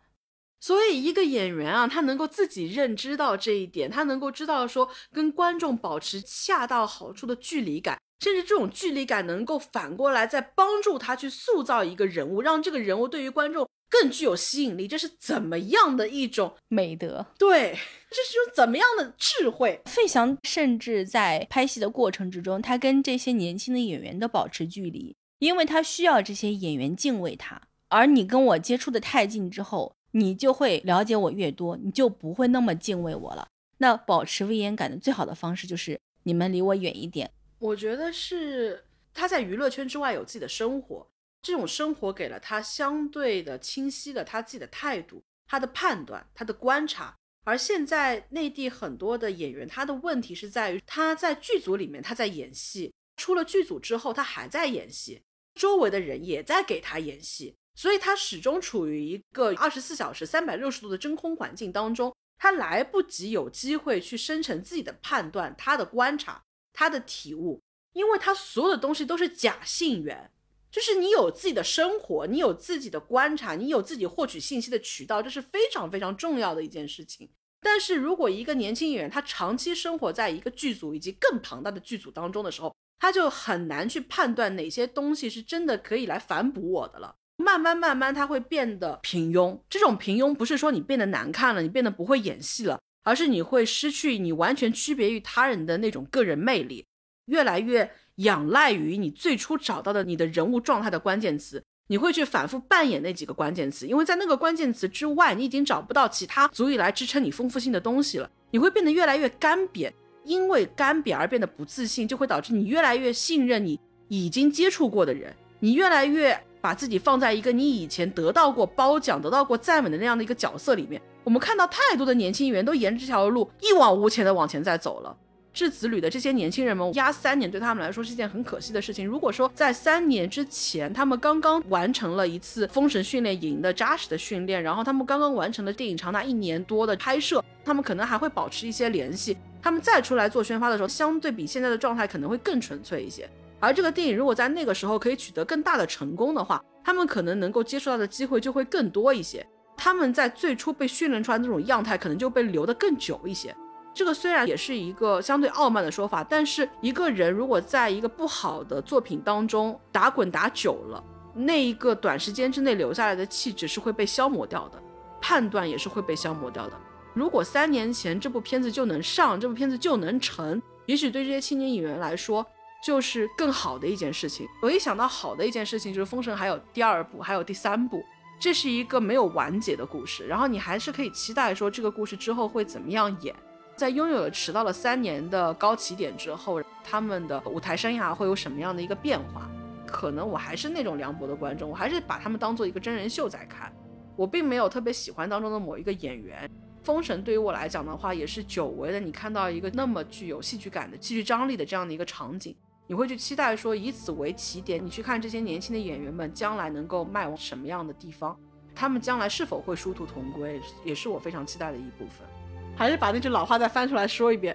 所以一个演员啊，他能够自己认知到这一点，他能够知道说跟观众保持恰到好处的距离感，甚至这种距离感能够反过来再帮助他去塑造一个人物，让这个人物对于观众。更具有吸引力，这是怎么样的一种美德？对，这是种怎么样的智慧？费翔甚至在拍戏的过程之中，他跟这些年轻的演员都保持距离，因为他需要这些演员敬畏他。而你跟我接触的太近之后，你就会了解我越多，你就不会那么敬畏我了。那保持威严感的最好的方式就是你们离我远一点。我觉得是他在娱乐圈之外有自己的生活。这种生活给了他相对的清晰的他自己的态度、他的判断、他的观察。而现在内地很多的演员，他的问题是在于他在剧组里面他在演戏，出了剧组之后他还在演戏，周围的人也在给他演戏，所以他始终处于一个二十四小时、三百六十度的真空环境当中，他来不及有机会去生成自己的判断、他的观察、他的体悟，因为他所有的东西都是假信源。就是你有自己的生活，你有自己的观察，你有自己获取信息的渠道，这是非常非常重要的一件事情。但是如果一个年轻演员他长期生活在一个剧组以及更庞大的剧组当中的时候，他就很难去判断哪些东西是真的可以来反哺我的了。慢慢慢慢，他会变得平庸。这种平庸不是说你变得难看了，你变得不会演戏了，而是你会失去你完全区别于他人的那种个人魅力，越来越。仰赖于你最初找到的你的人物状态的关键词，你会去反复扮演那几个关键词，因为在那个关键词之外，你已经找不到其他足以来支撑你丰富性的东西了。你会变得越来越干瘪，因为干瘪而变得不自信，就会导致你越来越信任你已经接触过的人，你越来越把自己放在一个你以前得到过褒奖、得到过赞美的那样的一个角色里面。我们看到太多的年轻演员都沿着这条路一往无前的往前在走了。质子旅的这些年轻人们压三年，对他们来说是一件很可惜的事情。如果说在三年之前，他们刚刚完成了一次封神训练营的扎实的训练，然后他们刚刚完成了电影长达一年多的拍摄，他们可能还会保持一些联系。他们再出来做宣发的时候，相对比现在的状态可能会更纯粹一些。而这个电影如果在那个时候可以取得更大的成功的话，他们可能能够接触到的机会就会更多一些。他们在最初被训练出来的那种样态，可能就被留得更久一些。这个虽然也是一个相对傲慢的说法，但是一个人如果在一个不好的作品当中打滚打久了，那一个短时间之内留下来的气质是会被消磨掉的，判断也是会被消磨掉的。如果三年前这部片子就能上，这部片子就能成，也许对这些青年演员来说就是更好的一件事情。我一想到好的一件事情，就是《封神》还有第二部，还有第三部，这是一个没有完结的故事，然后你还是可以期待说这个故事之后会怎么样演。在拥有了迟到了三年的高起点之后，他们的舞台生涯会有什么样的一个变化？可能我还是那种凉薄的观众，我还是把他们当做一个真人秀在看。我并没有特别喜欢当中的某一个演员。封神对于我来讲的话，也是久违的。你看到一个那么具有戏剧感的、戏剧张力的这样的一个场景，你会去期待说，以此为起点，你去看这些年轻的演员们将来能够迈往什么样的地方？他们将来是否会殊途同归，也是我非常期待的一部分。还是把那句老话再翻出来说一遍，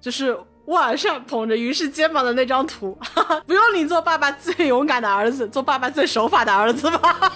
就是晚上捧着于氏肩膀的那张图，不用你做爸爸最勇敢的儿子，做爸爸最守法的儿子吧。